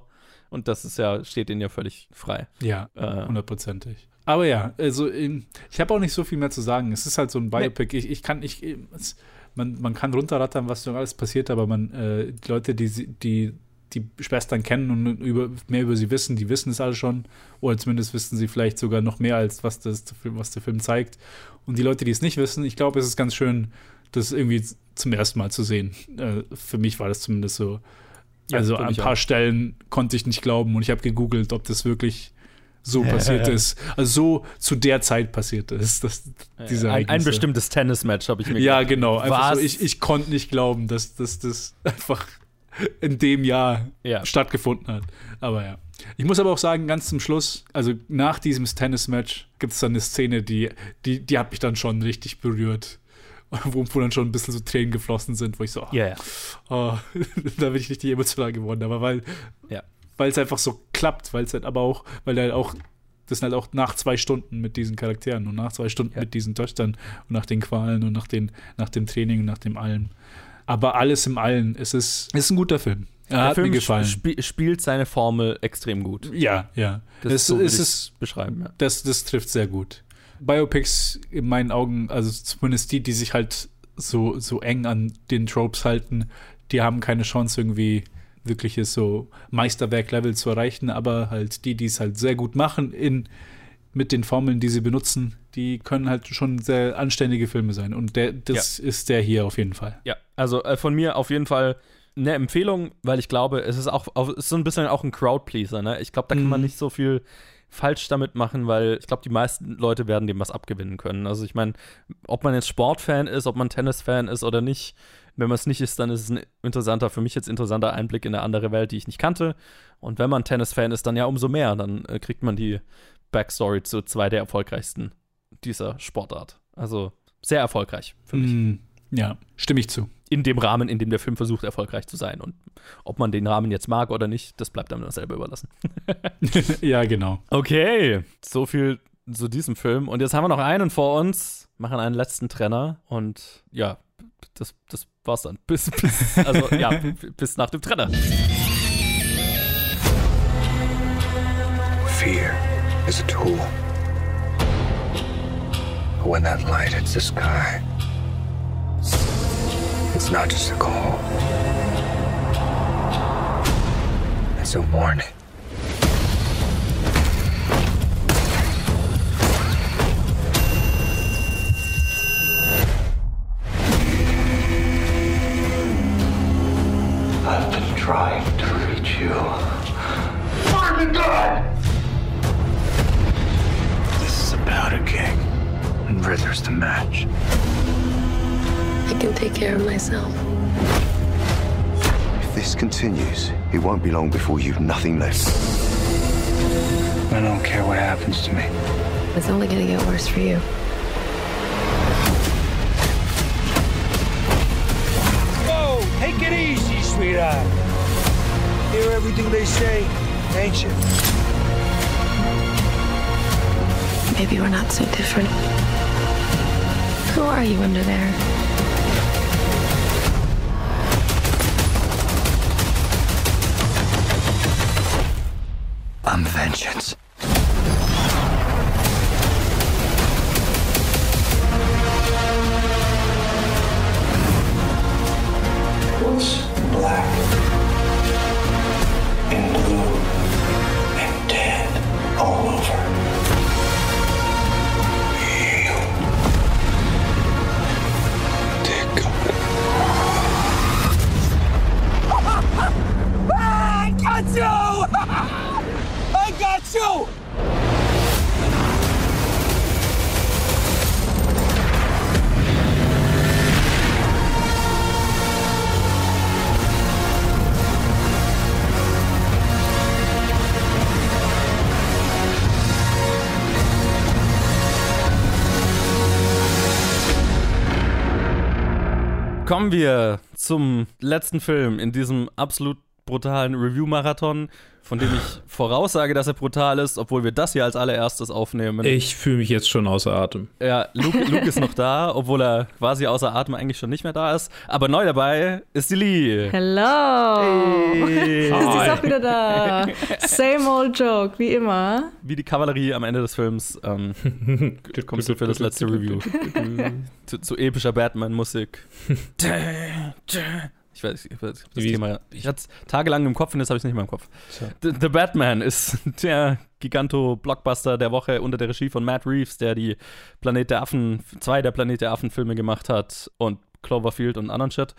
Und das ist ja, steht Ihnen ja völlig frei. Ja, Äh, hundertprozentig. Aber ja, also ähm, ich habe auch nicht so viel mehr zu sagen. Es ist halt so ein Biopic. Ich, ich kann nicht, es, man, man kann runterrattern, was so alles passiert, aber man, äh, die Leute, die, sie- die die Schwestern kennen und über, mehr über sie wissen, die wissen es alle schon. Oder zumindest wissen sie vielleicht sogar noch mehr, als was, das, was der Film zeigt. Und die Leute, die es nicht wissen, ich glaube, es ist ganz schön, das irgendwie zum ersten Mal zu sehen. Äh, für mich war das zumindest so. Ja, also an ein paar auch. Stellen konnte ich nicht glauben und ich habe gegoogelt, ob das wirklich so passiert ist. Also so zu der Zeit passiert ist. Dass diese ein, ein Ereignisse. bestimmtes Tennismatch habe ich mir Ja, gedacht. genau. Einfach so, ich, ich konnte nicht glauben, dass, dass das [LAUGHS] einfach in dem Jahr Ja. stattgefunden hat. Aber ja. Ich muss aber auch sagen, ganz zum Schluss, also nach diesem Tennis-Match gibt es dann eine Szene, die, die, die hat mich dann schon richtig berührt. [LAUGHS] Wo, wo dann schon ein bisschen so Tränen geflossen sind, wo ich so, oh, Ja, ja. oh, [LAUGHS] da bin ich richtig emotional geworden. Aber weil Ja. weil es einfach so klappt, weil es halt aber auch, weil halt auch, das sind halt auch nach zwei Stunden mit diesen Charakteren und nach zwei Stunden mit diesen Töchtern und nach den Qualen und nach, den, nach dem Training und nach dem allem. Aber alles im Allen, es ist, ist ein guter Film. Er Der hat Film mir gefallen. sp spielt seine Formel extrem gut. Ja, ja. Das es, so würde es ist beschreiben. Ja. Das, das trifft sehr gut. Biopics in meinen Augen, also zumindest die, die sich halt so, so eng an den Tropes halten, die haben keine Chance irgendwie wirkliches so Meisterwerk-Level zu erreichen, aber halt die, die es halt sehr gut machen in mit den Formeln, die sie benutzen, die können halt schon sehr anständige Filme sein. Und der, das ist der hier auf jeden Fall. Ja, also äh, von mir auf jeden Fall eine Empfehlung, weil ich glaube, es ist auch es ist so ein bisschen auch ein Crowdpleaser. Ne? Ich glaube, da kann man Mhm. nicht so viel falsch damit machen, weil ich glaube, die meisten Leute werden dem was abgewinnen können. Also ich meine, ob man jetzt Sportfan ist, ob man Tennisfan ist oder nicht, wenn man es nicht ist, dann ist es ein interessanter, für mich jetzt interessanter Einblick in eine andere Welt, die ich nicht kannte. Und wenn man Tennisfan ist, dann ja umso mehr. Dann äh, kriegt man die Backstory zu zwei der erfolgreichsten dieser Sportart. Also sehr erfolgreich für mich. Mm, ja, stimme ich zu. In dem Rahmen, in dem der Film versucht, erfolgreich zu sein. Und ob man den Rahmen jetzt mag oder nicht, das bleibt einem selber überlassen. [LAUGHS] [LAUGHS] ja, genau. Okay, so viel zu diesem Film. Und jetzt haben wir noch einen vor uns, machen einen letzten Trenner und ja, das, das war's dann. Bis, bis, also, ja, [LAUGHS] bis nach dem Trenner. Fear is a tool. But when that light hits the sky, it's not just a call. It's a warning. I've been trying to reach you. Martin God! This is about a king, and Rither's the match. I can take care of myself. If this continues, it won't be long before you've nothing left. I don't care what happens to me. It's only gonna get worse for you. Whoa, take it easy, sweetheart. Hear everything they say, ain't you? Maybe we're not so different. Who are you under there? I'm vengeance. Kommen wir zum letzten Film in diesem absolut brutalen Review-Marathon, von dem ich voraussage, dass er brutal ist, obwohl wir das hier als allererstes aufnehmen. Ich fühle mich jetzt schon außer Atem. Ja, Luke, Luke ist noch da, obwohl er quasi außer Atem eigentlich schon nicht mehr da ist. Aber neu dabei ist die Lee. Hello! Hey. [LAUGHS] Sie ist auch wieder da. Same old joke, wie immer. Wie die Kavallerie am Ende des Films ähm, [LAUGHS] kommst du für das letzte Review. zu, zu epischer Batman-Musik. [LAUGHS] Ich weiß, ich weiß das Wie- Thema. Ich hatte es tagelang im Kopf und jetzt habe ich es nicht mehr im Kopf. The, The Batman ist [LAUGHS] der Giganto-Blockbuster der Woche unter der Regie von Matt Reeves, der die Planet der Affen, zwei der Planet der Affen-Filme gemacht hat und Cloverfield und anderen Shit.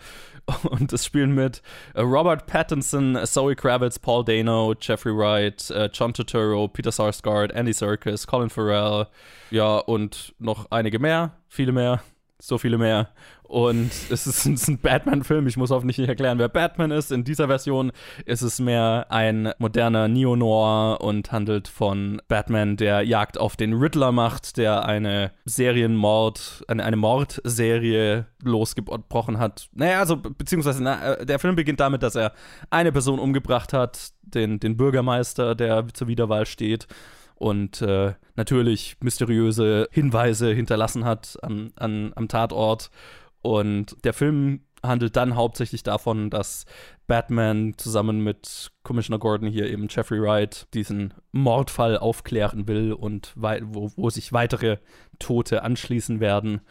[LAUGHS] Und es spielen mit äh, Robert Pattinson, Zoe Kravitz, Paul Dano, Jeffrey Wright, äh, John Turturro, Peter Sarsgaard, Andy Serkis, Colin Farrell, ja, und noch einige mehr, viele mehr, so viele mehr. Und es ist, es ist ein Batman-Film. Ich muss hoffentlich nicht erklären, wer Batman ist. In dieser Version ist es mehr ein moderner Neo-Noir und handelt von Batman, der Jagd auf den Riddler macht, der eine Serienmord, eine, eine Mordserie losgebrochen hat. Naja, also, be- beziehungsweise, na, äh, der Film beginnt damit, dass er eine Person umgebracht hat, den, den Bürgermeister, der zur Wiederwahl steht und äh, natürlich mysteriöse Hinweise hinterlassen hat an, an, am Tatort. Und der Film handelt dann hauptsächlich davon, dass Batman zusammen mit Commissioner Gordon hier eben Jeffrey Wright diesen Mordfall aufklären will und wo, wo sich weitere Tote anschließen werden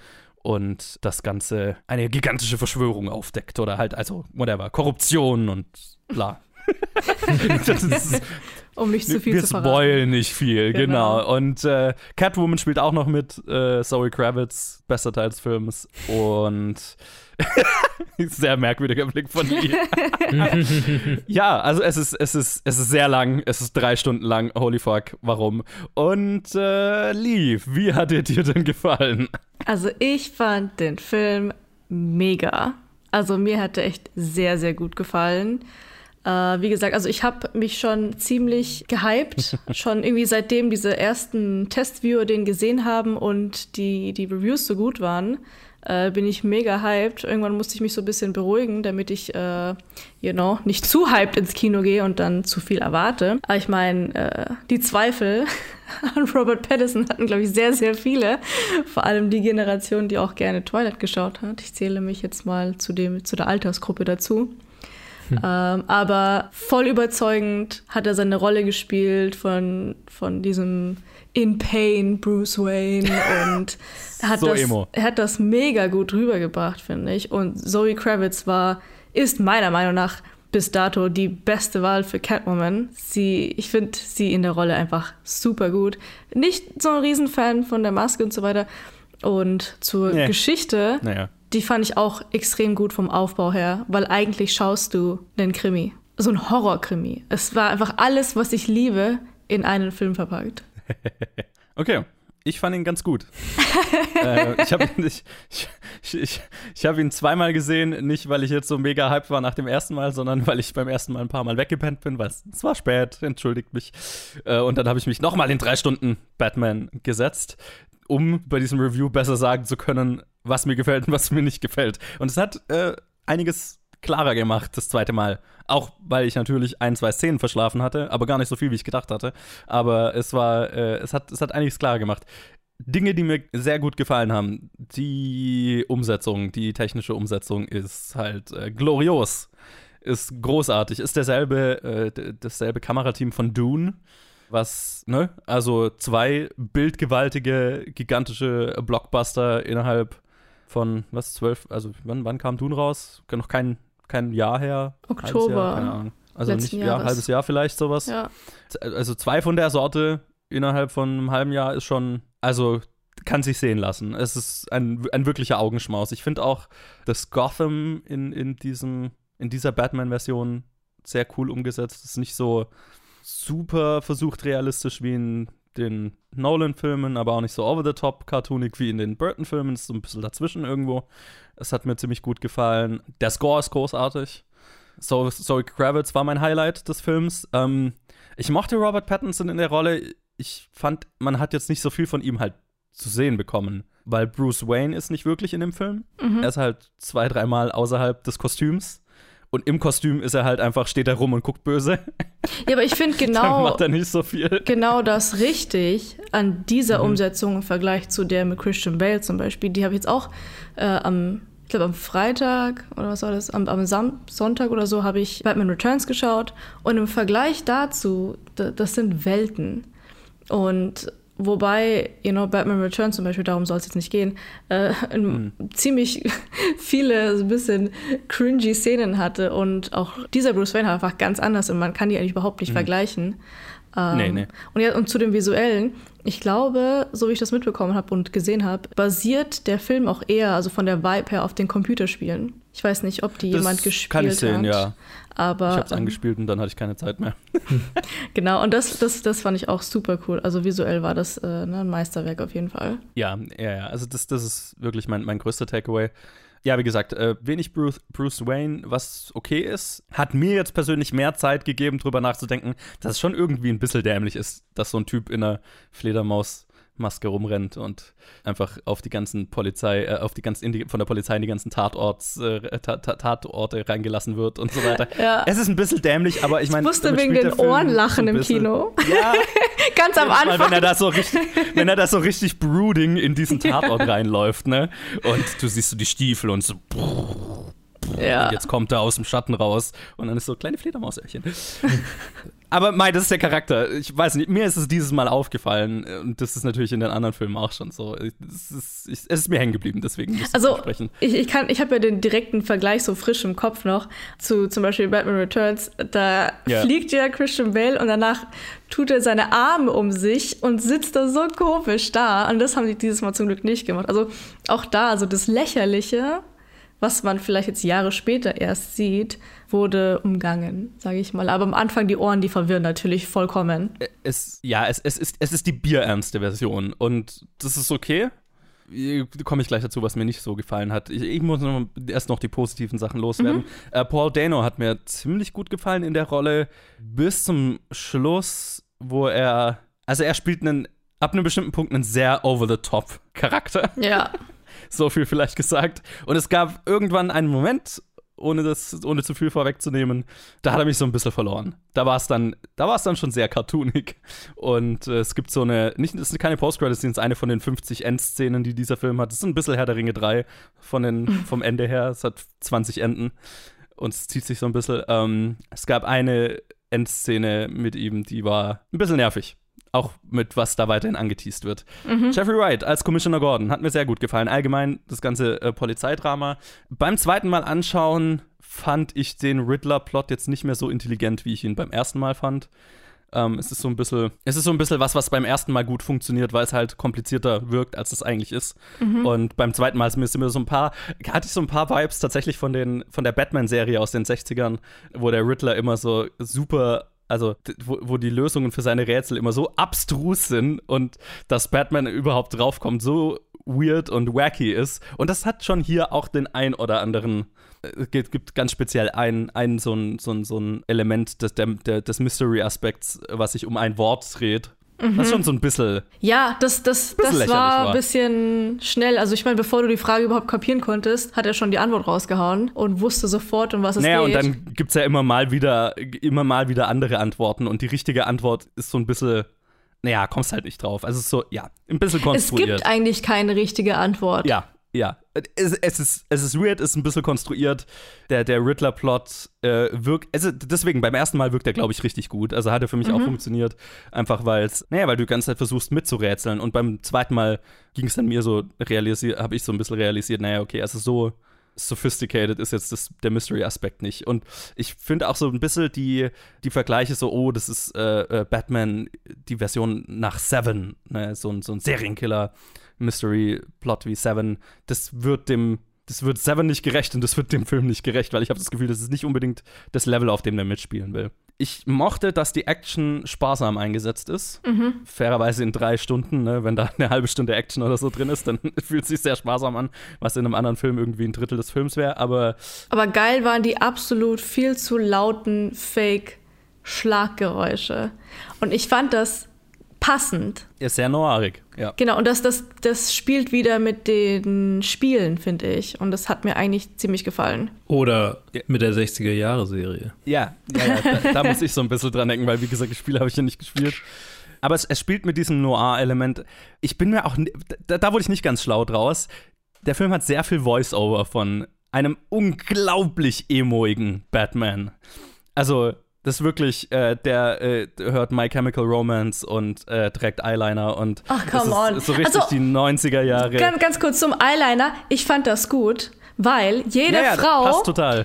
und das Ganze eine gigantische Verschwörung aufdeckt oder halt, also, whatever, Korruption und bla. [LAUGHS] das ist, Um nicht zu viel wir zu verraten. spoilen nicht viel, genau. Genau. Und äh, Catwoman spielt auch noch mit, äh, Zoe Kravitz, bester Teil des Films. Und [LAUGHS] sehr merkwürdiger Blick von Lee. [LAUGHS] ja, also es ist, es ist, es ist sehr lang, es ist drei Stunden lang. Holy fuck, warum? Und äh, Lee, wie hat dir dir denn gefallen? Also ich fand den Film mega. Also mir hat er echt sehr, sehr gut gefallen. Äh, wie gesagt, also ich habe mich schon ziemlich gehypt, [LAUGHS] schon irgendwie seitdem diese ersten Testviewer den gesehen haben und die, die Reviews so gut waren, äh, bin ich mega hyped. Irgendwann musste ich mich so ein bisschen beruhigen, damit ich, äh, you know, nicht zu hyped ins Kino gehe und dann zu viel erwarte. Aber ich meine, äh, die Zweifel [LAUGHS] an Robert Pattinson hatten, glaube ich, sehr, sehr viele. Vor allem die Generation, die auch gerne Twilight geschaut hat. Ich zähle mich jetzt mal zu, dem, zu der Altersgruppe dazu. Ähm, aber voll überzeugend hat er seine Rolle gespielt von, von diesem In Pain Bruce Wayne [LAUGHS] und er hat, So das, emo. er hat das mega gut rübergebracht, finde ich. Und Zoe Kravitz war, ist meiner Meinung nach bis dato die beste Wahl für Catwoman. Sie, ich finde sie in der Rolle einfach super gut. Nicht so ein Riesenfan von der Maske und so weiter. Und zur Nee. Geschichte, Naja. Die fand ich auch extrem gut vom Aufbau her, weil eigentlich schaust du einen Krimi. So ein Horrorkrimi. Es war einfach alles, was ich liebe, in einen Film verpackt. [LAUGHS] Okay, ich fand ihn ganz gut. [LAUGHS] äh, ich habe ich, ich, ich, ich hab ihn zweimal gesehen, nicht weil ich jetzt so mega hyped war nach dem ersten Mal, sondern weil ich beim ersten Mal ein paar Mal weggepennt bin, weil es es war spät, entschuldigt mich. Äh, und dann habe ich mich nochmal in drei Stunden Batman gesetzt, um bei diesem Review besser sagen zu können, was mir gefällt und was mir nicht gefällt. Und es hat äh, einiges klarer gemacht das zweite Mal. Auch weil ich natürlich ein, zwei Szenen verschlafen hatte, aber gar nicht so viel, wie ich gedacht hatte. Aber es war, äh, es hat, es hat einiges klarer gemacht. Dinge, die mir sehr gut gefallen haben. Die Umsetzung, die technische Umsetzung ist halt äh, glorios. Ist großartig. Ist derselbe, äh, dasselbe Kamerateam von Dune. Was, ne? Also zwei bildgewaltige, gigantische Blockbuster innerhalb von, was, zwölf, also wann, wann kam Dune raus? Noch kein, kein Jahr her? Oktober Jahr, keine Ahnung. Also nicht, ja, Jahres. halbes Jahr vielleicht sowas. Ja. Also zwei von der Sorte innerhalb von einem halben Jahr ist schon, also kann sich sehen lassen. Es ist ein, ein wirklicher Augenschmaus. Ich finde auch das Gotham in, in, diesem, in dieser Batman-Version sehr cool umgesetzt. Es ist nicht so super versucht realistisch wie in den Nolan-Filmen, aber auch nicht so over-the-top cartoonig wie in den Burton-Filmen. Ist so ein bisschen dazwischen irgendwo. Es hat mir ziemlich gut gefallen. Der Score ist großartig. So, Zoe Kravitz war mein Highlight des Films. Ähm, ich mochte Robert Pattinson in der Rolle. Ich fand, man hat jetzt nicht so viel von ihm halt zu sehen bekommen. weil Bruce Wayne ist nicht wirklich in dem Film. Mhm. Er ist halt zwei, dreimal außerhalb des Kostüms. Und im Kostüm ist er halt einfach, steht er rum und guckt böse. [LAUGHS] Ja, aber ich finde [LAUGHS] genau, macht er nicht so viel. genau das richtig an dieser Mhm. Umsetzung im Vergleich zu der mit Christian Bale zum Beispiel. Die habe ich jetzt auch äh, am, ich glaube am Freitag oder was war das, am, am Sam Sonntag oder so habe ich Batman Returns geschaut und im Vergleich dazu, da, das sind Welten. Und wobei, you know, Batman Returns zum Beispiel, darum soll es jetzt nicht gehen, äh, in ziemlich [LAUGHS] viele so ein bisschen cringy Szenen hatte und auch dieser Bruce Wayne halt einfach ganz anders und man kann die eigentlich überhaupt nicht Mhm. vergleichen. Ähm, Nee, nee. Und, ja, und zu dem Visuellen, ich glaube, so wie ich das mitbekommen habe und gesehen habe, basiert der Film auch eher, also von der Vibe her, auf den Computerspielen. Ich weiß nicht, ob die Das jemand gespielt kann ich sehen, hat. ja. Aber ich hab's ähm, angespielt und dann hatte ich keine Zeit mehr. [LAUGHS] genau, und das, das, das fand ich auch super cool. Also visuell war das äh, ne, ein Meisterwerk auf jeden Fall. Ja, ja, ja. Also das, das ist wirklich mein, mein größter Takeaway. Ja, wie gesagt, äh, wenig Bruce, Bruce Wayne, was okay ist, hat mir jetzt persönlich mehr Zeit gegeben, drüber nachzudenken, dass es schon irgendwie ein bisschen dämlich ist, dass so ein Typ in einer Fledermausmaske rumrennt und einfach auf die ganzen Polizei, äh, auf die ganzen die, von der Polizei in die ganzen Tatorts, äh, Ta- Ta- Tatorte reingelassen wird und so [LAUGHS] weiter. Ja. Es ist ein bisschen dämlich, aber ich meine, Ich musste wegen den Ohren lachen im Kino. Ja, [LAUGHS] Ganz am Mal, Anfang. wenn er da so richtig, wenn er da so richtig brooding in diesen [LAUGHS] Tatort reinläuft, ne? Und du siehst so die Stiefel und so. Ja. Und jetzt kommt er aus dem Schatten raus und dann ist so kleine Fledermausöhrchen. [LAUGHS] Aber Mai, das ist der Charakter. Ich weiß nicht, mir ist es dieses Mal aufgefallen und das ist natürlich in den anderen Filmen auch schon so. Es ist, ich, es ist mir hängen geblieben, deswegen muss ich Also sprechen. ich, ich, kann- ich habe ja den direkten Vergleich so frisch im Kopf noch zu zum Beispiel Batman Returns. Da Ja. fliegt ja Christian Bale und danach tut er seine Arme um sich und sitzt da so komisch da. Und das haben die dieses Mal zum Glück nicht gemacht. Also auch da, also das Lächerliche, was man vielleicht jetzt Jahre später erst sieht, wurde umgangen, sage ich mal. Aber am Anfang die Ohren, die verwirren natürlich vollkommen. Es, ja, es, es, ist, es ist die bierernste Version und das ist okay. Äh, Komme ich gleich dazu, was mir nicht so gefallen hat. Ich, ich muss noch, erst noch die positiven Sachen loswerden. Mhm. Äh, Paul Dano hat mir ziemlich gut gefallen in der Rolle bis zum Schluss, wo er, also er spielt einen, ab einem bestimmten Punkt einen sehr over-the-top Charakter. Ja. [LAUGHS] So viel vielleicht gesagt. Und es gab irgendwann einen Moment, ohne das, ohne zu viel vorwegzunehmen, da hat er mich so ein bisschen verloren. Da war es dann, da war es dann schon sehr cartoonig. Und äh, es gibt so eine, nicht, das sind keine Post-Credits, das ist eine von den 50 Endszenen, die dieser Film hat. Das ist ein bisschen Herr der Ringe 3 von den, [LAUGHS] vom Ende her. Es hat 20 Enden und es zieht sich so ein bisschen. Ähm, es gab eine Endszene mit ihm, die war ein bisschen nervig. Auch mit was da weiterhin angeteased wird. Mhm. Jeffrey Wright als Commissioner Gordon hat mir sehr gut gefallen. Allgemein das ganze äh, Polizeidrama. Beim zweiten Mal anschauen fand ich den Riddler-Plot jetzt nicht mehr so intelligent, wie ich ihn beim ersten Mal fand. Ähm, es ist so ein bisschen, es ist so ein bisschen was, was beim ersten Mal gut funktioniert, weil es halt komplizierter wirkt, als es eigentlich ist. Mhm. Und beim zweiten Mal sind mir so ein paar, hatte ich so ein paar Vibes tatsächlich von den, von der Batman-Serie aus den 60ern, wo der Riddler immer so super also wo, wo die Lösungen für seine Rätsel immer so abstrus sind und dass Batman überhaupt draufkommt, so weird und wacky ist. Und das hat schon hier auch den ein oder anderen, äh, es gibt, gibt ganz speziell ein, ein so, ein, so, so Element des, der, des Mystery-Aspekts, was sich um ein Wort dreht. Mhm. Das ist schon so ein bisschen. Ja, das, das, das war ein bisschen schnell. Also ich meine, bevor du die Frage überhaupt kapieren konntest, hat er schon die Antwort rausgehauen und wusste sofort, um was es Naja, und geht. dann gibt es ja immer mal wieder, immer mal wieder andere Antworten und die richtige Antwort ist so ein bisschen, naja, kommst halt nicht drauf. Also es ist so, ja, ein bisschen es konstruiert. gibt eigentlich keine richtige Antwort. Ja, ja. Es, es, ist, es ist weird, es ist ein bisschen konstruiert. Der, der Riddler-Plot äh, wirkt, also deswegen, beim ersten Mal wirkt er, glaube ich, richtig gut. Also hat er für mich auch Mhm. funktioniert. Einfach weil es, naja, weil du die ganze Zeit versuchst mitzurätseln. Und beim zweiten Mal ging es dann mir so, realisiert, habe ich so ein bisschen realisiert, naja, okay, also so sophisticated ist jetzt das, der Mystery-Aspekt nicht. Und ich finde auch so ein bisschen die, die Vergleiche so, oh, das ist äh, äh, Batman, die Version nach Seven, ne? so, ein- so ein Serienkiller-Mystery-Plot wie Seven. Das wird dem, das wird Seven nicht gerecht und das wird dem Film nicht gerecht, weil ich habe das Gefühl, das ist nicht unbedingt das Level, auf dem der mitspielen will. Ich mochte, dass die Action sparsam eingesetzt ist. Mhm. Fairerweise in drei Stunden, ne? wenn da eine halbe Stunde Action oder so drin ist, dann [LAUGHS] fühlt es sich sehr sparsam an, was in einem anderen Film irgendwie ein Drittel des Films wäre. Aber Aber geil waren die absolut viel zu lauten Fake-Schlaggeräusche. Und ich fand das passend. Ist sehr noirig, ja. Genau, und das, das, das spielt wieder mit den Spielen, finde ich. Und das hat mir eigentlich ziemlich gefallen. Oder mit der 60er-Jahre-Serie. Ja, ja, ja da, da, muss ich so ein bisschen dran denken, weil, wie gesagt, das Spiel habe ich ja nicht gespielt. Aber es, es spielt mit diesem Noir-Element. Ich bin mir auch, da, da wurde ich nicht ganz schlau draus. Der Film hat sehr viel Voice-Over von einem unglaublich emoigen Batman. Also, das ist wirklich, äh, der äh, hört My Chemical Romance und äh, trägt Eyeliner und Ach, come das on. ist so richtig Also, die 90er Jahre. Ganz, ganz kurz zum Eyeliner. Ich fand das gut, weil jede Ja, ja, Frau,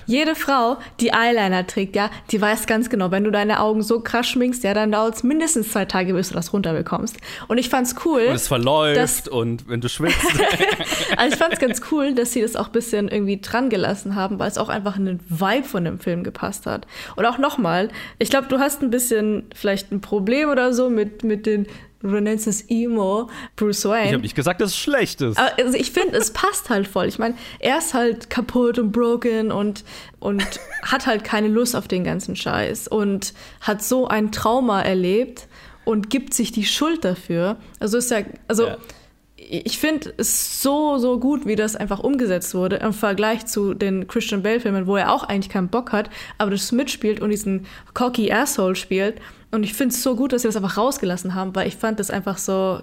jede Frau, die Eyeliner trägt, ja, die weiß ganz genau, wenn du deine Augen so krass schminkst, ja, dann dauert es mindestens zwei Tage, bis du das runterbekommst. Und ich fand's cool. Und es verläuft dass- und wenn du schwitzt. [LAUGHS] Also ich fand es ganz cool, dass sie das auch ein bisschen irgendwie dran gelassen haben, weil es auch einfach in den Vibe von dem Film gepasst hat. Und auch nochmal, ich glaube, du hast ein bisschen vielleicht ein Problem oder so mit, mit den, du nennst es Emo, Bruce Wayne. ich habe nicht gesagt, dass es schlecht ist. Also ich finde, es passt halt voll. Ich meine, er ist halt kaputt und broken und, und hat halt keine Lust auf den ganzen Scheiß und hat so ein Trauma erlebt und gibt sich die Schuld dafür. Also ist ja, also ich finde es so, so gut, wie das einfach umgesetzt wurde im Vergleich zu den Christian Bale-Filmen, wo er auch eigentlich keinen Bock hat, aber das mitspielt und diesen cocky Asshole spielt. Und ich finde es so gut, dass sie das einfach rausgelassen haben, weil ich fand das einfach so,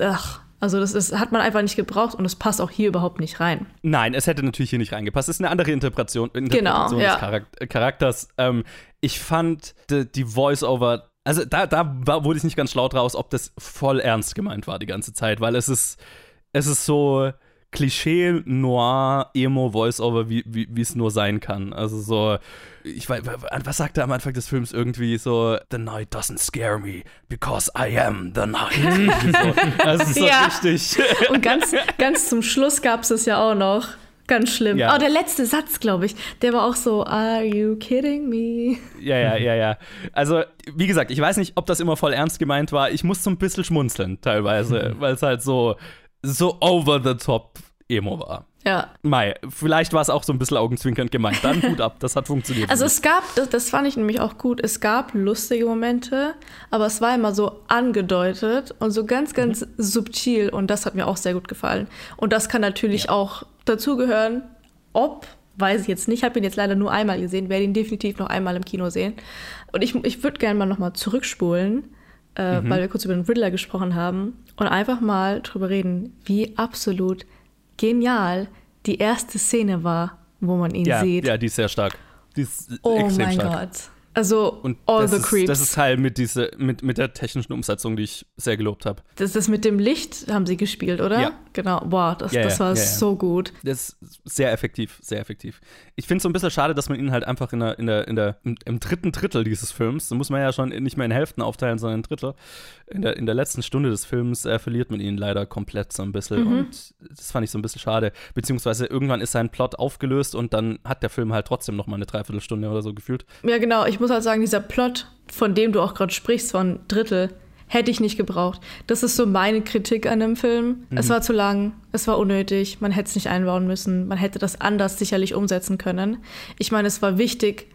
ach, also das ist, hat man einfach nicht gebraucht und es passt auch hier überhaupt nicht rein. Nein, es hätte natürlich hier nicht reingepasst. Es ist eine andere Interpretation, Interpretation ja. des Charak Charakters. Ähm, ich fand die, die Voice-Over, also da, da war, wurde ich nicht ganz schlau draus, ob das voll ernst gemeint war die ganze Zeit, weil es ist, es ist so Klischee, Noir, Emo, Voice-Over, wie es nur sein kann. Also so, ich weiß, was sagt er am Anfang des Films irgendwie so, The night doesn't scare me, because I am the night. [LAUGHS] so, das ist so Ja. richtig. [LAUGHS] Und ganz, ganz zum Schluss gab es es ja auch noch. Ganz schlimm. Ja. Oh, der letzte Satz, glaube ich, der war auch so, Are you kidding me? Ja, ja, ja, ja. Also, wie gesagt, ich weiß nicht, ob das immer voll ernst gemeint war. Ich muss so ein bisschen schmunzeln teilweise, [LAUGHS] weil es halt so, so over the top Emo war. Ja. Mai, vielleicht war es auch so ein bisschen augenzwinkernd gemeint. Dann Hut ab, das hat funktioniert. Also es gab, das, das fand ich nämlich auch gut, es gab lustige Momente, aber es war immer so angedeutet und so ganz, ganz subtil und das hat mir auch sehr gut gefallen. Und das kann natürlich auch dazugehören, ob, weiß ich jetzt nicht, habe ihn jetzt leider nur einmal gesehen, werde ihn definitiv noch einmal im Kino sehen. Und ich, ich würde gerne mal nochmal zurückspulen, äh, Mhm. weil wir kurz über den Riddler gesprochen haben und einfach mal drüber reden, wie absolut genial die erste Szene war, wo man ihn ja, sieht. ja, die ist sehr stark. Die ist Oh extrem mein stark. Gott. Also, Und all das the ist, creeps. Das ist Teil mit, diese, mit, mit der technischen Umsetzung, die ich sehr gelobt habe. Das, das mit dem Licht haben sie gespielt, oder? Ja. Genau. Boah, das, Ja, das war ja. so gut. Das ist sehr effektiv, sehr effektiv. Ich finde es so ein bisschen schade, dass man ihn halt einfach in der, in der, in der, im, im dritten Drittel dieses Films, da muss man ja schon nicht mehr in Hälften aufteilen, sondern in Drittel, in der, in der letzten Stunde des Films äh, verliert man ihn leider komplett so ein bisschen. Mhm. Und das fand ich so ein bisschen schade. Beziehungsweise irgendwann ist sein Plot aufgelöst und dann hat der Film halt trotzdem noch mal eine Dreiviertelstunde oder so gefühlt. Ja, genau. Ich muss halt sagen, dieser Plot, von dem du auch gerade sprichst, von Drittel, hätte ich nicht gebraucht. Das ist so meine Kritik an dem Film. Mhm. Es war zu lang, es war unnötig, man hätte es nicht einbauen müssen, man hätte das anders sicherlich umsetzen können. Ich meine, es war wichtig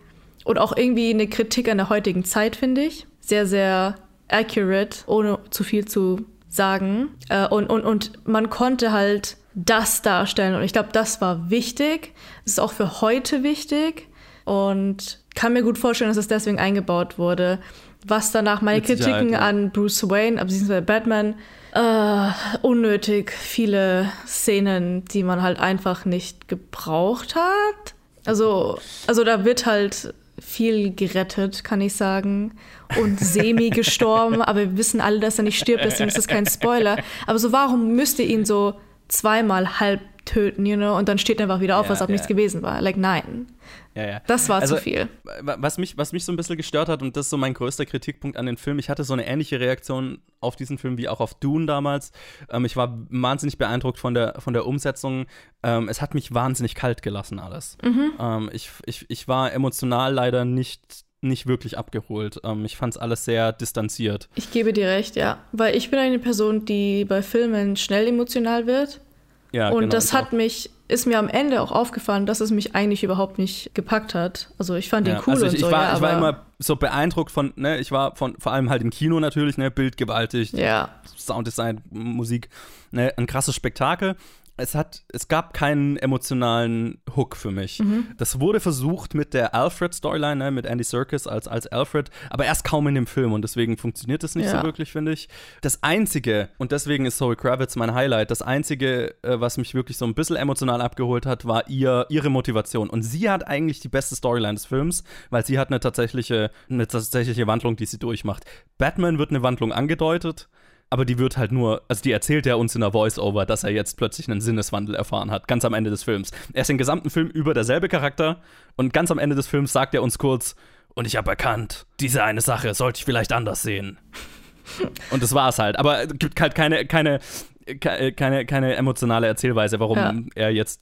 und auch irgendwie eine Kritik an der heutigen Zeit, finde ich. Sehr, sehr accurate, ohne zu viel zu sagen. Äh, und, und, und man konnte halt das darstellen. Und ich glaube, das war wichtig. Es ist auch für heute wichtig. Und kann mir gut vorstellen, dass es deswegen eingebaut wurde. Was danach meine Mit Kritiken ja. an Bruce Wayne, beziehungsweise Batman, äh, unnötig viele Szenen, die man halt einfach nicht gebraucht hat. Also, also da wird halt viel gerettet, kann ich sagen. Und semi [LAUGHS] gestorben, aber wir wissen alle, dass er nicht stirbt, deswegen ist das kein Spoiler. Aber so, warum müsst ihr ihn so zweimal halb töten, you know? Und dann steht er einfach wieder auf, Ja, als ob ja. nichts gewesen war. Like, nein. Ja. Das war Also, zu viel. wa- Was mich, was mich so ein bisschen gestört hat, und das ist so mein größter Kritikpunkt an den Film, ich hatte so eine ähnliche Reaktion auf diesen Film wie auch auf Dune damals. Ähm, ich war wahnsinnig beeindruckt von der, von der Umsetzung. Ähm, es hat mich wahnsinnig kalt gelassen, alles. Mhm. Ähm, ich, ich, ich war emotional leider nicht, nicht wirklich abgeholt. Ähm, ich fand es alles sehr distanziert. Ich gebe dir recht, ja. Weil ich bin eine Person, die bei Filmen schnell emotional wird. Ja, und genau, das hat auch. mich ist mir am Ende auch aufgefallen, dass es mich eigentlich überhaupt nicht gepackt hat. Also ich fand ihn Ja, cool also und ich, so, ich, war, ja, ich war immer so beeindruckt von, ne, ich war von, vor allem halt im Kino natürlich, ne, bildgewaltig, Ja. Sounddesign, Musik, ne, ein krasses Spektakel. Es hat, es gab keinen emotionalen Hook für mich. Mhm. Das wurde versucht mit der Alfred-Storyline, ne, mit Andy Serkis als, als Alfred, aber erst kaum in dem Film und deswegen funktioniert das nicht Ja. so wirklich, finde ich. Das Einzige, und deswegen ist Zoe Kravitz mein Highlight, das Einzige, äh, was mich wirklich so ein bisschen emotional abgeholt hat, war ihr, ihre Motivation. Und sie hat eigentlich die beste Storyline des Films, weil sie hat eine tatsächliche, eine tatsächliche Wandlung, die sie durchmacht. Batman wird eine Wandlung angedeutet, aber die wird halt nur, also die erzählt er uns in der Voice-Over, dass er jetzt plötzlich einen Sinneswandel erfahren hat, ganz am Ende des Films. Er ist den gesamten Film über derselbe Charakter und ganz am Ende des Films sagt er uns kurz, und ich habe erkannt, diese eine Sache sollte ich vielleicht anders sehen. [LAUGHS] Und das war es halt. Aber es gibt halt keine, keine, ke- keine, keine emotionale Erzählweise, warum Ja. er jetzt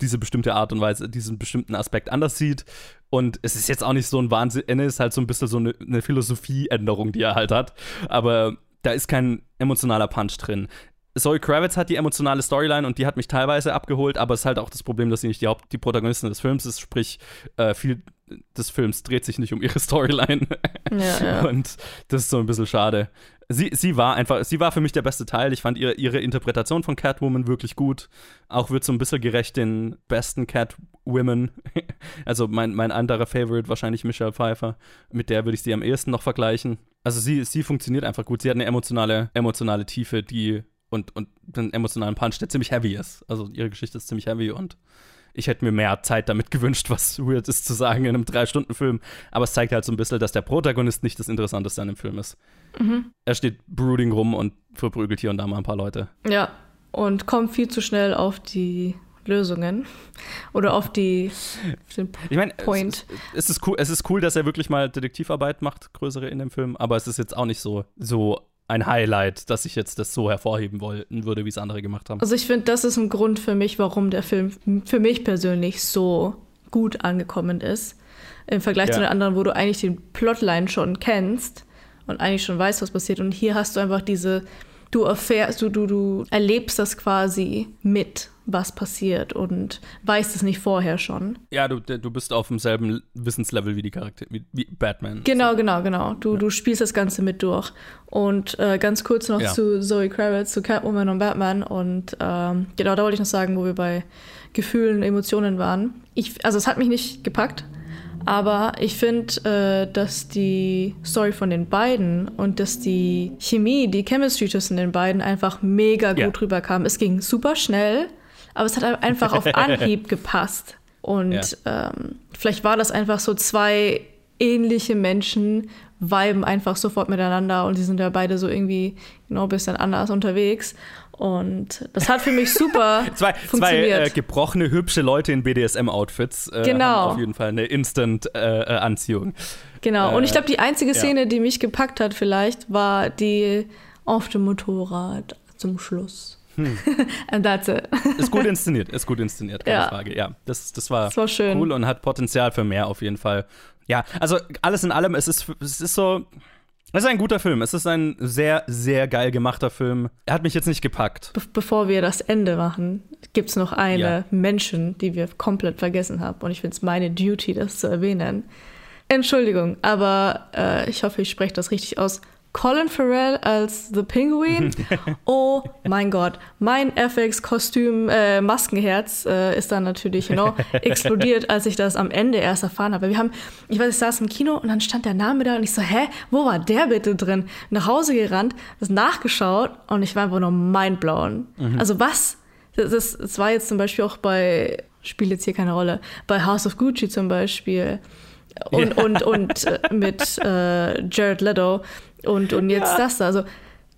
diese bestimmte Art und Weise, diesen bestimmten Aspekt anders sieht. Und es ist jetzt auch nicht so ein Wahnsinn, Ende ist halt so ein bisschen so eine, eine Philosophieänderung, die er halt hat. Aber da ist kein emotionaler Punch drin. Zoe Kravitz hat die emotionale Storyline und die hat mich teilweise abgeholt, aber es ist halt auch das Problem, dass sie nicht die Haupt die Protagonistin des Films ist, sprich, äh, viel des Films dreht sich nicht um ihre [LAUGHS] Storyline. Ja, ja. Und das ist so ein bisschen schade. Sie, sie war einfach, sie war für mich der beste Teil. Ich fand ihre, ihre Interpretation von Catwoman wirklich gut. Auch wird so ein bisschen gerecht den besten Catwomen. [LAUGHS] Also mein, mein anderer Favorite, wahrscheinlich Michelle Pfeiffer. Mit der würde ich sie am ehesten noch vergleichen. Also sie, sie funktioniert einfach gut. Sie hat eine emotionale, emotionale Tiefe, die und, und einen emotionalen Punch, der ziemlich heavy ist. Also ihre Geschichte ist ziemlich heavy und ich hätte mir mehr Zeit damit gewünscht, was weird ist zu sagen in einem Drei-Stunden-Film. Aber es zeigt halt so ein bisschen, dass der Protagonist nicht das Interessanteste an dem Film ist. Mhm. Er steht brooding rum und verprügelt hier und da mal ein paar Leute. Ja, und kommt viel zu schnell auf die Lösungen oder auf die auf den Ich meine, Point. es, es, ist cool, es ist cool, dass er wirklich mal Detektivarbeit macht, größere in dem Film, aber es ist jetzt auch nicht so, so ein Highlight, dass ich jetzt das so hervorheben wollen würde, wie es andere gemacht haben. Also ich finde, das ist ein Grund für mich, warum der Film für mich persönlich so gut angekommen ist. Im Vergleich zu Ja. den anderen, wo du eigentlich den Plotline schon kennst und eigentlich schon weißt, was passiert. Und hier hast du einfach diese, du erfährst, du, du, du erlebst das quasi mit, was passiert und weißt es nicht vorher schon. Ja, du, du bist auf demselben Wissenslevel wie die Charaktere, wie, wie Batman. Genau, genau, genau. Du, du spielst das Ganze mit durch. Und äh, ganz kurz noch Ja. zu Zoe Kravitz, zu Catwoman und Batman. Und ähm, genau, da wollte ich noch sagen, wo wir bei Gefühlen, Emotionen waren. Ich, also es hat mich nicht gepackt, aber ich finde, äh, dass die Story von den beiden und dass die Chemie, die Chemistry zwischen den beiden einfach mega gut Ja. rüberkam. Es ging super schnell, aber es hat einfach auf [LAUGHS] Anhieb gepasst. Und ähm, vielleicht war das einfach so zwei ähnliche Menschen viben einfach sofort miteinander und die sind ja beide so irgendwie genau ein bisschen anders unterwegs. Und das hat für mich super [LAUGHS] Zwei, zwei funktioniert. äh, gebrochene, hübsche Leute in BDSM-Outfits äh, Genau. haben auf jeden Fall eine Instant-Anziehung. genau. Und ich glaube, die einzige ja. Szene, die mich gepackt hat vielleicht, war die auf dem Motorrad zum Schluss. Hm. [LAUGHS] And that's it. Ist gut [LAUGHS] inszeniert, ist gut inszeniert, keine Ja. Frage. Ja, das, das, war Das war schön. cool und hat Potenzial für mehr auf jeden Fall. Ja, also alles in allem, es ist, es ist so. Es ist ein guter Film. Es ist ein sehr, sehr geil gemachter Film. Er hat mich jetzt nicht gepackt. Be bevor wir das Ende machen, gibt es noch eine Ja. Menschen, die wir komplett vergessen haben. Und ich finde es meine Duty, das zu erwähnen. Entschuldigung, aber äh, ich hoffe, ich spreche das richtig aus. Colin Farrell als The Penguin. [LAUGHS] Oh mein Gott, mein FX-Kostüm, äh, Maskenherz äh, ist dann natürlich, you know, [LAUGHS] explodiert, als ich das am Ende erst erfahren habe. Wir haben, ich weiß, ich saß im Kino und dann stand der Name da und ich so, hä, wo war der bitte drin? Nach Hause gerannt, das nachgeschaut und ich war einfach nur mindblown. Mhm. Also was? Das, das, das war jetzt zum Beispiel auch bei, spielt jetzt hier keine Rolle, bei House of Gucci zum Beispiel und, Ja. und, und äh, mit äh, Jared Leto und, und jetzt Ja. das da. Also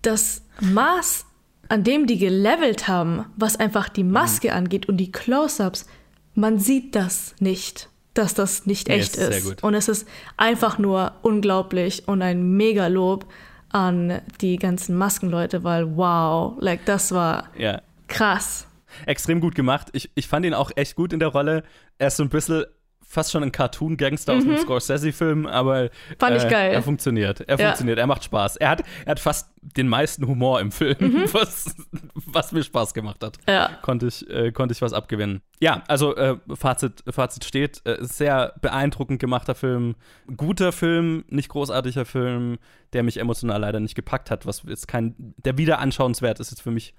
das Maß, an dem die gelevelt haben, was einfach die Maske angeht und die Close-ups, man sieht das nicht, dass das nicht Nee, echt ist sehr ist. gut. Und es ist einfach nur unglaublich und ein Mega-Lob an die ganzen Maskenleute, weil wow, like das war Ja. krass. Extrem gut gemacht. Ich, ich fand ihn auch echt gut in der Rolle. Er ist so ein bisschen fast schon ein Cartoon-Gangster aus einem Mhm. Scorsese-Film, aber Fand ich äh, geil. er funktioniert. Er Ja. funktioniert, er macht Spaß. Er hat, er hat fast den meisten Humor im Film, Mhm. [LAUGHS] was, was mir Spaß gemacht hat. Ja. Konnte ich, äh, konnte ich was abgewinnen. Ja, also äh, Fazit, Fazit steht. Äh, sehr beeindruckend gemachter Film. Guter Film, nicht großartiger Film, der mich emotional leider nicht gepackt hat. Was jetzt kein. Der Wiederanschauenswert ist jetzt für mich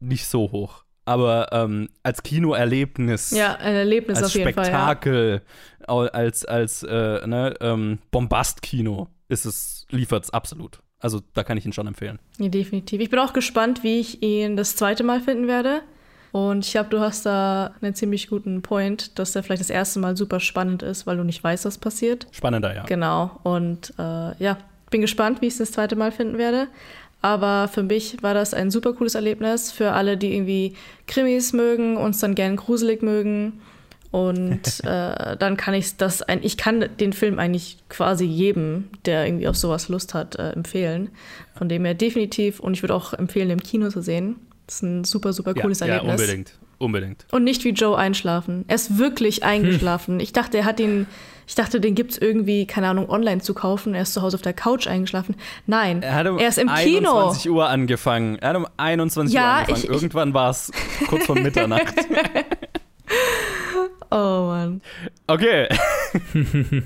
nicht so hoch. Aber ähm, als Kinoerlebnis. Ja, ein Erlebnis als auf jeden Spektakel, Fall, ja. als, als äh, ne, ähm, Bombast-Kino ist es, liefert es absolut. Also da kann ich ihn schon empfehlen. Ja, definitiv. Ich bin auch gespannt, wie ich ihn das zweite Mal finden werde. Und ich glaube, du hast da einen ziemlich guten Point, dass der vielleicht das erste Mal super spannend ist, weil du nicht weißt, was passiert. Spannender, ja. Genau. Und äh, ja, bin gespannt, wie ich es das zweite Mal finden werde. Aber für mich war das ein super cooles Erlebnis. Für alle, die irgendwie Krimis mögen, uns dann gern gruselig mögen. Und [LAUGHS] äh, dann kann ich das, ein, ich kann den Film eigentlich quasi jedem, der irgendwie auf sowas Lust hat, äh, empfehlen. Von dem her definitiv. Und ich würde auch empfehlen, im Kino zu sehen. Das ist ein super, super cooles ja, Erlebnis. Ja, unbedingt. Unbedingt. Und nicht wie Joe einschlafen. Er ist wirklich eingeschlafen. Hm. Ich dachte, er hat ihn, ich dachte, den gibt es irgendwie, keine Ahnung, online zu kaufen. Er ist zu Hause auf der Couch eingeschlafen. Nein, er, hat um er ist im 21 Kino. 21 Uhr angefangen. Er hat um 21 ja, Uhr angefangen. Ich, Irgendwann war es kurz vor Mitternacht. [LAUGHS] oh Mann. Okay. [LAUGHS]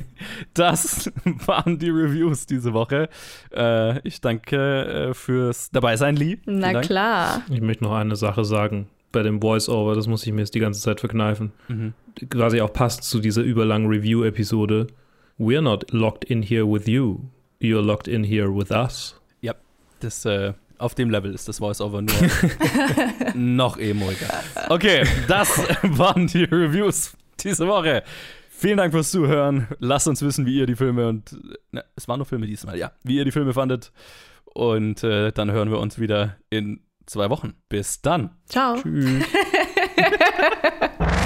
das waren die Reviews diese Woche. Äh, ich danke äh, fürs Dabeisein, Lee. Na klar. Ich möchte noch eine Sache sagen bei dem Voice-Over, das muss ich mir jetzt die ganze Zeit verkneifen. Mhm. Quasi auch passt zu dieser überlangen Review-Episode. We're not locked in here with you. You're locked in here with us. Ja, das, äh, auf dem Level ist das Voice-Over nur [LAUGHS] noch emoiger. Okay, das [LAUGHS] waren die Reviews diese Woche. Vielen Dank fürs Zuhören. Lasst uns wissen, wie ihr die Filme und na, es waren nur Filme diesmal, ja, wie ihr die Filme fandet. Und äh, dann hören wir uns wieder in zwei Wochen. Bis dann. Ciao. Tschüss. [LAUGHS]